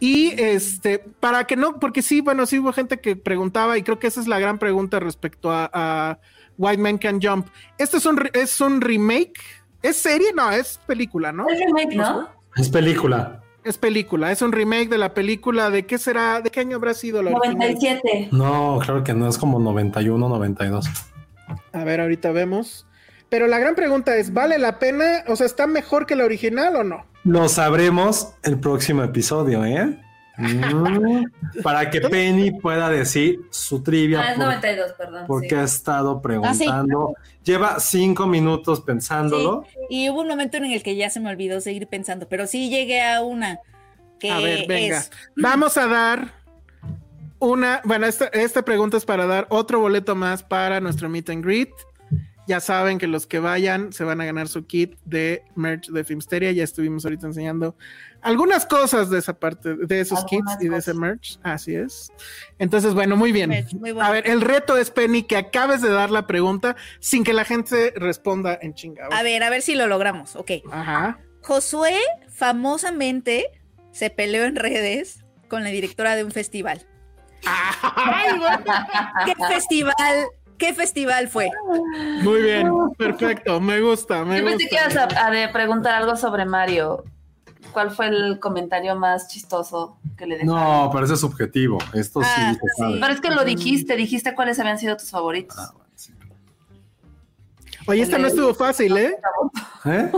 Y este, para que no, porque sí, bueno, sí hubo gente que preguntaba, y creo que esa es la gran pregunta respecto a, a White Man Can Jump. ¿Este es un, es un remake? ¿Es serie? No, es película, ¿no? Es remake, ¿no? Es película. Es película, es un remake de la película de qué será, de qué año habrá sido la original? 97. No, claro que no, es como 91, 92. A ver, ahorita vemos. Pero la gran pregunta es, ¿vale la pena? O sea, ¿está mejor que la original o no? Lo sabremos el próximo episodio, ¿eh? Mm, para que Penny pueda decir su trivia. Ah, es por- 92, perdón. porque sí. ha estado preguntando. Lleva cinco minutos pensándolo. Y hubo un momento en el que ya se me olvidó seguir pensando, pero sí llegué a una que A ver, venga. es Vamos a dar una, bueno, esta, esta pregunta es para dar otro boleto más para nuestro meet and greet. Ya saben que los que vayan se van a ganar su kit de merch de Filmsteria. Ya estuvimos ahorita enseñando algunas cosas de esa parte, de esos Algunas kits y de ese merch. Así es. Entonces, bueno, muy bien. merch muy bueno. A ver, el reto es, Penny, que acabes de dar la pregunta sin que la gente responda en chingado. A ver, a ver si lo logramos. Ok. Ajá. Josué famosamente se peleó en redes con la directora de un festival. ¿Qué festival? ¿Qué festival fue? Muy bien, perfecto, me gusta, me Yo gusta. pensé que ibas a, a de preguntar algo sobre Mario. ¿Cuál fue el comentario más chistoso que le dejaron? No, pero ese es subjetivo. Esto sí Ah, se sabe. Pero es que lo dijiste, dijiste cuáles habían sido tus favoritos. Ah, bueno, sí. Oye, esta no estuvo fácil, ¿eh? ¿Eh?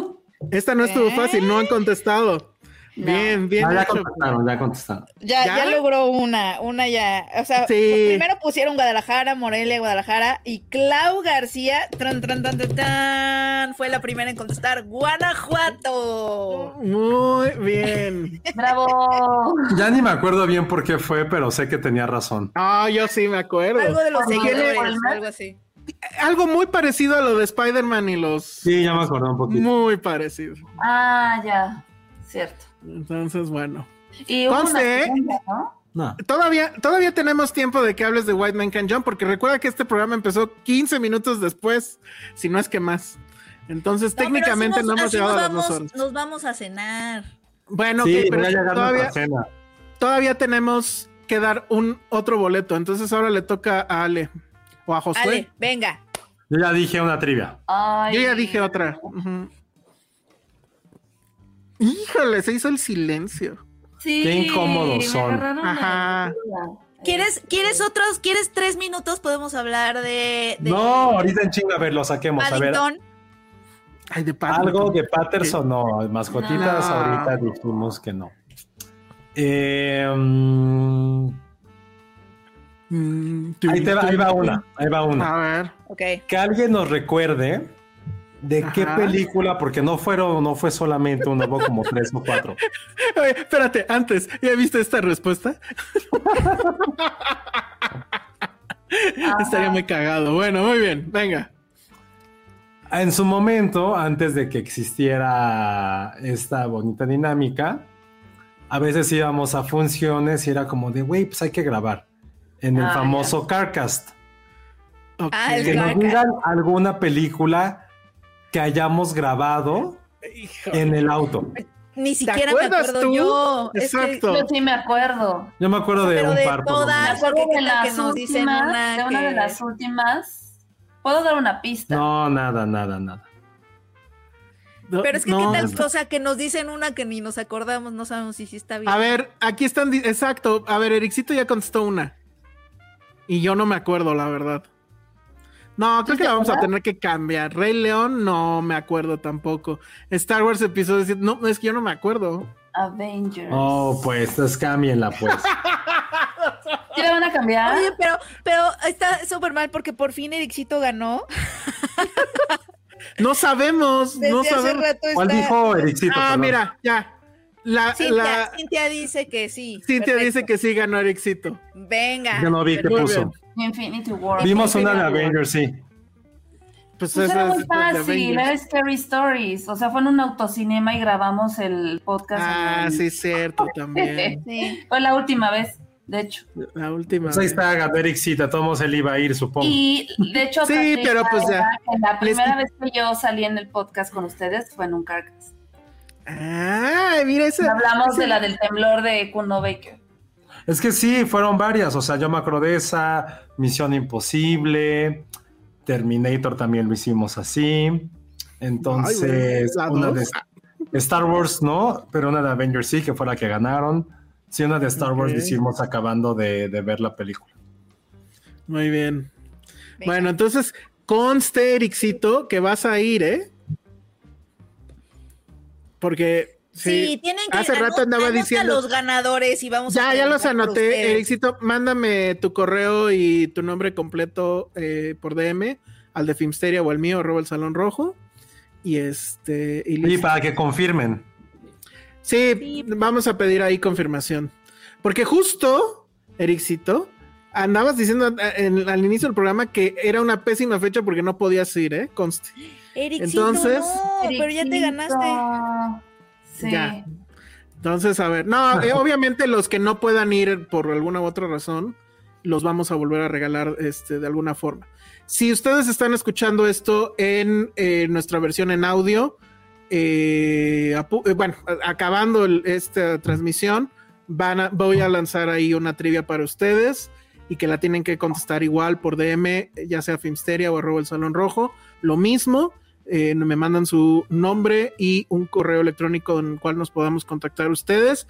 Esta no estuvo ¿Eh? fácil, no han contestado. No. Bien, bien. Ya contestaron, ya contestaron. Ya, ¿Ya? ya logró una, una ya. O sea, Sí. primero pusieron Guadalajara, Morelia, Guadalajara y Clau García, tran, tran, fue la primera en contestar Guanajuato. Muy bien. ¡Bravo! Ya ni me acuerdo bien por qué fue, pero sé que tenía razón. Ah, yo sí me acuerdo. Algo de los seguidores, algo así. Algo muy parecido a lo de Spider-Man y los. Sí, ya me acordé un poquito. Muy parecido. Ah, ya. Cierto. Entonces, bueno. Y Conste, ¿eh? segunda, ¿no? No. Todavía, todavía tenemos tiempo de que hables de White Man Can Jump, porque recuerda que este programa empezó 15 minutos después, si no es que más. Entonces, No, técnicamente no hemos llegado a nos las dos horas. Nos vamos a cenar. Bueno, sí, ok, pero todavía, cena. todavía tenemos que dar un otro boleto. Entonces ahora le toca a Ale o a Josué. Ale, venga. Yo ya dije una trivia. Ay. Yo ya dije otra. Híjole, se hizo el silencio. Sí, Qué incómodos me son. Ajá. ¿Quieres, ¿Quieres otros? ¿Quieres tres minutos? Podemos hablar de, de No, ahorita en chinga, a ver, lo saquemos. A ver. Ay, de algo de Patterson, no. Mascotitas, No. ahorita dijimos que no. Eh, ahí, te va, ahí va una, ahí va una. A ver. Ok. Que alguien nos recuerde de qué película, porque no fueron, no fue solamente uno, hubo como tres o cuatro. Oye, espérate, antes, ¿ya viste esta respuesta? Estaría muy cagado. Bueno, muy bien, venga. En su momento, antes de que existiera esta bonita dinámica, a veces íbamos a funciones y era como de, güey, pues hay que grabar. En el Ah, famoso Carcast. Ok. Ah, el Que nos digan alguna película que hayamos grabado Híjole. en el auto. Ni siquiera me acuerdas acuerdo tú? yo. Es que- Exacto. Yo sí me acuerdo. Yo me acuerdo de Pero un de par. todas. Me acuerdo porque de tal que las nos dicen últimas, una de una de que- las últimas. ¿Puedo dar una pista? No, nada, nada, nada. No, Pero es que no, qué tal, está- o sea, que nos dicen una que ni nos acordamos, no sabemos si sí está bien. A ver, aquí están, exacto. A ver, Ericito ya contestó una. Y yo no me acuerdo, la verdad. No, creo ¿Tú que la vamos a tener que cambiar. Rey León, no me acuerdo tampoco. Star Wars episodio 7, no, es que yo no me acuerdo. Avengers. Oh, pues, entonces cámbienla, pues. ¿Sí la van a cambiar? Oye, pero, pero está súper mal porque por fin Ericito ganó. No sabemos, Desde no hace sabemos. rato ¿Cuál está- dijo Ericito? Ah, Perdón. mira, ya. La, Cintia, la- Cintia dice que sí. Cintia Perfecto. dice que sí ganó Ericito. Venga. Yo no vi qué puso. bien. Infinity War. Vimos una de Infinity. Avengers, sí. Pues, Pues esa era es muy fácil, era Scary Stories. O sea, fue en un autocinema y grabamos el podcast. Ah, en- sí, cierto, también. Sí. Fue la última vez. de hecho. La última. Pues ahí vez. está Gaderic Cita, todos él iba a ir, supongo. Y de hecho, Sí, pero pues ya. la primera Les- vez que yo salí en el podcast con ustedes fue en un Carcas. Ah, mira ese. Hablamos de la del temblor de Kuno Baker. Es que sí, fueron varias. O sea, yo me acuerdo de esa, Misión Imposible, Terminator también lo hicimos así. Entonces, Ay, una dos. de Star Wars no, pero una de Avengers sí, que fue la que ganaron. Sí, una de Star Wars lo hicimos acabando de, de ver la película. Muy bien. Venga. Bueno, entonces, conste, Ericito, que vas a ir, ¿eh? Porque. Sí, Sí, tienen que hace rato andaba diciendo- los ganadores y vamos a ya, ya los anoté. Ericito, mándame tu correo y tu nombre completo eh, por DM al de Filmsteria o al mío, arroba el Salón Rojo. Y este. Y para que confirmen. Sí, Sí. vamos a pedir ahí confirmación. Porque justo, Ericito, andabas diciendo eh, en- al inicio del programa que era una pésima fecha porque no podías ir, ¿eh? Conste. Ericito, Entonces- no, pero ya te ganaste. Sí. Ya. Entonces, a ver, no, eh, obviamente los que no puedan ir por alguna u otra razón, los vamos a volver a regalar este, de alguna forma. Si ustedes están escuchando esto en eh, nuestra versión en audio, eh, eh, bueno, a- acabando el- esta transmisión, van a- voy a lanzar ahí una trivia para ustedes y que la tienen que contestar igual por DM, ya sea Filmsteria o arroba el Salón Rojo. Lo mismo, eh, me mandan su nombre y un correo electrónico en el cual nos podamos contactar ustedes.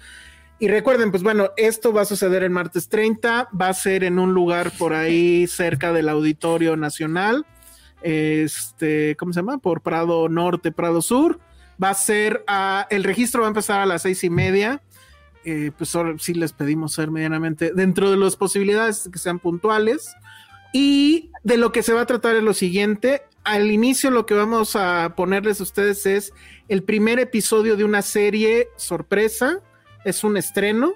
Y recuerden, pues bueno, esto va a suceder el martes 30, va a ser en un lugar por ahí cerca del Auditorio Nacional, este, ¿cómo se llama? Por Prado Norte, Prado Sur. Va a ser, a- el registro va a empezar a las seis y media. Eh, pues ahora sí les pedimos ser medianamente dentro de las posibilidades que sean puntuales. Y de lo que se va a tratar es lo siguiente. Al inicio lo que vamos a ponerles a ustedes es el primer episodio de una serie sorpresa. Es un estreno.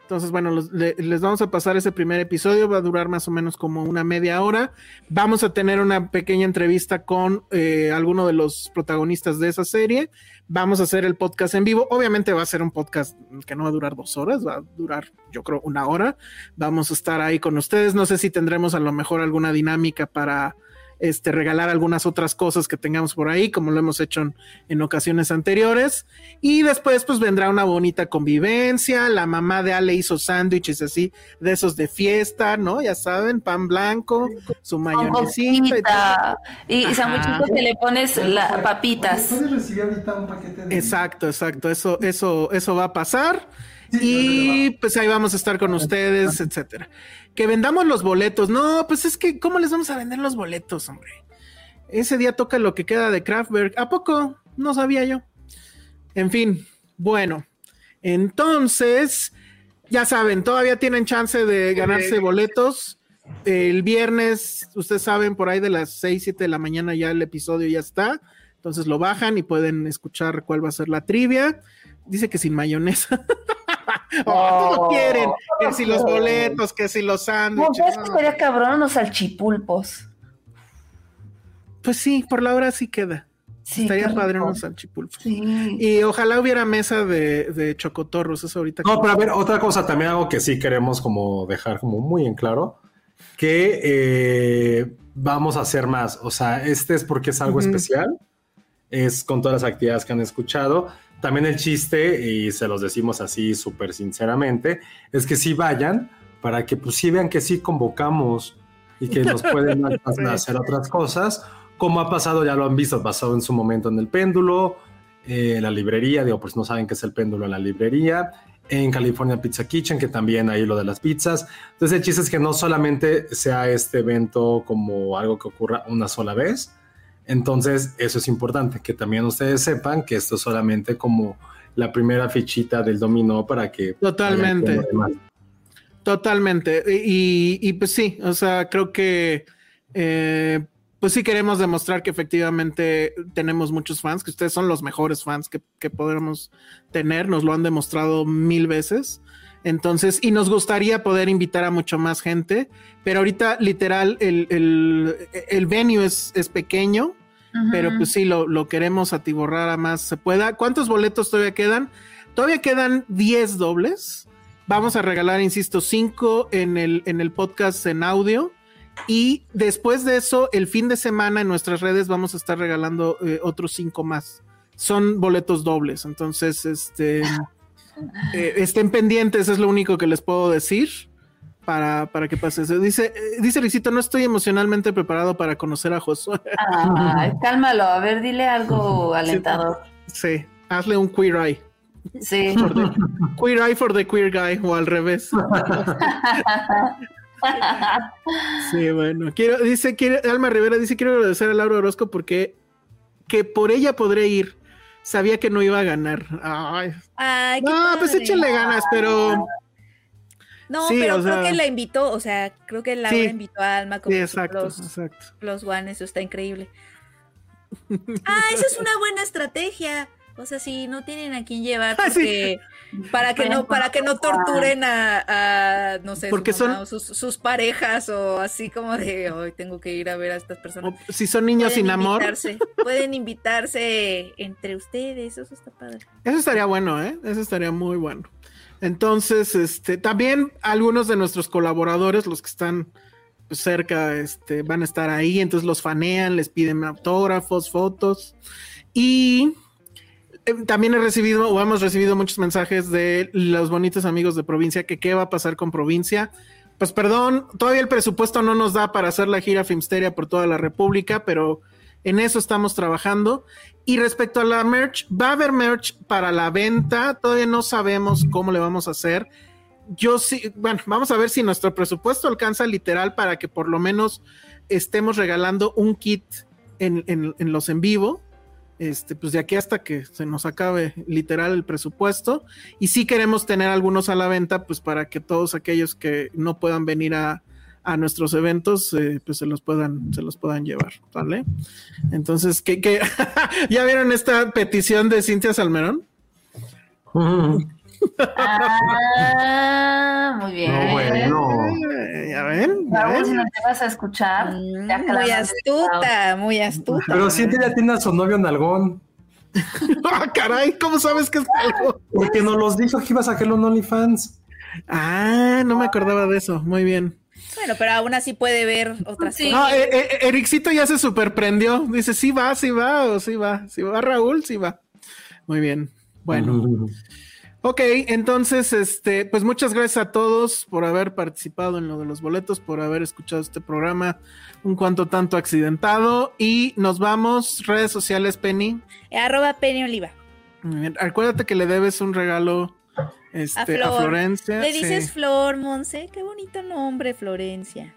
Entonces, bueno, los- le- les vamos a pasar ese primer episodio. Va a durar más o menos como una media hora. Vamos a tener una pequeña entrevista con eh, alguno de los protagonistas de esa serie. Vamos a hacer el podcast en vivo. Obviamente va a ser un podcast que no va a durar dos horas, va a durar, yo creo, una hora. Vamos a estar ahí con ustedes. No sé si tendremos a lo mejor alguna dinámica para este, regalar algunas otras cosas que tengamos por ahí, como lo hemos hecho en, en ocasiones anteriores. Y después, pues vendrá una bonita convivencia. La mamá de Ale hizo sándwiches así, de esos de fiesta, ¿no? Ya saben, pan blanco, su mayonesita y. Y, sandwichitos que le pones la, papitas. ¿Puedes recibir ahorita un paquete de... Exacto, exacto. Eso, eso, eso va a pasar. Y pues ahí vamos a estar con ustedes, etcétera. Que vendamos los boletos. No, pues es que, ¿cómo les vamos a vender los boletos, hombre? Ese día toca lo que queda de Kraftwerk. ¿A poco? No sabía yo. En fin, bueno. Entonces, ya saben, todavía tienen chance de ganarse boletos. El viernes, ustedes saben, por ahí de las 6, 7 de la mañana ya el episodio ya está. Entonces lo bajan y pueden escuchar cuál va a ser la trivia. Dice que sin mayonesa. oh, todo quieren. Que si los boletos, que si los sándwiches. ¿sabes qué no. estaría cabrón? Los salchipulpos. Pues sí, por la hora sí queda. Sí, Estaría padre unos salchipulpos. Sí. Y ojalá hubiera mesa de, de chocotorros, eso ahorita. No, pero a ver, otra cosa también algo que sí queremos como dejar como muy en claro, que eh, vamos a hacer más. O sea, este es porque es algo especial, es con todas las actividades que han escuchado. También el chiste, y se los decimos así súper sinceramente, es que sí vayan para que pues sí vean que sí convocamos y que nos pueden Sí. hacer otras cosas, como ha pasado, ya lo han visto, pasado en su momento en el péndulo, eh, en la librería, digo, pues no saben qué es el péndulo en la librería, en California Pizza Kitchen, que también hay lo de las pizzas. Entonces el chiste es que no solamente sea este evento como algo que ocurra una sola vez, entonces eso es importante, que también ustedes sepan que esto es solamente como la primera fichita del dominó para que... Totalmente. Totalmente. Y, y, pues sí, o sea, creo que eh, pues sí queremos demostrar que efectivamente tenemos muchos fans, que ustedes son los mejores fans que, que podemos tener, nos lo han demostrado mil veces. Entonces, y nos gustaría poder invitar a mucho más gente, pero ahorita literal el, el, el venue es, es pequeño, pero pues sí, lo, lo queremos atiborrar a más se pueda. ¿Cuántos boletos todavía quedan? Todavía quedan 10 dobles Vamos a regalar, insisto, cinco en el, en el podcast en audio. Y después de eso, el fin de semana en nuestras redes vamos a estar regalando eh, otros cinco más. Son boletos dobles. Entonces, este eh, estén pendientes, es lo único que les puedo decir para, para que pase eso. Dice, eh, dice Luisito, no estoy emocionalmente preparado para conocer a Josué. Cálmalo, a ver, dile algo alentador. Sí, hazle un queer eye. Sí. For the- queer eye for the queer guy o al revés. Sí, bueno. Quiero, dice, quiere, Alma Rivera dice, quiero agradecer a Laura Orozco porque que por ella podré ir. Sabía que no iba a ganar. Ay. Ay, qué No, pues échale ganas, pero No, Sí, pero creo sea- que la invitó, o sea, creo que Laura Sí. invitó a Alma como sí, exacto, los, exacto. los One, eso está increíble. Ah, esa es una buena estrategia. O sea, si no tienen a quién llevar, Ah, porque para que no, para que no torturen a, a, no sé, Porque su mamá son- o sus, sus parejas o así como de hoy tengo que ir a ver a estas personas. O si son niños Pueden sin amor, pueden invitarse entre ustedes, eso está padre. eso estaría bueno, ¿eh? Eso estaría muy bueno. Entonces, este, también algunos de nuestros colaboradores, los que están pues, cerca, este, van a estar ahí, entonces los fanean, les piden autógrafos, fotos. Y también he recibido o hemos recibido muchos mensajes de los bonitos amigos de provincia que qué va a pasar con provincia. Pues perdón, todavía el presupuesto no nos da para hacer la gira Filmsteria por toda la República, pero en eso estamos trabajando. Y respecto a la merch, va a haber merch para la venta, todavía no sabemos cómo le vamos a hacer. Yo sí, bueno, vamos a ver si nuestro presupuesto alcanza literal para que por lo menos estemos regalando un kit en los en vivo. Este, pues de aquí hasta que se nos acabe literal el presupuesto. Y sí queremos tener algunos a la venta, pues para que todos aquellos que no puedan venir a, a nuestros eventos, eh, pues se los puedan, se los puedan llevar, ¿vale? Entonces, ¿qué, ya vieron esta petición de Cintia Salmerón? Ah, muy bien. No, bueno. Si no te vas a escuchar, Mm, muy astuta, muy astuta. Pero siente ya tiene a su novio Nalgón. ah, caray, ¿cómo sabes que es algo? Porque nos los dijo que iba a sacarlo en OnlyFans. Ah, no me acordaba de eso. Muy bien. Bueno, pero aún así puede ver otras Sí. cosas. No, eh, eh, Ericito ya se superprendió. Dice, sí va, sí va, o sí va. Sí va Raúl, sí va. Muy bien. Bueno. Ok, entonces, este, pues muchas gracias a todos por haber participado en lo de los boletos, por haber escuchado este programa un cuanto tanto accidentado. Y nos vamos, redes sociales, Penny. Arroba Penny Oliva. Acuérdate que le debes un regalo este, a, Flor. Florencia. Le dices Sí. Flor, Monse. Qué bonito nombre, Florencia.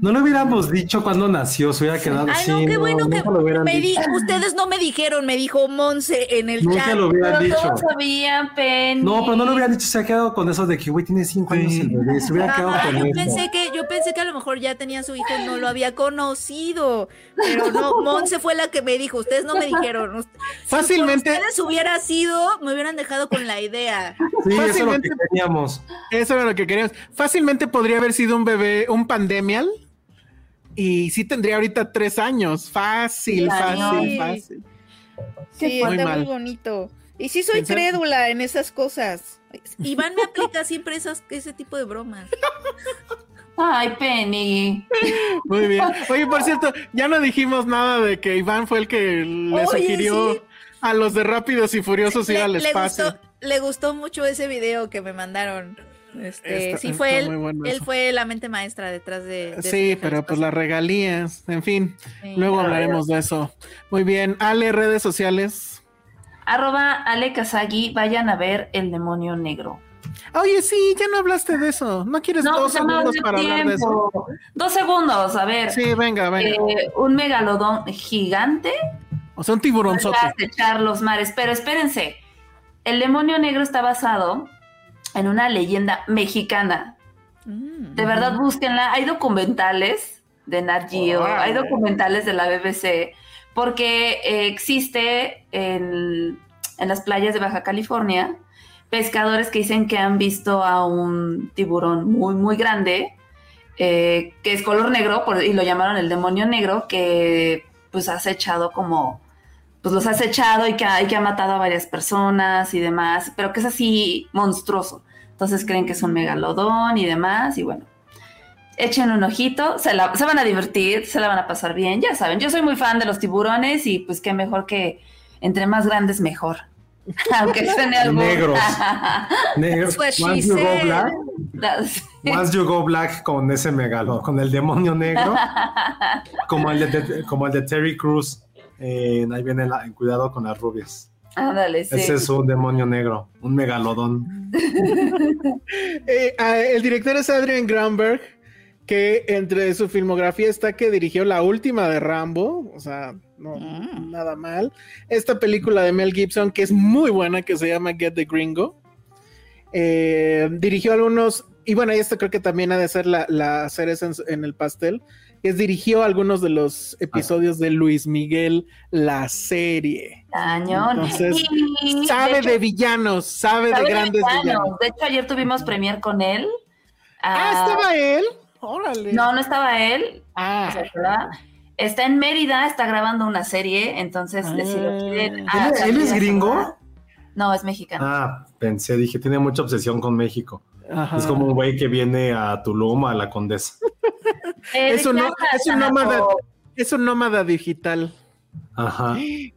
No lo hubiéramos dicho cuando nació, se hubiera quedado Ay, así. no, qué bueno que lo me di- ustedes no me dijeron, me dijo Monse en el Nunca chat. lo hubieran Pero dicho. todos sabían, Penny. No, pero no lo hubieran dicho, se ha quedado con eso de que, güey, tiene cinco años el bebé, se hubiera quedado Ah, con yo eso. pensé que yo pensé que a lo mejor ya tenía su hijo y no lo había conocido, pero no, Monse fue la que me dijo, ustedes no me dijeron. Ust- Si Fácilmente- ustedes hubiera sido, me hubieran dejado con la idea. Sí, eso es lo que Fácilmente- teníamos. Eso era lo que queríamos. Fácilmente podría haber sido un bebé, un Y sí tendría ahorita tres años. Fácil, Claro. fácil, Sí. fácil. Sí, Muy está mal. muy bonito. Y sí soy crédula en esas cosas. Iván me aplica siempre esas, ese tipo de bromas. Ay, Penny. Muy bien. Oye, por cierto, ya no dijimos nada de que Iván fue el que le Oye, sugirió sí. a los de Rápidos y Furiosos ir Le, al le espacio. gustó, le gustó mucho ese video que me mandaron. Este, Está- sí fue él, él fue la mente maestra detrás de, de Sí, pero pues las regalías, en fin, Sí. luego hablaremos de eso. Muy bien, Ale, redes sociales. Arroba Ale Kazagi, vayan a ver El Demonio Negro. Oye, sí, ya no hablaste de eso. ¿No quieres No, dos segundos para hablar de eso? tiempo. Dos segundos, a ver. Sí, venga, venga. Eh, un megalodón gigante O sea, un tiburonzote. a acechar los mares. Pero espérense, el demonio negro está basado en una leyenda mexicana. Mm. De verdad, búsquenla. Hay documentales de Nat Geo, hay documentales de la BBC, porque eh, existe en, en las playas de Baja California pescadores que dicen que han visto a un tiburón muy, muy grande, eh, que es color negro, por- y lo llamaron el demonio negro, que pues ha acechado como, pues los ha acechado y que ha, y que ha matado a varias personas y demás, pero que es así monstruoso. Entonces creen que es un megalodón y demás. Y bueno, echen un ojito, se, la- se van a divertir, se la van a pasar bien. Ya saben, yo soy muy fan de los tiburones y pues qué mejor que entre más grandes mejor. Aunque suene algo. Negros. Negros. That's what Once she you go said. black, Las- once you go black con ese megalo, con el demonio negro, como el de, como el de Terry Cruz. ahí viene la, cuidado con las rubias. Ándale, sí. Ese es un demonio negro, un megalodón. Eh, ah, el director es Adrian Granberg, que entre su filmografía está que dirigió la última de Rambo, o sea, no, Mm. nada mal. Esta película de Mel Gibson, que es muy buena, que se llama Get the Gringo. Eh, dirigió algunos, y bueno, y esto creo que también ha de ser la, la cereza en, en el pastel, es dirigió algunos de los episodios de Luis Miguel, la serie. Cañón. Entonces, Y, Sabe hecho, de villanos, sabe, sabe de de grandes villanos. villanos. De hecho, ayer tuvimos premier con él. Ah, Ah, estaba él. Órale. No, no estaba él. Ah. o sea, ¿verdad? Está en Mérida, está grabando una serie, entonces si lo quieren. Ah. ah, ¿Él- es gringo? No, es mexicano. Ah, pensé, dije, tiene mucha obsesión con México. Ajá. Es como un güey que viene a Tulum, a la Condesa. Eh, es un ¿de qué no- habla, es un nómada. Es un nómada digital. Ajá. Ay,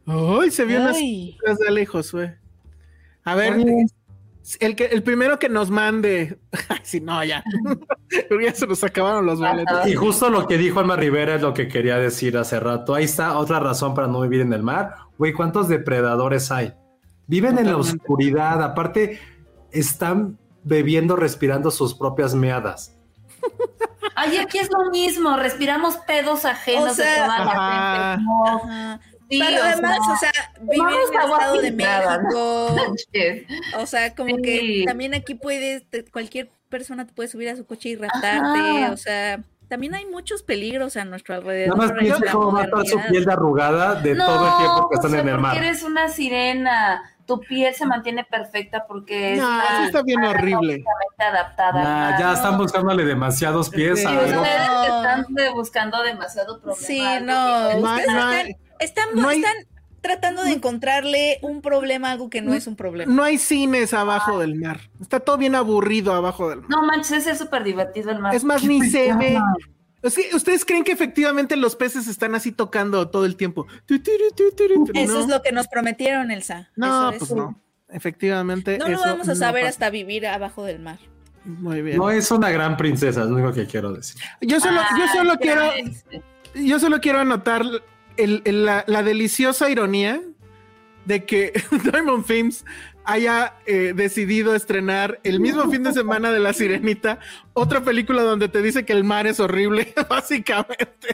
se vio unas películas de Ale Josué. A ver, Oye. el que el primero que nos mande. Sí, no, ya. Ya se nos acabaron los boletos. Y justo lo que dijo Alma Rivera es lo que quería decir hace rato. Ahí está otra razón para no vivir en el mar. Güey, ¿cuántos depredadores hay? Viven en la oscuridad. Aparte, están bebiendo, respirando sus propias meadas. Ay, aquí es lo mismo, respiramos pedos ajenos O sea, de toda la gente. No, Ajá. sí, Pero o además, sea, o sea, vivir en el Estado de. México. O sea, como Sí. que también aquí puedes, te- cualquier persona te puede subir a su coche y raptarte. Ajá. O sea, también hay muchos peligros a nuestro alrededor. Nada más en piensa cómo va a estar su piel de arrugada de todo el tiempo que están en el mar. eres una sirena. Tu piel se mantiene perfecta porque No, está eso está bien horrible. adaptada. Nah, ya ¿no? están buscándole demasiados pies Sí, a ustedes No. están buscando demasiado problema. Sí, no. están, están, no hay- están tratando de encontrarle un problema a algo que no es un problema. No hay cines abajo del mar. Está todo bien aburrido abajo del mar. No manches, es súper divertido el mar. Es más, ¿Qué ni se ve. llama? Es que, ¿Ustedes creen que efectivamente los peces están así tocando todo el tiempo? Eso no, es lo que nos prometieron, Elsa. no Eso pues es- no. Efectivamente. No lo vamos a no saber pasa. hasta vivir abajo del mar. Muy bien. No es una gran princesa, es lo único que quiero decir. Yo solo, yo solo qué quiero, yo solo quiero anotar el- el- la, la deliciosa ironía de que Diamond Films haya eh, decidido estrenar el mismo fin de semana de La Sirenita otra película donde te dice que el mar es horrible, básicamente.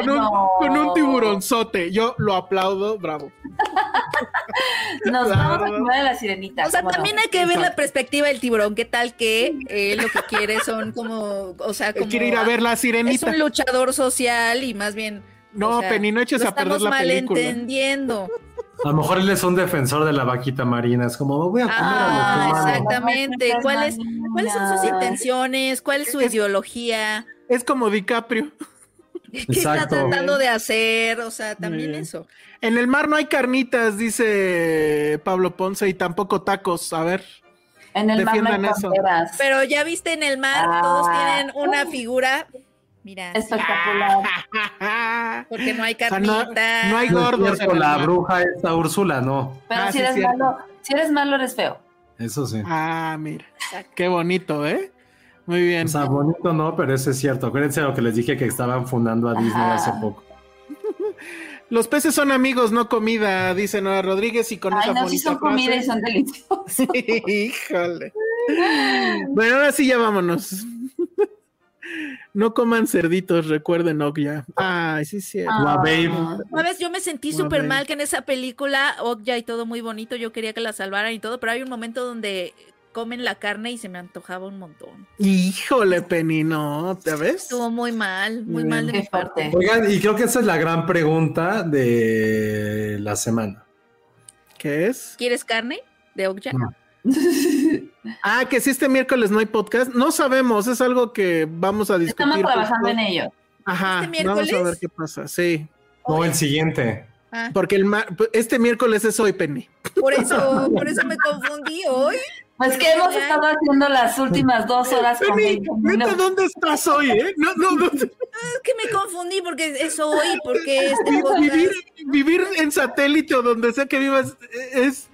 Con, un, no. con un tiburonzote. Yo lo aplaudo, bravo. Nos vamos a comer a la sirenita. O sea, también hay que ver la perspectiva del tiburón. ¿Qué tal que eh, lo que quiere son como, o sea, como Quiere ir a ver La es Sirenita. un luchador social y más bien. No, o sea, Penny, no eches lo a perder estamos la película. malentendiendo. A lo mejor él es un defensor de la vaquita marina. Es como, voy a comer Ah, a los humanos. exactamente. ¿Cuáles. ¿Cuáles son sus intenciones? ¿Cuál es su Es- ideología? Es como DiCaprio. ¿Qué está tratando de hacer? O sea, también eso. En el mar no hay carnitas, dice Pablo Ponce, y tampoco tacos. A ver. En el mar no hay eso. Pero ya viste en el mar, Ah. todos tienen una figura. Mira, Espectacular. porque no hay O sea, no, carnita. no hay No gordos. el la bruja esta Úrsula, no. Pero Ah, si sí, eres malo, si eres malo, eres feo. Eso sí. Ah, mira. Exacto. Qué bonito, ¿eh? Muy bien. O sea, bonito no, pero eso es cierto. Acuérdense lo que les dije que estaban fundando a Disney Ajá. hace poco. Los peces son amigos, no comida, dice Nora Rodríguez, y con Ay, esa no, sí son comida y son deliciosos. Híjole. Bueno, ahora sí ya vámonos. No coman cerditos, recuerden Okja. Ay, sí, sí. Ah. ¿Sabes? Yo me sentí súper mal que en esa película, Okja y todo muy bonito, yo quería que la salvaran y todo, pero hay un momento donde comen la carne y se me antojaba un montón. Híjole, Penny, no, ¿te ves? Estuvo muy mal, muy mal de mi parte. Oigan, y creo que esa es la gran pregunta de la semana. ¿Qué es? ¿Quieres carne de Okja? No. Ah, que si este miércoles no hay podcast, no sabemos, es algo que vamos a discutir. Estamos trabajando justo. en ello. Ajá, ¿Este vamos a miércoles? ver qué pasa, sí. No, el siguiente. Ah, Porque el este miércoles es hoy, Penny. por eso, por eso me confundí hoy. Pues que hemos estado haciendo las últimas dos horas con Penny, neta, ¿dónde estás hoy, eh? No, no, no. Es que me confundí porque es hoy, porque este podcast- Vivir, vivir en satélite o donde sea que vivas es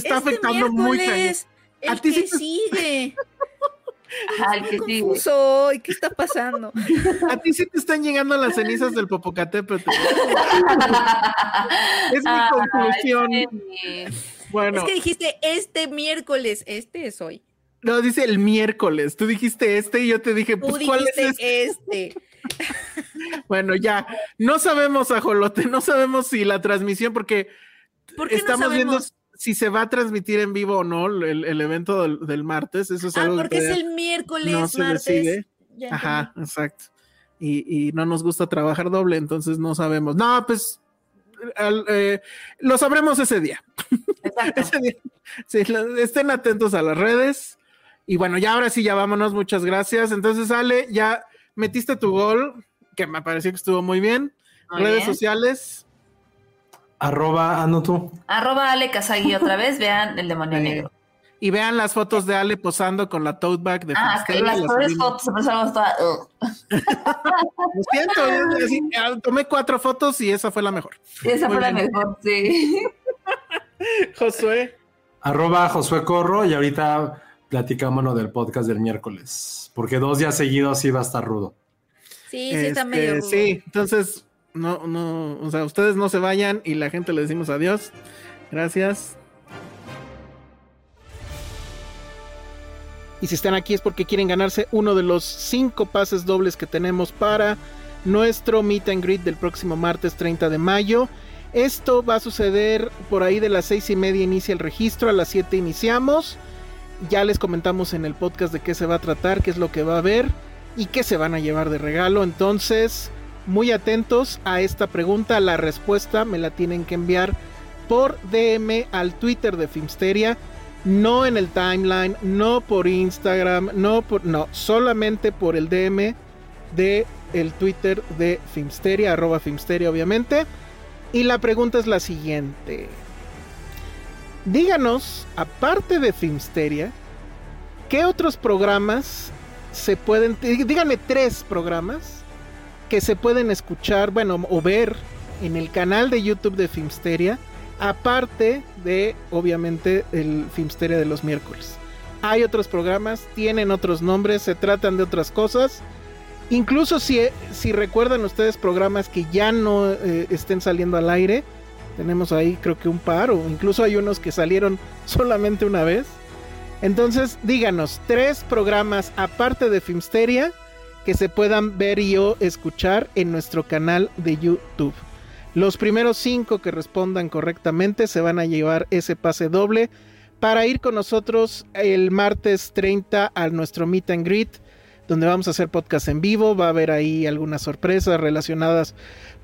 te está este afectando muy cañón. miércoles, ¿A El sí te- sigue. Sigue. Confuso hoy, ¿qué está pasando? A ti sí te están llegando las cenizas del Popocatépetl. Es mi Ay, conclusión. Penny. Bueno, Es que dijiste este miércoles, este es hoy. no dice el miércoles. Tú dijiste este y yo te dije, Tú pues, ¿cuál es este? este. Bueno, ya. No sabemos, Ajolote, no sabemos si la transmisión, porque ¿Por qué estamos no viendo? Si se va a transmitir en vivo o no el, el evento del, del martes. Eso es Ah, algo que porque es todavía el miércoles, no se martes. decide. Ya Ajá, exacto. Y, y no nos gusta trabajar doble, entonces no sabemos. No, pues al- eh, lo sabremos ese día. Exacto. Ese día. Sí, lo- estén atentos a las redes. Y bueno, ya ahora sí, ya vámonos. Muchas gracias. Entonces, Ale, ya metiste tu gol, que me pareció que estuvo muy bien. Muy redes bien. sociales. Arroba, ah, no tú. Arroba Ale Kazagi otra vez, vean el demonio negro. Y vean las fotos de Ale posando con la tote bag de Ah, es que las las peores fotos, empezamos toda. ugh. Lo siento, así, ah, tomé cuatro fotos y esa fue la mejor. Esa Muy fue la mejor, sí. Josué. Arroba Josué Corro y ahorita platicamos lo del podcast del miércoles. Porque dos días seguidos sí va a estar rudo. Sí, sí, está medio. Este, rudo. sí, entonces, no, no, o sea, ustedes no se vayan y la gente le decimos adiós. Gracias. Y si están aquí es porque quieren ganarse uno de los cinco pases dobles que tenemos para nuestro meet and greet del próximo martes 30 de mayo. Esto va a suceder por ahí de las seis y media inicia el registro, a las 7 iniciamos. Ya les comentamos en el podcast de qué se va a tratar, qué es lo que va a haber y qué se van a llevar de regalo. Entonces, muy atentos a esta pregunta. La respuesta me la tienen que enviar por DM al Twitter de Filmsteria. No en el timeline, no por Instagram, no por. No, solamente por el DM de el Twitter de Filmsteria, arroba Filmsteria, obviamente. Y la pregunta es la siguiente. Díganos, aparte de Filmsteria, ¿qué otros programas se pueden... Díganme tres programas que se pueden escuchar, bueno, o ver en el canal de YouTube de Filmsteria, aparte de, obviamente, el Filmsteria de los miércoles. Hay otros programas, tienen otros nombres, se tratan de otras cosas. Incluso si, si recuerdan ustedes programas que ya no eh, estén saliendo al aire, tenemos ahí creo que un par, o incluso hay unos que salieron solamente una vez. Entonces, díganos, tres programas aparte de Filmsteria que se puedan ver y o escuchar en nuestro canal de YouTube. Los primeros cinco que respondan correctamente se van a llevar ese pase doble para ir con nosotros el martes 30 a nuestro meet and greet, donde vamos a hacer podcast en vivo. Va a haber ahí algunas sorpresas relacionadas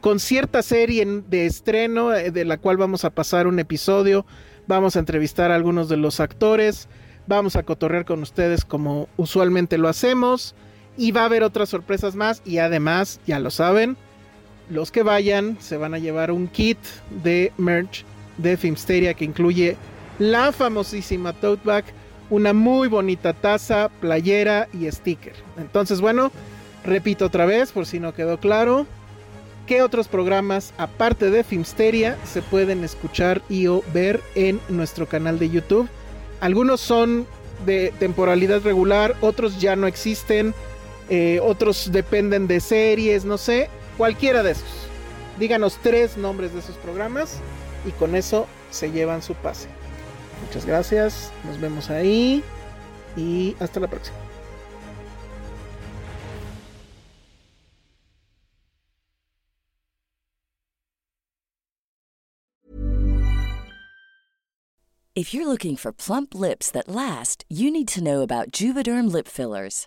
con cierta serie de estreno, eh, de la cual vamos a pasar un episodio. Vamos a entrevistar a algunos de los actores. Vamos a cotorrear con ustedes como usualmente lo hacemos. Y va a haber otras sorpresas más. Y además, ya lo saben, los que vayan se van a llevar un kit de merch de Filmsteria que incluye la famosísima tote bag, una muy bonita taza, playera y sticker. Entonces, bueno, repito otra vez por si no quedó claro. ¿Qué otros programas, aparte de Filmsteria, se pueden escuchar y o ver en nuestro canal de YouTube? Algunos son de temporalidad regular, otros ya no existen, eh, otros dependen de series, no sé, cualquiera de esos. Díganos tres nombres de esos programas y con eso se llevan su pase. Muchas gracias, nos vemos ahí y hasta la próxima. If you're looking for plump lips that last, you need to know about Juvederm lip fillers.